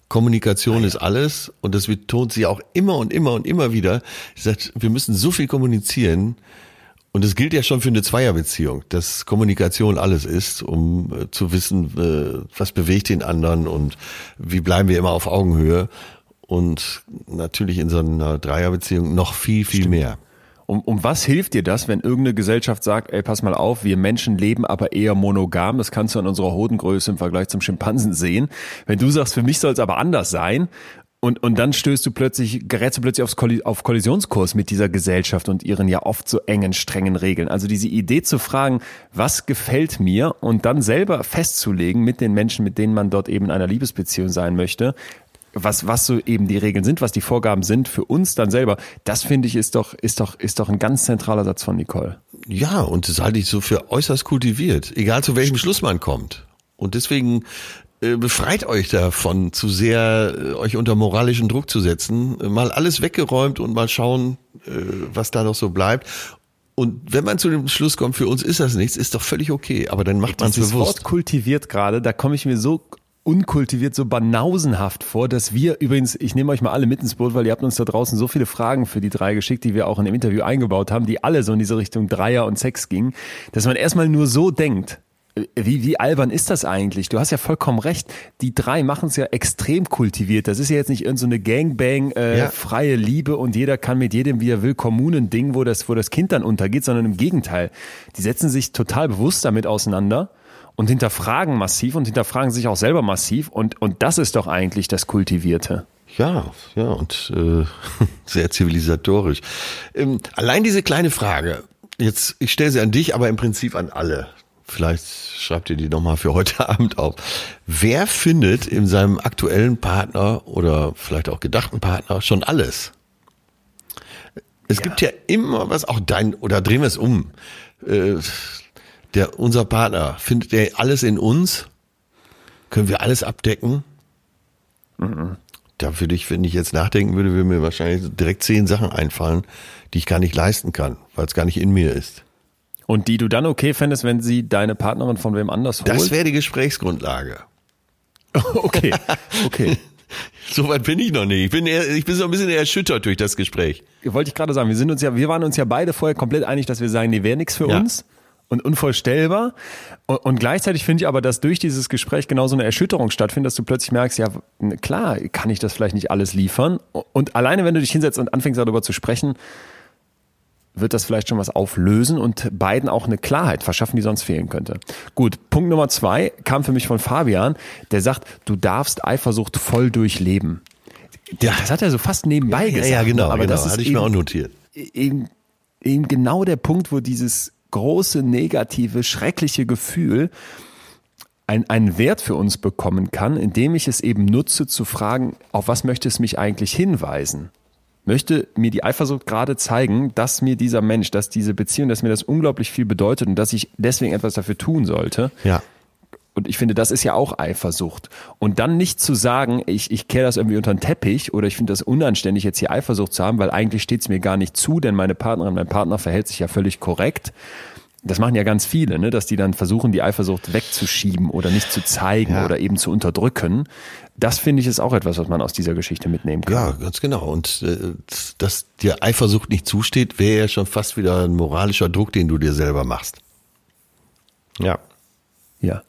Kommunikation ist alles, und das betont sie auch immer und immer und immer wieder. Sie sagt, wir müssen so viel kommunizieren, und es gilt ja schon für eine Zweierbeziehung, dass Kommunikation alles ist, um äh, zu wissen, äh, was bewegt den anderen und wie bleiben wir immer auf Augenhöhe. Und natürlich in so einer Dreierbeziehung noch viel, viel Stimmt. mehr. Um, um was hilft dir das, wenn irgendeine Gesellschaft sagt, ey, pass mal auf, wir Menschen leben aber eher monogam, das kannst du an unserer Hodengröße im Vergleich zum Schimpansen sehen. Wenn du sagst, für mich soll es aber anders sein und, und dann stößt du plötzlich, gerätst du plötzlich aufs Kolli auf Kollisionskurs mit dieser Gesellschaft und ihren ja oft so engen, strengen Regeln. Also diese Idee zu fragen, was gefällt mir und dann selber festzulegen mit den Menschen, mit denen man dort eben in einer Liebesbeziehung sein möchte, was, was so eben die Regeln sind, was die Vorgaben sind für uns dann selber, das finde ich ist doch, ist doch, ist doch ein ganz zentraler Satz von Nicole. Ja, und das halte ich so für äußerst kultiviert, egal zu welchem Schluss man kommt. Und deswegen befreit euch davon, zu sehr äh, euch unter moralischen Druck zu setzen. Mal alles weggeräumt und mal schauen, äh, was da noch so bleibt. Und wenn man zu dem Schluss kommt, für uns ist das nichts, ist doch völlig okay. Aber dann macht man es bewusst. Wort kultiviert gerade, da komme ich mir so unkultiviert, so banausenhaft vor, dass wir übrigens, ich nehme euch mal alle mit ins Boot, weil ihr habt uns da draußen so viele Fragen für die drei geschickt, die wir auch in dem Interview eingebaut haben, die alle so in diese Richtung Dreier und Sex gingen, dass man erstmal nur so denkt. Wie, wie albern ist das eigentlich? Du hast ja vollkommen recht. Die drei machen es ja extrem kultiviert. Das ist ja jetzt nicht irgendeine so Gangbang, äh, ja. freie Liebe und jeder kann mit jedem, wie er will, Kommunen-Ding, wo das, wo das Kind dann untergeht, sondern im Gegenteil. Die setzen sich total bewusst damit auseinander und hinterfragen massiv und hinterfragen sich auch selber massiv und, und das ist doch eigentlich das Kultivierte. Ja, ja, und äh, <laughs> sehr zivilisatorisch. Ähm, allein diese kleine Frage, jetzt, ich stelle sie an dich, aber im Prinzip an alle. Vielleicht schreibt ihr die nochmal für heute <laughs> Abend auf. Wer findet in seinem aktuellen Partner oder vielleicht auch gedachten Partner schon alles? Es ja. gibt ja immer was, auch dein, oder drehen wir es um. Äh, der, unser Partner, findet er alles in uns? Können wir alles abdecken? Mhm. da würde ich, wenn ich jetzt nachdenken würde, würde mir wahrscheinlich direkt zehn Sachen einfallen, die ich gar nicht leisten kann, weil es gar nicht in mir ist. Und die du dann okay fändest, wenn sie deine Partnerin von wem anders holt? Das wäre die Gesprächsgrundlage. <laughs> okay, okay. <laughs> Soweit bin ich noch nicht. Ich bin, eher, ich bin so ein bisschen erschüttert durch das Gespräch. Wollte ich gerade sagen, wir sind uns ja, wir waren uns ja beide vorher komplett einig, dass wir sagen, nee, wäre nichts für ja. uns und unvorstellbar. Und, und gleichzeitig finde ich aber, dass durch dieses Gespräch genau so eine Erschütterung stattfindet, dass du plötzlich merkst, ja, klar, kann ich das vielleicht nicht alles liefern. Und alleine, wenn du dich hinsetzt und anfängst darüber zu sprechen, wird das vielleicht schon was auflösen und beiden auch eine Klarheit verschaffen, die sonst fehlen könnte. Gut, Punkt Nummer zwei kam für mich von Fabian, der sagt, du darfst Eifersucht voll durchleben. Das hat er so fast nebenbei ja, gesagt. Ja, genau, aber genau, das ist hatte ich eben, mir auch notiert. Eben, eben genau der Punkt, wo dieses große, negative, schreckliche Gefühl ein, einen Wert für uns bekommen kann, indem ich es eben nutze, zu fragen, auf was möchte es mich eigentlich hinweisen? Möchte mir die Eifersucht gerade zeigen, dass mir dieser Mensch, dass diese Beziehung, dass mir das unglaublich viel bedeutet und dass ich deswegen etwas dafür tun sollte? Ja. Und ich finde, das ist ja auch Eifersucht. Und dann nicht zu sagen, ich, ich kehre das irgendwie unter den Teppich oder ich finde das unanständig, jetzt hier Eifersucht zu haben, weil eigentlich steht es mir gar nicht zu, denn meine Partnerin, mein Partner verhält sich ja völlig korrekt. Das machen ja ganz viele, ne? dass die dann versuchen, die Eifersucht wegzuschieben oder nicht zu zeigen ja. oder eben zu unterdrücken. Das finde ich ist auch etwas, was man aus dieser Geschichte mitnehmen kann. Ja, ganz genau. Und äh, dass dir Eifersucht nicht zusteht, wäre ja schon fast wieder ein moralischer Druck, den du dir selber machst. Ja. Ja.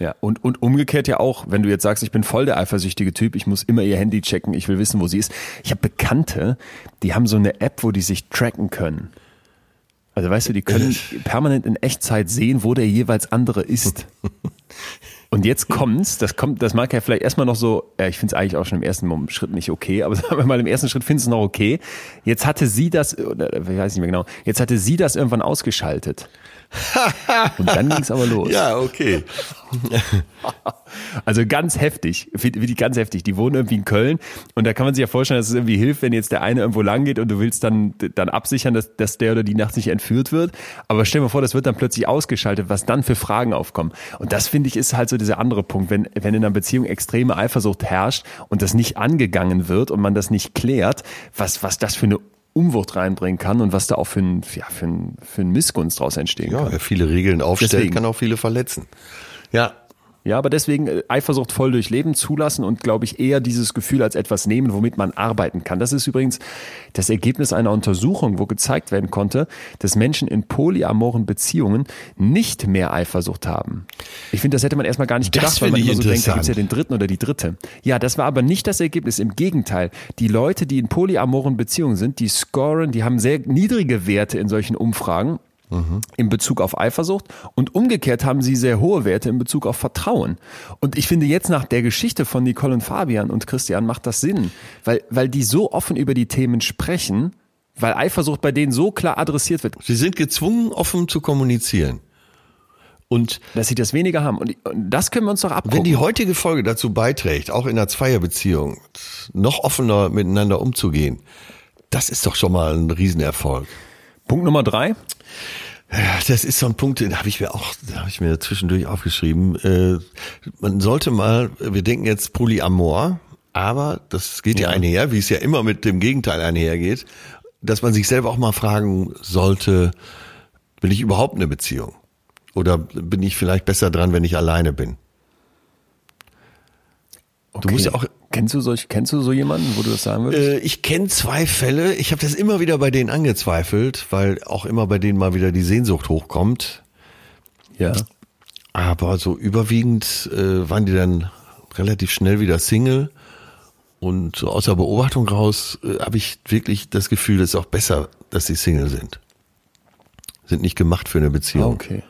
Ja, und, und umgekehrt ja auch, wenn du jetzt sagst, ich bin voll der eifersüchtige Typ, ich muss immer ihr Handy checken, ich will wissen, wo sie ist. Ich habe Bekannte, die haben so eine App, wo die sich tracken können. Also weißt du, die können permanent in Echtzeit sehen, wo der jeweils andere ist. <laughs> Und jetzt kommt's, das kommt, das mag ja vielleicht erstmal noch so, ja, ich finde es eigentlich auch schon im ersten Schritt nicht okay, aber <laughs> sagen wir mal, im ersten Schritt findest du es noch okay. Jetzt hatte sie das, oder, ich weiß nicht mehr genau, jetzt hatte sie das irgendwann ausgeschaltet. <laughs> Und dann ging es aber los. Ja, okay. Also ganz heftig, die ganz heftig. Die wohnen irgendwie in Köln und da kann man sich ja vorstellen, dass es irgendwie hilft, wenn jetzt der eine irgendwo lang geht und du willst dann, dann absichern, dass, dass der oder die nachts nicht entführt wird. Aber stell dir mal vor, das wird dann plötzlich ausgeschaltet, was dann für Fragen aufkommen. Und das finde ich ist halt so dieser andere Punkt, wenn, wenn in einer Beziehung extreme Eifersucht herrscht und das nicht angegangen wird und man das nicht klärt, was, was das für eine Umwucht reinbringen kann und was da auch für ein, ja, für ein, für ein Missgunst draus entstehen ja, kann. Wer viele Regeln aufstellt, Deswegen. kann auch viele verletzen. Ja, ja, aber deswegen äh, Eifersucht voll durchleben, zulassen und glaube ich eher dieses Gefühl als etwas nehmen, womit man arbeiten kann. Das ist übrigens das Ergebnis einer Untersuchung, wo gezeigt werden konnte, dass Menschen in polyamoren Beziehungen nicht mehr Eifersucht haben. Ich finde, das hätte man erstmal gar nicht gedacht, weil man immer so denkt, da gibt's ja den dritten oder die dritte. Ja, das war aber nicht das Ergebnis. Im Gegenteil, die Leute, die in polyamoren Beziehungen sind, die scoren, die haben sehr niedrige Werte in solchen Umfragen mhm. in Bezug auf Eifersucht und umgekehrt haben sie sehr hohe Werte in Bezug auf Vertrauen. Und ich finde jetzt nach der Geschichte von Nicole und Fabian und Christian macht das Sinn, weil, weil die so offen über die Themen sprechen, weil Eifersucht bei denen so klar adressiert wird. Sie sind gezwungen, offen zu kommunizieren. Und dass sie das weniger haben. Und das können wir uns doch abgucken. Wenn die heutige Folge dazu beiträgt, auch in einer Zweierbeziehung noch offener miteinander umzugehen, das ist doch schon mal ein Riesenerfolg. Punkt Nummer drei. Das ist so ein Punkt, den habe ich mir auch, habe ich mir zwischendurch aufgeschrieben. Äh, man sollte mal, wir denken jetzt Polyamor, aber das geht ja. ja einher, wie es ja immer mit dem Gegenteil einhergeht, dass man sich selber auch mal fragen sollte, will ich überhaupt eine Beziehung? Oder bin ich vielleicht besser dran, wenn ich alleine bin? Okay. Du musst ja auch Kennst du solch, kennst du so jemanden, wo du das sagen würdest? Äh, ich kenne zwei Fälle. Ich habe das immer wieder bei denen angezweifelt, weil auch immer bei denen mal wieder die Sehnsucht hochkommt. Ja. Aber so überwiegend äh, waren die dann relativ schnell wieder Single. Und so aus der Beobachtung raus äh, habe ich wirklich das Gefühl, es ist auch besser, dass sie Single sind. Sind nicht gemacht für eine Beziehung. Ah, okay.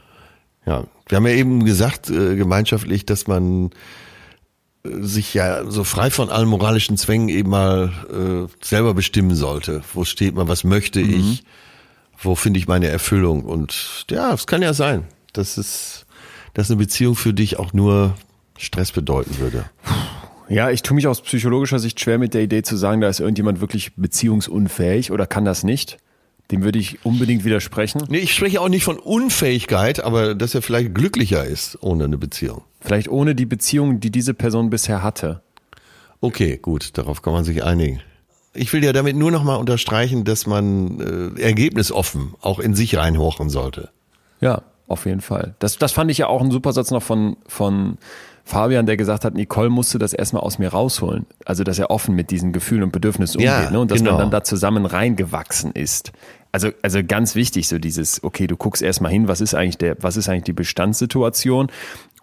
Ja, wir haben ja eben gesagt, äh, gemeinschaftlich, dass man sich ja so frei von allen moralischen Zwängen eben mal äh, selber bestimmen sollte. Wo steht man, was möchte mhm. ich, wo finde ich meine Erfüllung? Und ja, es kann ja sein, dass es, dass eine Beziehung für dich auch nur Stress bedeuten würde. Ja, ich tue mich aus psychologischer Sicht schwer mit der Idee zu sagen, da ist irgendjemand wirklich beziehungsunfähig oder kann das nicht. Dem würde ich unbedingt widersprechen. Nee, ich spreche auch nicht von Unfähigkeit, aber dass er vielleicht glücklicher ist ohne eine Beziehung. Vielleicht ohne die Beziehung, die diese Person bisher hatte. Okay, gut, darauf kann man sich einigen. Ich will ja damit nur noch mal unterstreichen, dass man äh, ergebnisoffen auch in sich reinhorchen sollte. Ja, auf jeden Fall. Das, das fand ich ja auch ein super Satz noch von, von Fabian, der gesagt hat, Nicole musste das erstmal aus mir rausholen. Also, dass er offen mit diesen Gefühlen und Bedürfnissen umgeht, ja, ne? Und dass genau. man dann da zusammen reingewachsen ist. Also, also ganz wichtig, so dieses, okay, du guckst erstmal hin, was ist eigentlich der, was ist eigentlich die Bestandssituation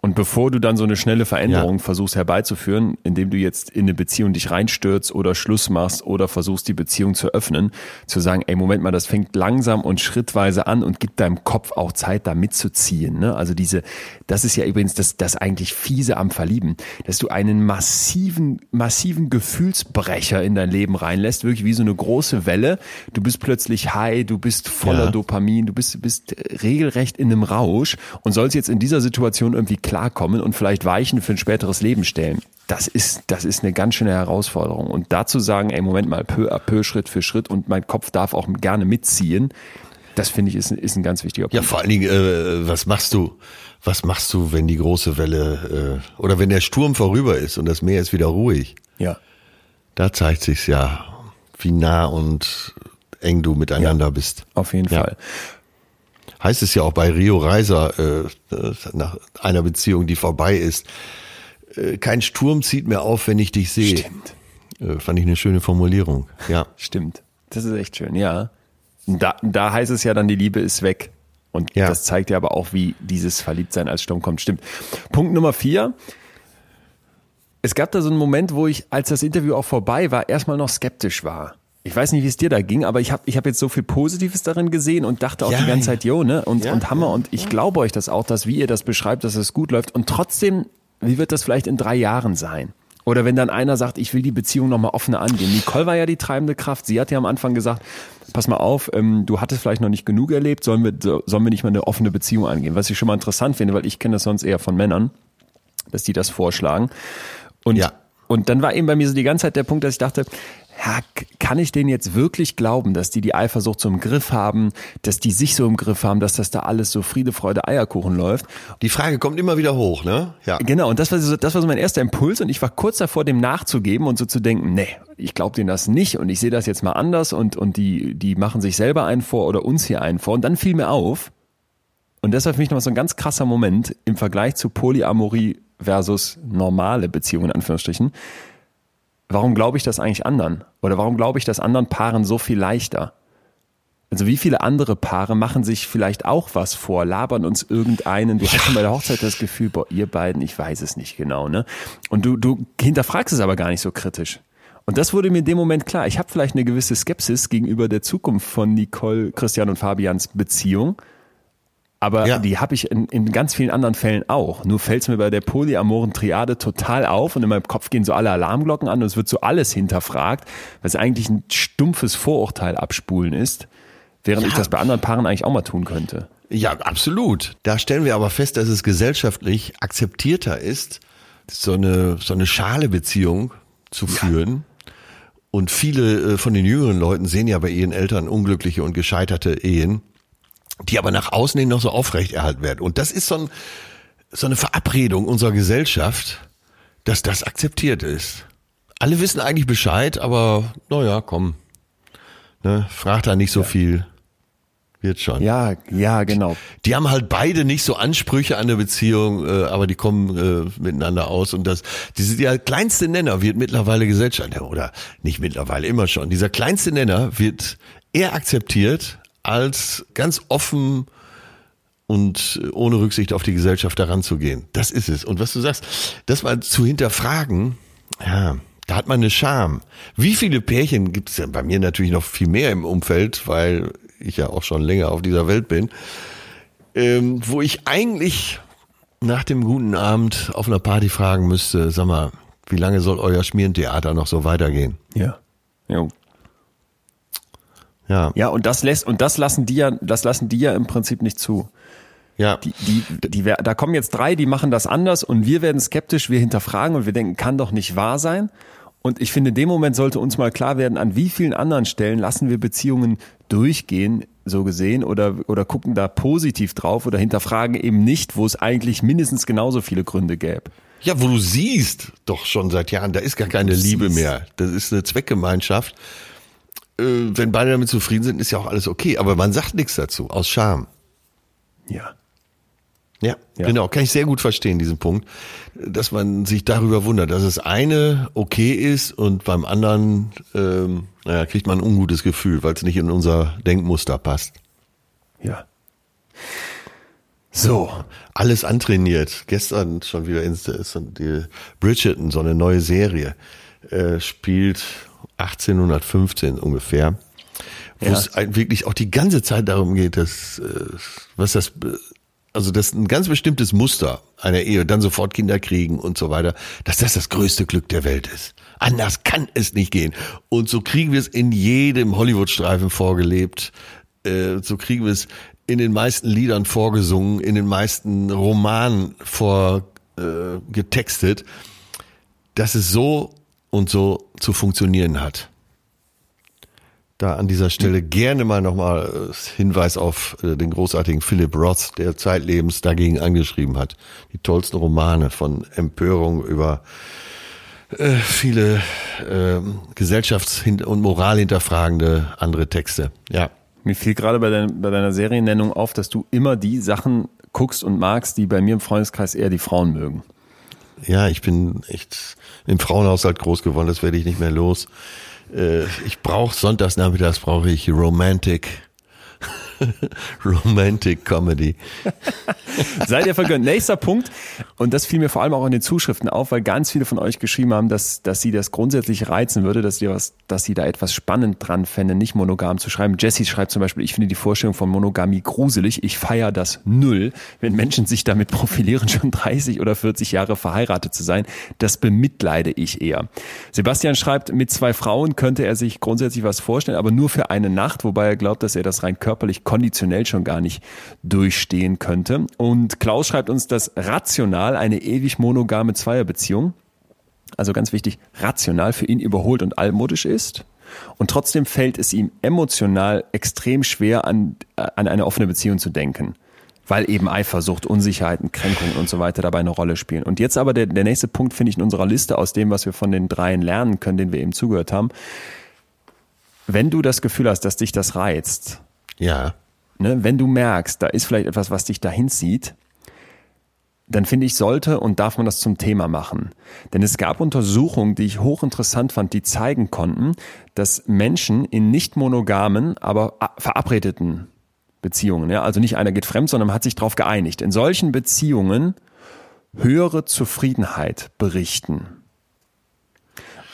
und bevor du dann so eine schnelle Veränderung ja. versuchst herbeizuführen, indem du jetzt in eine Beziehung dich reinstürzt oder Schluss machst oder versuchst die Beziehung zu öffnen, zu sagen, ey, Moment mal, das fängt langsam und schrittweise an und gibt deinem Kopf auch Zeit, da mitzuziehen. Ne? Also diese, das ist ja übrigens das, das eigentlich fiese am Verlieben, dass du einen massiven, massiven Gefühlsbrecher in dein Leben reinlässt, wirklich wie so eine große Welle. Du bist plötzlich high, du bist voller ja. Dopamin, du bist, bist regelrecht in einem Rausch und sollst jetzt in dieser Situation irgendwie klarkommen und vielleicht Weichen für ein späteres Leben stellen. Das ist, das ist eine ganz schöne Herausforderung. Und dazu sagen, ey, Moment mal, peu à peu, Schritt für Schritt und mein Kopf darf auch gerne mitziehen. Das finde ich ist, ist ein ganz wichtiger Punkt. Ja, vor allen Dingen, äh, was machst du? Was machst du, wenn die große Welle äh, oder wenn der Sturm vorüber ist und das Meer ist wieder ruhig? Ja. Da zeigt sich's ja, wie nah und eng du miteinander ja, bist. Auf jeden ja. Fall heißt es ja auch bei Rio Reiser äh, nach einer Beziehung, die vorbei ist. Äh, kein Sturm zieht mir auf, wenn ich dich sehe. Stimmt. Äh, fand ich eine schöne Formulierung. Ja. <laughs> Stimmt. Das ist echt schön, ja. Da, da heißt es ja dann, die Liebe ist weg. Und ja. das zeigt ja aber auch, wie dieses Verliebtsein als Sturm kommt. Stimmt. Punkt Nummer vier. Es gab da so einen Moment, wo ich, als das Interview auch vorbei war, erstmal noch skeptisch war ich weiß nicht, wie es dir da ging, aber ich habe ich hab jetzt so viel Positives darin gesehen und dachte auch ja, die ganze Zeit, jo, ne? Und, ja, und Hammer. Ja, und ich glaube euch das auch, dass wie ihr das beschreibt, dass es gut läuft. Und trotzdem, wie wird das vielleicht in drei Jahren sein? Oder wenn dann einer sagt, ich will die Beziehung nochmal offener angehen. Nicole war ja die treibende Kraft. Sie hat ja am Anfang gesagt, pass mal auf, ähm, du hattest vielleicht noch nicht genug erlebt, sollen wir, sollen wir nicht mal eine offene Beziehung angehen? Was ich schon mal interessant finde, weil ich kenne das sonst eher von Männern, dass die das vorschlagen. Und ja. Und dann war eben bei mir so die ganze Zeit der Punkt, dass ich dachte, ja, kann ich denen jetzt wirklich glauben, dass die die Eifersucht so im Griff haben, dass die sich so im Griff haben, dass das da alles so Friede, Freude, Eierkuchen läuft? Die Frage kommt immer wieder hoch, ne? Ja. Genau, und das war so, das war so mein erster Impuls und ich war kurz davor, dem nachzugeben und so zu denken, nee, ich glaube denen das nicht und ich sehe das jetzt mal anders und, und die, die machen sich selber einen vor oder uns hier einen vor. Und dann fiel mir auf, und das war für mich nochmal so ein ganz krasser Moment im Vergleich zu Polyamorie versus normale Beziehungen, in Anführungsstrichen, warum glaube ich das eigentlich anderen? Oder warum glaube ich das anderen Paaren so viel leichter? Also wie viele andere Paare machen sich vielleicht auch was vor, labern uns irgendeinen. Du hast schon bei der Hochzeit das Gefühl, boah, ihr beiden, ich weiß es nicht genau, ne? Und du, du hinterfragst es aber gar nicht so kritisch. Und das wurde mir in dem Moment klar. Ich habe vielleicht eine gewisse Skepsis gegenüber der Zukunft von Nicole, Christian und Fabians Beziehung. Aber ja. die habe ich in, in ganz vielen anderen Fällen auch. Nur fällt es mir bei der polyamoren Triade total auf und in meinem Kopf gehen so alle Alarmglocken an und es wird so alles hinterfragt, was eigentlich ein stumpfes Vorurteil abspulen ist, während ja. ich das bei anderen Paaren eigentlich auch mal tun könnte. Ja, absolut. Da stellen wir aber fest, dass es gesellschaftlich akzeptierter ist, so eine, so eine schale Beziehung zu führen. Ja. Und viele äh, von den jüngeren Leuten sehen ja bei ihren Eltern unglückliche und gescheiterte Ehen die aber nach außen hin noch so aufrechterhalten werden. Und das ist so, ein, so eine Verabredung unserer Gesellschaft, dass das akzeptiert ist. Alle wissen eigentlich Bescheid, aber naja, komm, ne, frag da nicht so ja. viel. Wird schon. Ja, ja, genau. Die haben halt beide nicht so Ansprüche an eine Beziehung, äh, aber die kommen äh, miteinander aus und das, diese der kleinste Nenner wird mittlerweile Gesellschaft oder nicht mittlerweile immer schon. Dieser kleinste Nenner wird eher akzeptiert als ganz offen und ohne Rücksicht auf die Gesellschaft daran zu gehen. Das ist es. Und was du sagst, das mal zu hinterfragen, ja, da hat man eine Scham. Wie viele Pärchen gibt es denn bei mir natürlich noch viel mehr im Umfeld, weil ich ja auch schon länger auf dieser Welt bin, ähm, wo ich eigentlich nach dem guten Abend auf einer Party fragen müsste, sag mal, wie lange soll euer Schmierentheater noch so weitergehen? Ja. Ja, ja. Ja, und das lässt, und das lassen die ja, das lassen die ja im Prinzip nicht zu. Ja. Die, die, die, da kommen jetzt drei, die machen das anders und wir werden skeptisch, wir hinterfragen und wir denken, kann doch nicht wahr sein. Und ich finde, in dem Moment sollte uns mal klar werden, an wie vielen anderen Stellen lassen wir Beziehungen durchgehen, so gesehen, oder, oder gucken da positiv drauf oder hinterfragen eben nicht, wo es eigentlich mindestens genauso viele Gründe gäbe. Ja, wo du siehst, doch schon seit Jahren, da ist gar keine Liebe mehr. Das ist eine Zweckgemeinschaft. Äh, wenn beide damit zufrieden sind, ist ja auch alles okay. Aber man sagt nichts dazu, aus Scham. Ja. Ja, ja, genau, kann ich sehr gut verstehen, diesen Punkt, dass man sich darüber wundert, dass es eine okay ist und beim anderen, ähm, naja, kriegt man ein ungutes Gefühl, weil es nicht in unser Denkmuster passt. Ja. So, alles antrainiert. Gestern schon wieder ins, die Bridgerton, so eine neue Serie, äh, spielt 1815 ungefähr, wo ja. es wirklich auch die ganze Zeit darum geht, dass äh, was das also das ist ein ganz bestimmtes Muster einer Ehe, dann sofort Kinder kriegen und so weiter, dass das das größte Glück der Welt ist. Anders kann es nicht gehen. Und so kriegen wir es in jedem Hollywood-Streifen vorgelebt. Äh, so kriegen wir es in den meisten Liedern vorgesungen, in den meisten Romanen vorgetextet, äh, dass es so und so zu funktionieren hat. Da an dieser Stelle gerne mal nochmal äh, Hinweis auf äh, den großartigen Philip Roth, der zeitlebens dagegen angeschrieben hat. Die tollsten Romane von Empörung über äh, viele äh, gesellschafts- und moral hinterfragende andere Texte. Ja. Mir fiel gerade bei, dein, bei deiner Seriennennung auf, dass du immer die Sachen guckst und magst, die bei mir im Freundeskreis eher die Frauen mögen. Ja, ich bin echt im Frauenhaushalt groß geworden, das werde ich nicht mehr los. Äh, ich brauche sonntagsnachmittags brauche ich Romantic <laughs> Romantic Comedy. <laughs> Seid ihr vergönnt. Nächster Punkt. Und das fiel mir vor allem auch in den Zuschriften auf, weil ganz viele von euch geschrieben haben, dass, dass sie das grundsätzlich reizen würde, dass sie, was, dass sie da etwas spannend dran fände, nicht monogam zu schreiben. Jessie schreibt zum Beispiel, ich finde die Vorstellung von Monogamie gruselig. Ich feiere das null, wenn Menschen sich damit profilieren, schon 30 oder 40 Jahre verheiratet zu sein. Das bemitleide ich eher. Sebastian schreibt, mit zwei Frauen könnte er sich grundsätzlich was vorstellen, aber nur für eine Nacht, wobei er glaubt, dass er das rein körperlich konditionell schon gar nicht durchstehen könnte. Und Klaus schreibt uns, dass rational eine ewig monogame Zweierbeziehung, also ganz wichtig, rational für ihn überholt und altmodisch ist. Und trotzdem fällt es ihm emotional extrem schwer, an, an eine offene Beziehung zu denken weil eben Eifersucht, Unsicherheiten, Kränkungen und so weiter dabei eine Rolle spielen. Und jetzt aber der, der nächste Punkt, finde ich, in unserer Liste aus dem, was wir von den dreien lernen können, den wir eben zugehört haben. Wenn du das Gefühl hast, dass dich das reizt, ja. Ne, wenn du merkst, da ist vielleicht etwas, was dich dahin zieht, dann finde ich, sollte und darf man das zum Thema machen. Denn es gab Untersuchungen, die ich hochinteressant fand, die zeigen konnten, dass Menschen in nicht monogamen, aber verabredeten Beziehungen, ja, also nicht einer geht fremd, sondern man hat sich darauf geeinigt, in solchen Beziehungen höhere Zufriedenheit berichten.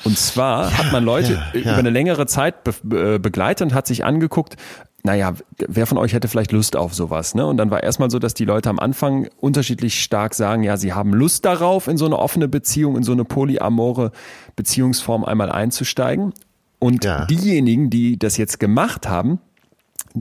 Und zwar ja, hat man Leute ja, ja. über eine längere Zeit be begleitet und hat sich angeguckt, naja, wer von euch hätte vielleicht Lust auf sowas? Ne? Und dann war erstmal so, dass die Leute am Anfang unterschiedlich stark sagen, ja, sie haben Lust darauf, in so eine offene Beziehung, in so eine polyamore Beziehungsform einmal einzusteigen. Und ja. diejenigen, die das jetzt gemacht haben,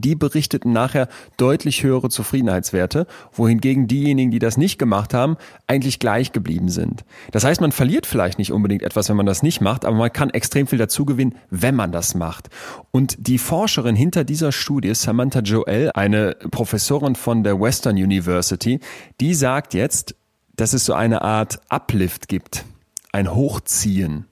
die berichteten nachher deutlich höhere Zufriedenheitswerte, wohingegen diejenigen, die das nicht gemacht haben, eigentlich gleich geblieben sind. Das heißt, man verliert vielleicht nicht unbedingt etwas, wenn man das nicht macht, aber man kann extrem viel dazu gewinnen, wenn man das macht. Und die Forscherin hinter dieser Studie, Samantha Joel, eine Professorin von der Western University, die sagt jetzt, dass es so eine Art Uplift gibt, ein Hochziehen.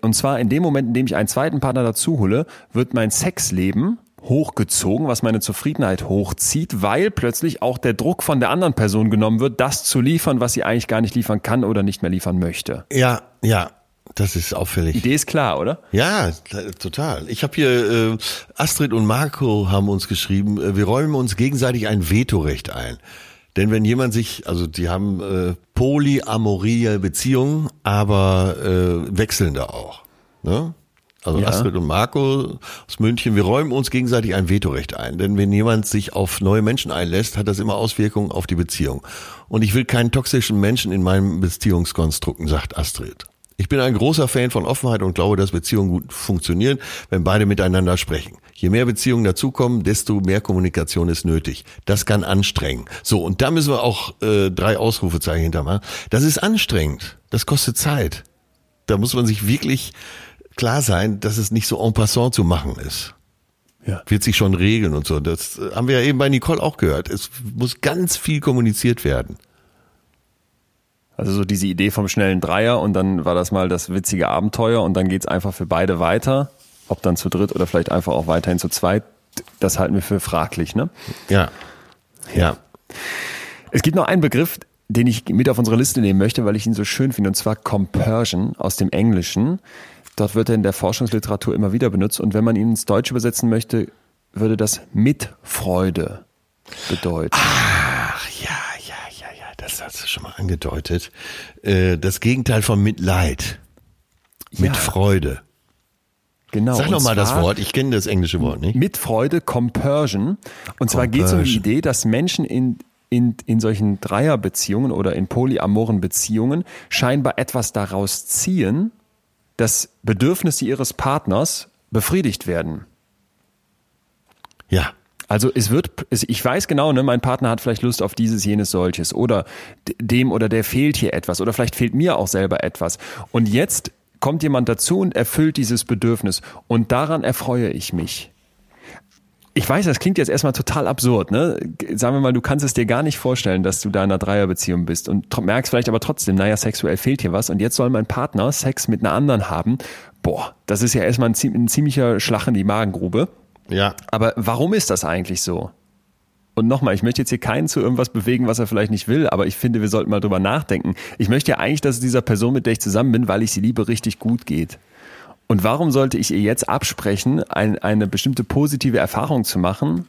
Und zwar in dem Moment, in dem ich einen zweiten Partner dazu hole, wird mein Sexleben hochgezogen, was meine Zufriedenheit hochzieht, weil plötzlich auch der Druck von der anderen Person genommen wird, das zu liefern, was sie eigentlich gar nicht liefern kann oder nicht mehr liefern möchte. Ja, ja. Das ist auffällig. Idee ist klar, oder? Ja, total. Ich habe hier äh, Astrid und Marco haben uns geschrieben, äh, wir räumen uns gegenseitig ein Vetorecht ein. Denn wenn jemand sich, also die haben äh, polyamorie Beziehungen, aber äh, wechselnde auch. Ne? Also ja. Astrid und Marco aus München, wir räumen uns gegenseitig ein Vetorecht ein. Denn wenn jemand sich auf neue Menschen einlässt, hat das immer Auswirkungen auf die Beziehung. Und ich will keinen toxischen Menschen in meinem Beziehungskonstrukten, sagt Astrid. Ich bin ein großer Fan von Offenheit und glaube, dass Beziehungen gut funktionieren, wenn beide miteinander sprechen. Je mehr Beziehungen dazukommen, desto mehr Kommunikation ist nötig. Das kann anstrengen. So, und da müssen wir auch äh, drei Ausrufezeichen hintermachen. Das ist anstrengend. Das kostet Zeit. Da muss man sich wirklich klar sein, dass es nicht so en passant zu machen ist. Ja. Wird sich schon regeln und so. Das äh, haben wir ja eben bei Nicole auch gehört. Es muss ganz viel kommuniziert werden. Also so diese Idee vom schnellen Dreier und dann war das mal das witzige Abenteuer und dann geht's einfach für beide weiter. Ob dann zu dritt oder vielleicht einfach auch weiterhin zu zweit, das halten wir für fraglich, ne? Ja. Ja. Es gibt noch einen Begriff, den ich mit auf unsere Liste nehmen möchte, weil ich ihn so schön finde, und zwar Compersion aus dem Englischen. Dort wird er in der Forschungsliteratur immer wieder benutzt und wenn man ihn ins Deutsche übersetzen möchte, würde das Mitfreude bedeuten. Ach ja, ja, ja, ja, das hast du schon mal angedeutet. Äh, das Gegenteil von Mitleid. Mit ja. Freude. Genau. Sag nochmal das Wort, ich kenne das englische Wort nicht. Mit Freude, Compersion. Und zwar geht es um die Idee, dass Menschen in, in, in solchen Dreierbeziehungen oder in polyamoren Beziehungen scheinbar etwas daraus ziehen, dass Bedürfnisse ihres Partners befriedigt werden. Ja. Also es wird, ich weiß genau, ne, mein Partner hat vielleicht Lust auf dieses, jenes, solches oder dem oder der fehlt hier etwas oder vielleicht fehlt mir auch selber etwas. Und jetzt kommt jemand dazu und erfüllt dieses Bedürfnis und daran erfreue ich mich. Ich weiß, das klingt jetzt erstmal total absurd, ne? Sagen wir mal, du kannst es dir gar nicht vorstellen, dass du da in einer Dreierbeziehung bist und merkst vielleicht aber trotzdem, naja, sexuell fehlt hier was und jetzt soll mein Partner Sex mit einer anderen haben. Boah, das ist ja erstmal ein, ein ziemlicher Schlag in die Magengrube. Ja. Aber warum ist das eigentlich so? Und nochmal, ich möchte jetzt hier keinen zu irgendwas bewegen, was er vielleicht nicht will, aber ich finde, wir sollten mal drüber nachdenken. Ich möchte ja eigentlich, dass es dieser Person, mit der ich zusammen bin, weil ich sie liebe, richtig gut geht. Und warum sollte ich ihr jetzt absprechen, ein, eine bestimmte positive Erfahrung zu machen,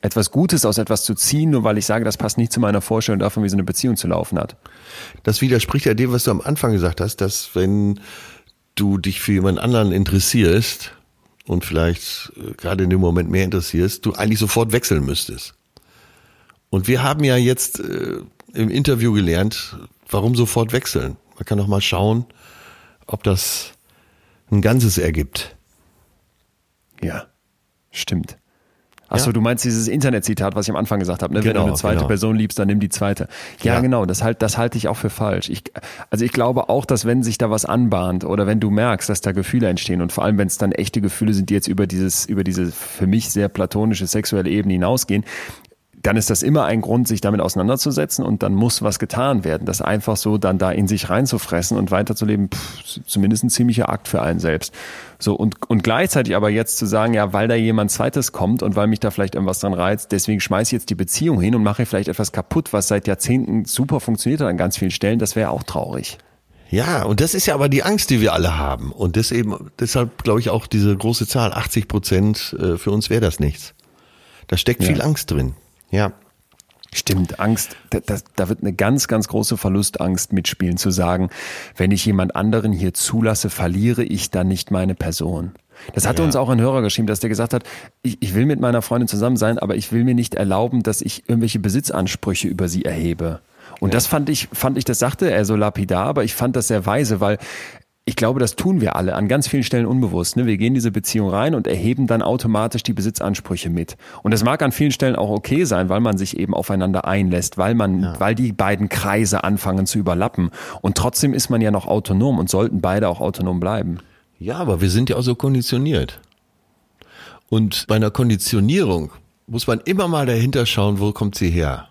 etwas Gutes aus etwas zu ziehen, nur weil ich sage, das passt nicht zu meiner Vorstellung davon, wie so eine Beziehung zu laufen hat? Das widerspricht ja dem, was du am Anfang gesagt hast, dass wenn du dich für jemand anderen interessierst und vielleicht äh, gerade in dem Moment mehr interessierst, du eigentlich sofort wechseln müsstest. Und wir haben ja jetzt äh, im Interview gelernt, warum sofort wechseln. Man kann doch mal schauen, ob das ein Ganzes ergibt. Ja, stimmt. Achso, ja. du meinst dieses Internetzitat, was ich am Anfang gesagt habe, ne? Genau, wenn du genau, eine zweite genau. Person liebst, dann nimm die zweite. Ja, ja. genau, das halt, das halte ich auch für falsch. Ich, also ich glaube auch, dass wenn sich da was anbahnt oder wenn du merkst, dass da Gefühle entstehen und vor allem, wenn es dann echte Gefühle sind, die jetzt über dieses, über diese für mich sehr platonische sexuelle Ebene hinausgehen, dann ist das immer ein Grund, sich damit auseinanderzusetzen und dann muss was getan werden. Das einfach so dann da in sich reinzufressen und weiterzuleben, pff, zumindest ein ziemlicher Akt für einen selbst. So und, und gleichzeitig aber jetzt zu sagen, ja, weil da jemand zweites kommt und weil mich da vielleicht irgendwas dran reizt, deswegen schmeiße ich jetzt die Beziehung hin und mache vielleicht etwas kaputt, was seit Jahrzehnten super funktioniert hat an ganz vielen Stellen, das wäre auch traurig. Ja, und das ist ja aber die Angst, die wir alle haben. Und deswegen, deshalb glaube ich auch diese große Zahl, 80 Prozent, äh, für uns wäre das nichts. Da steckt ja. viel Angst drin. Ja. Stimmt, Angst, da, da, da wird eine ganz, ganz große Verlustangst mitspielen, zu sagen, wenn ich jemand anderen hier zulasse, verliere ich dann nicht meine Person. Das hatte ja. uns auch ein Hörer geschrieben, dass der gesagt hat, ich, ich will mit meiner Freundin zusammen sein, aber ich will mir nicht erlauben, dass ich irgendwelche Besitzansprüche über sie erhebe. Und ja. das fand ich, fand ich, das sagte er so lapidar, aber ich fand das sehr weise, weil ich glaube, das tun wir alle an ganz vielen Stellen unbewusst. Ne? Wir gehen in diese Beziehung rein und erheben dann automatisch die Besitzansprüche mit. Und das mag an vielen Stellen auch okay sein, weil man sich eben aufeinander einlässt, weil man, ja. weil die beiden Kreise anfangen zu überlappen. Und trotzdem ist man ja noch autonom und sollten beide auch autonom bleiben. Ja, aber wir sind ja auch so konditioniert. Und bei einer Konditionierung muss man immer mal dahinter schauen, wo kommt sie her.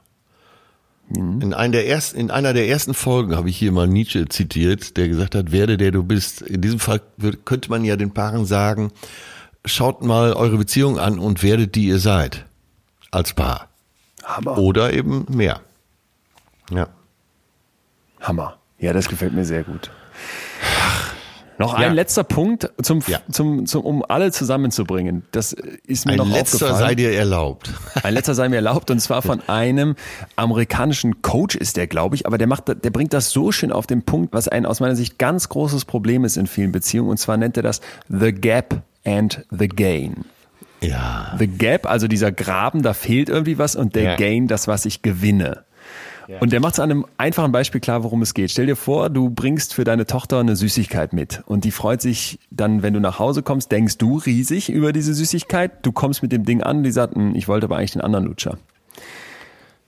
Mhm. In, einer der ersten, in einer der ersten Folgen habe ich hier mal Nietzsche zitiert, der gesagt hat, werde der du bist. In diesem Fall könnte man ja den Paaren sagen, schaut mal eure Beziehung an und werdet die ihr seid. Als Paar. Hammer. Oder eben mehr. Ja. Hammer. Ja, das gefällt mir sehr gut. Noch ein ja. letzter Punkt, zum, ja. zum, zum, um alle zusammenzubringen. Das ist mir ein noch letzter aufgefallen. sei dir erlaubt. Ein letzter sei mir erlaubt und zwar von einem amerikanischen Coach ist der, glaube ich, aber der macht, der bringt das so schön auf den Punkt, was ein aus meiner Sicht ganz großes Problem ist in vielen Beziehungen und zwar nennt er das The Gap and the Gain. Ja. The Gap, also dieser Graben, da fehlt irgendwie was und der ja. Gain, das, was ich gewinne. Und der macht es an einem einfachen Beispiel klar, worum es geht. Stell dir vor, du bringst für deine Tochter eine Süßigkeit mit und die freut sich dann, wenn du nach Hause kommst, denkst du riesig über diese Süßigkeit. Du kommst mit dem Ding an, die sagt, hm, ich wollte aber eigentlich den anderen Lutscher.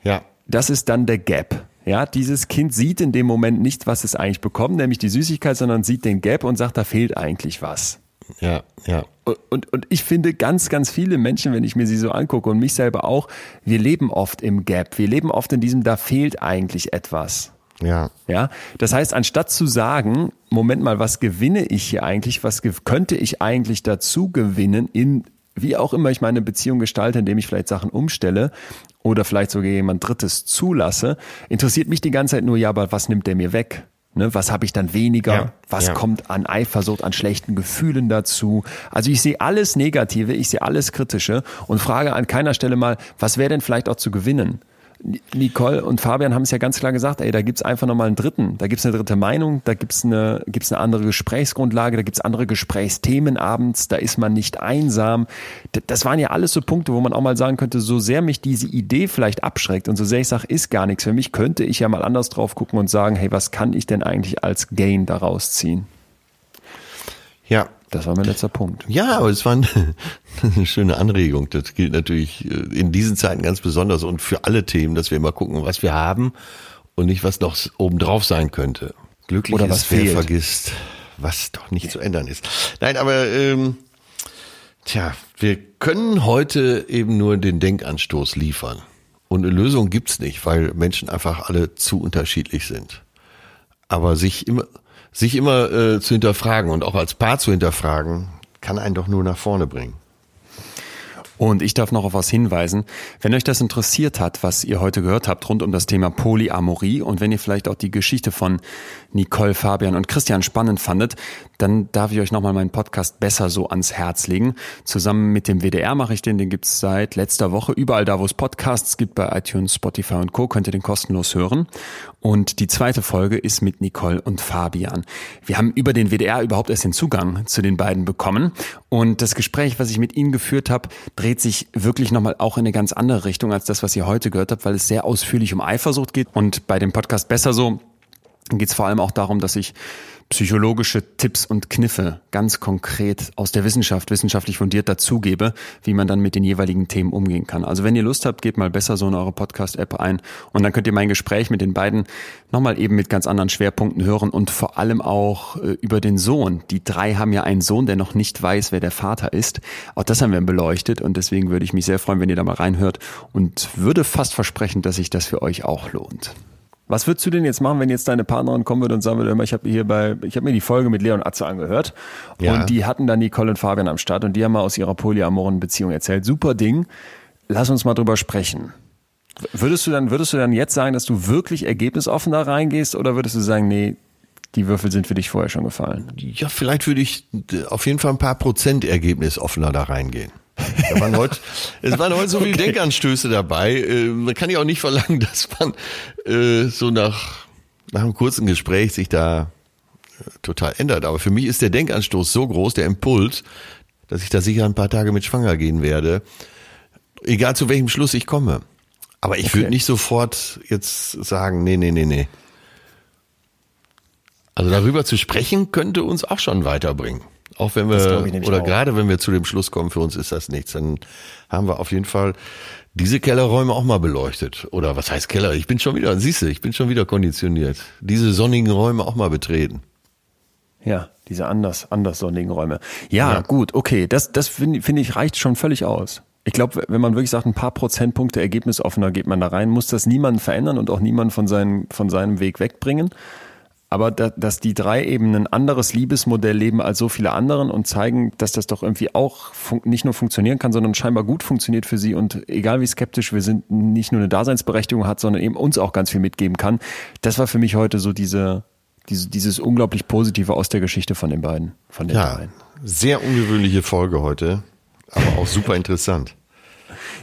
Ja. Das ist dann der Gap. Ja, dieses Kind sieht in dem Moment nicht, was es eigentlich bekommt, nämlich die Süßigkeit, sondern sieht den Gap und sagt, da fehlt eigentlich was. Ja, ja. Und, und ich finde ganz, ganz viele Menschen, wenn ich mir sie so angucke und mich selber auch, wir leben oft im Gap. Wir leben oft in diesem, da fehlt eigentlich etwas. Ja. Ja. Das heißt, anstatt zu sagen, Moment mal, was gewinne ich hier eigentlich? Was könnte ich eigentlich dazu gewinnen in wie auch immer ich meine Beziehung gestalte, indem ich vielleicht Sachen umstelle oder vielleicht sogar jemand Drittes zulasse, interessiert mich die ganze Zeit nur, ja, aber was nimmt der mir weg? Ne, was habe ich dann weniger? Ja, was ja. kommt an Eifersucht, an schlechten Gefühlen dazu? Also ich sehe alles Negative, ich sehe alles Kritische und frage an keiner Stelle mal, was wäre denn vielleicht auch zu gewinnen? Nicole und Fabian haben es ja ganz klar gesagt, ey, da gibt's einfach nochmal einen dritten, da gibt's eine dritte Meinung, da gibt's eine, gibt's eine andere Gesprächsgrundlage, da gibt's andere Gesprächsthemen abends, da ist man nicht einsam. Das waren ja alles so Punkte, wo man auch mal sagen könnte, so sehr mich diese Idee vielleicht abschreckt und so sehr ich sage, ist gar nichts für mich, könnte ich ja mal anders drauf gucken und sagen, hey, was kann ich denn eigentlich als Gain daraus ziehen? Ja, das war mein letzter Punkt. Ja, aber es war <laughs> eine, schöne Anregung. Das gilt natürlich äh, in diesen Zeiten ganz besonders und für alle Themen, dass wir immer gucken, was wir haben und nicht, was noch obendrauf sein könnte. Glücklich Oder ist, wer vergisst, was doch nicht zu ändern ist. Nein, aber ähm, tja, wir können heute eben nur den Denkanstoß liefern. Und eine Lösung gibt's nicht, weil Menschen einfach alle zu unterschiedlich sind. Aber sich immer sich immer äh, zu hinterfragen und auch als Paar zu hinterfragen, kann einen doch nur nach vorne bringen. Und ich darf noch auf was hinweisen. Wenn euch das interessiert hat, was ihr heute gehört habt rund um das Thema Polyamorie und wenn ihr vielleicht auch die Geschichte von Nicole, Fabian und Christian spannend fandet, dann darf ich euch nochmal meinen Podcast besser so ans Herz legen. Zusammen mit dem WDR mache ich den, den gibt's seit letzter Woche überall da, wo es Podcasts gibt, bei iTunes, Spotify und Co. könnt ihr den kostenlos hören. Und die zweite Folge ist mit Nicole und Fabian. Wir haben über den WDR überhaupt erst den Zugang zu den beiden bekommen. Und das Gespräch, was ich mit ihnen geführt habe, dreht sich wirklich nochmal auch in eine ganz andere Richtung als das, was ihr heute gehört habt, weil es sehr ausführlich um Eifersucht geht. Und bei dem Podcast besser so geht es vor allem auch darum, dass ich psychologische Tipps und Kniffe ganz konkret aus der Wissenschaft, wissenschaftlich fundiert dazugebe, wie man dann mit den jeweiligen Themen umgehen kann. Also wenn ihr Lust habt, gebt mal besser so in eure Podcast-App ein und dann könnt ihr mein Gespräch mit den beiden nochmal eben mit ganz anderen Schwerpunkten hören und vor allem auch äh, über den Sohn. Die drei haben ja einen Sohn, der noch nicht weiß, wer der Vater ist. Auch das haben wir beleuchtet und deswegen würde ich mich sehr freuen, wenn ihr da mal reinhört und würde fast versprechen, dass sich das für euch auch lohnt. Was würdest du denn jetzt machen, wenn jetzt deine Partnerin kommen würde und sagen würde, ich habe hier bei, ich habe mir die Folge mit Leon Atze angehört ja. und die hatten dann Nicole und Fabian am Start und die haben mal aus ihrer polyamoren Beziehung erzählt. Super Ding. Lass uns mal drüber sprechen. Würdest du dann, würdest du dann jetzt sagen, dass du wirklich ergebnisoffen da reingehst oder würdest du sagen, nee, die Würfel sind für dich vorher schon gefallen? Ja, vielleicht würde ich auf jeden Fall ein paar Prozent ergebnisoffener da reingehen. Da waren heute, <laughs> es waren heute so viele okay. Denkanstöße dabei. Äh, man kann ja auch nicht verlangen, <laughs> dass man äh, so nach, nach einem kurzen Gespräch sich da äh, total ändert. Aber für mich ist der Denkanstoß so groß, der Impuls, dass ich da sicher ein paar Tage mit schwanger gehen werde. Egal zu welchem Schluss ich komme. Aber ich okay. würde nicht sofort jetzt sagen, nee, nee, nee, nee. Also darüber zu sprechen könnte uns auch schon weiterbringen. Auch wenn wir, oder auch. gerade wenn wir zu dem Schluss kommen, für uns ist das nichts, dann haben wir auf jeden Fall diese Kellerräume auch mal beleuchtet. Oder was heißt Keller? Ich bin schon wieder, siehst du, ich bin schon wieder konditioniert. Diese sonnigen Räume auch mal betreten. Ja, diese anders, anders sonnigen Räume. Ja, ja. gut, okay, das, das finde find ich reicht schon völlig aus. Ich glaube, wenn man wirklich sagt, ein paar Prozentpunkte ergebnisoffener geht man da rein, muss das niemanden verändern und auch niemanden von, seinem von seinem Weg wegbringen aber da, dass die drei eben ein anderes Liebesmodell leben als so viele anderen und zeigen, dass das doch irgendwie auch nicht nur funktionieren kann, sondern scheinbar gut funktioniert für sie und egal wie skeptisch wir sind, nicht nur eine Daseinsberechtigung hat, sondern eben uns auch ganz viel mitgeben kann. Das war für mich heute so diese, diese dieses unglaublich Positive aus der Geschichte von den beiden, von den ja, dreien. Sehr ungewöhnliche Folge heute, aber auch super interessant.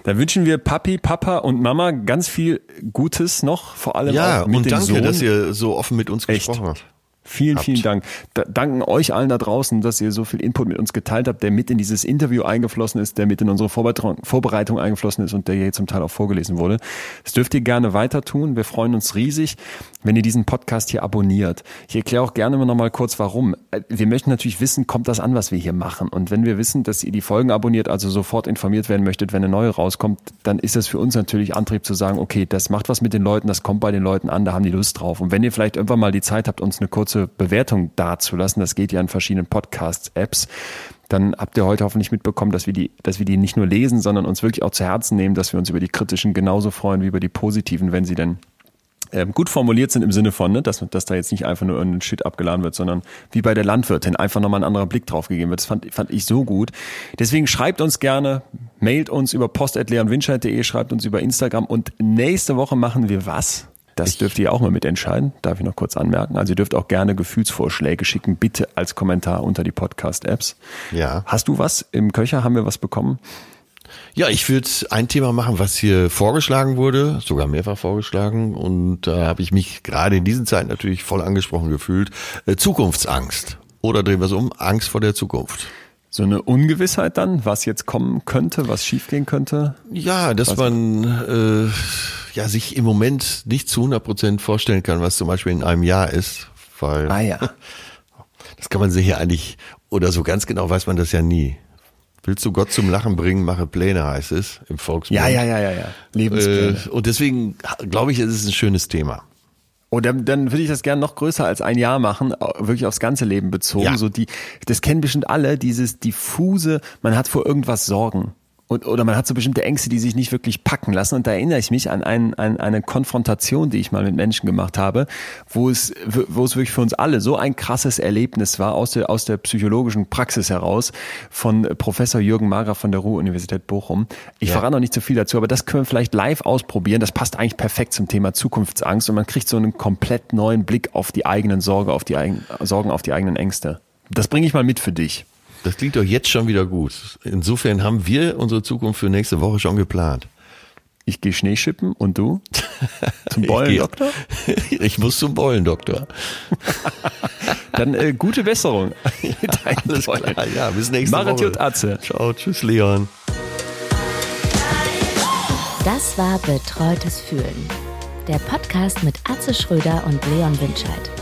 Dann wünschen wir Papi, Papa und Mama ganz viel Gutes noch, vor allem ja, auch mit und dem danke, Sohn. dass ihr so offen mit uns Echt? gesprochen habt. Vielen, habt. vielen Dank. Da, danken euch allen da draußen, dass ihr so viel Input mit uns geteilt habt, der mit in dieses Interview eingeflossen ist, der mit in unsere Vorbereitung, Vorbereitung eingeflossen ist und der hier zum Teil auch vorgelesen wurde. Das dürft ihr gerne weiter tun. Wir freuen uns riesig, wenn ihr diesen Podcast hier abonniert. Ich erkläre auch gerne noch mal kurz, warum. Wir möchten natürlich wissen, kommt das an, was wir hier machen? Und wenn wir wissen, dass ihr die Folgen abonniert, also sofort informiert werden möchtet, wenn eine neue rauskommt, dann ist das für uns natürlich Antrieb zu sagen, okay, das macht was mit den Leuten, das kommt bei den Leuten an, da haben die Lust drauf. Und wenn ihr vielleicht irgendwann mal die Zeit habt, uns eine kurze kurze Bewertung dazulassen. Das geht ja in verschiedenen Podcast-Apps. Dann habt ihr heute hoffentlich mitbekommen, dass wir die, dass wir die nicht nur lesen, sondern uns wirklich auch zu Herzen nehmen, dass wir uns über die kritischen genauso freuen wie über die positiven, wenn sie denn äh, gut formuliert sind im Sinne von, ne, dass, dass da jetzt nicht einfach nur irgendein Shit abgeladen wird, sondern wie bei der Landwirtin einfach nochmal ein anderer Blick drauf gegeben wird. Das fand, fand ich so gut. Deswegen schreibt uns gerne, mailt uns über post.leonwinscheid.de, schreibt uns über Instagram und nächste Woche machen wir was? Das dürft ihr auch mal mitentscheiden, darf ich noch kurz anmerken. Also ihr dürft auch gerne Gefühlsvorschläge schicken, bitte als Kommentar unter die Podcast-Apps. Ja. Hast du was im Köcher? Haben wir was bekommen? Ja, ich würde ein Thema machen, was hier vorgeschlagen wurde, sogar mehrfach vorgeschlagen. Und da äh, habe ich mich gerade in diesen Zeiten natürlich voll angesprochen gefühlt. Äh, Zukunftsangst. Oder drehen wir es um, Angst vor der Zukunft. So eine Ungewissheit dann, was jetzt kommen könnte, was schiefgehen könnte? Ja, dass was man äh, ja sich im Moment nicht zu 100 Prozent vorstellen kann, was zum Beispiel in einem Jahr ist. Weil ah ja. <laughs> das kann man sich ja eigentlich, oder so ganz genau weiß man das ja nie. Willst du Gott zum Lachen bringen, mache Pläne, heißt es im Volksmund. Ja, ja, ja, ja, ja. Lebenspläne. Äh, und deswegen glaube ich, es ist ein schönes Thema. Und dann, dann würde ich das gerne noch größer als ein Jahr machen, wirklich aufs ganze Leben bezogen. Ja. So die, das kennen bestimmt alle, dieses diffuse, man hat vor irgendwas Sorgen. Und, oder man hat so bestimmte Ängste, die sich nicht wirklich packen lassen. Und da erinnere ich mich an, ein, an eine Konfrontation, die ich mal mit Menschen gemacht habe, wo es, wo es wirklich für uns alle so ein krasses Erlebnis war aus der, aus der psychologischen Praxis heraus von Professor Jürgen Mager von der Ruhr-Universität Bochum. Ich ja. verrate noch nicht zu so viel dazu, aber das können wir vielleicht live ausprobieren. Das passt eigentlich perfekt zum Thema Zukunftsangst und man kriegt so einen komplett neuen Blick auf die eigenen Sorge, auf die eigenen, Sorgen, auf die eigenen Ängste. Das bringe ich mal mit für dich. Das klingt doch jetzt schon wieder gut. Insofern haben wir unsere Zukunft für nächste Woche schon geplant. Ich gehe Schneeschippen und du? <laughs> Zum Beulendoktor? Ich, <laughs> ich muss zum Beulendoktor. <laughs> Dann äh, gute Besserung. Alles klar. Ja, bis nächste Marit Woche. Atze. Ciao, tschüss Leon. Das war Betreutes Fühlen. Der Podcast mit Atze Schröder und Leon Winscheid.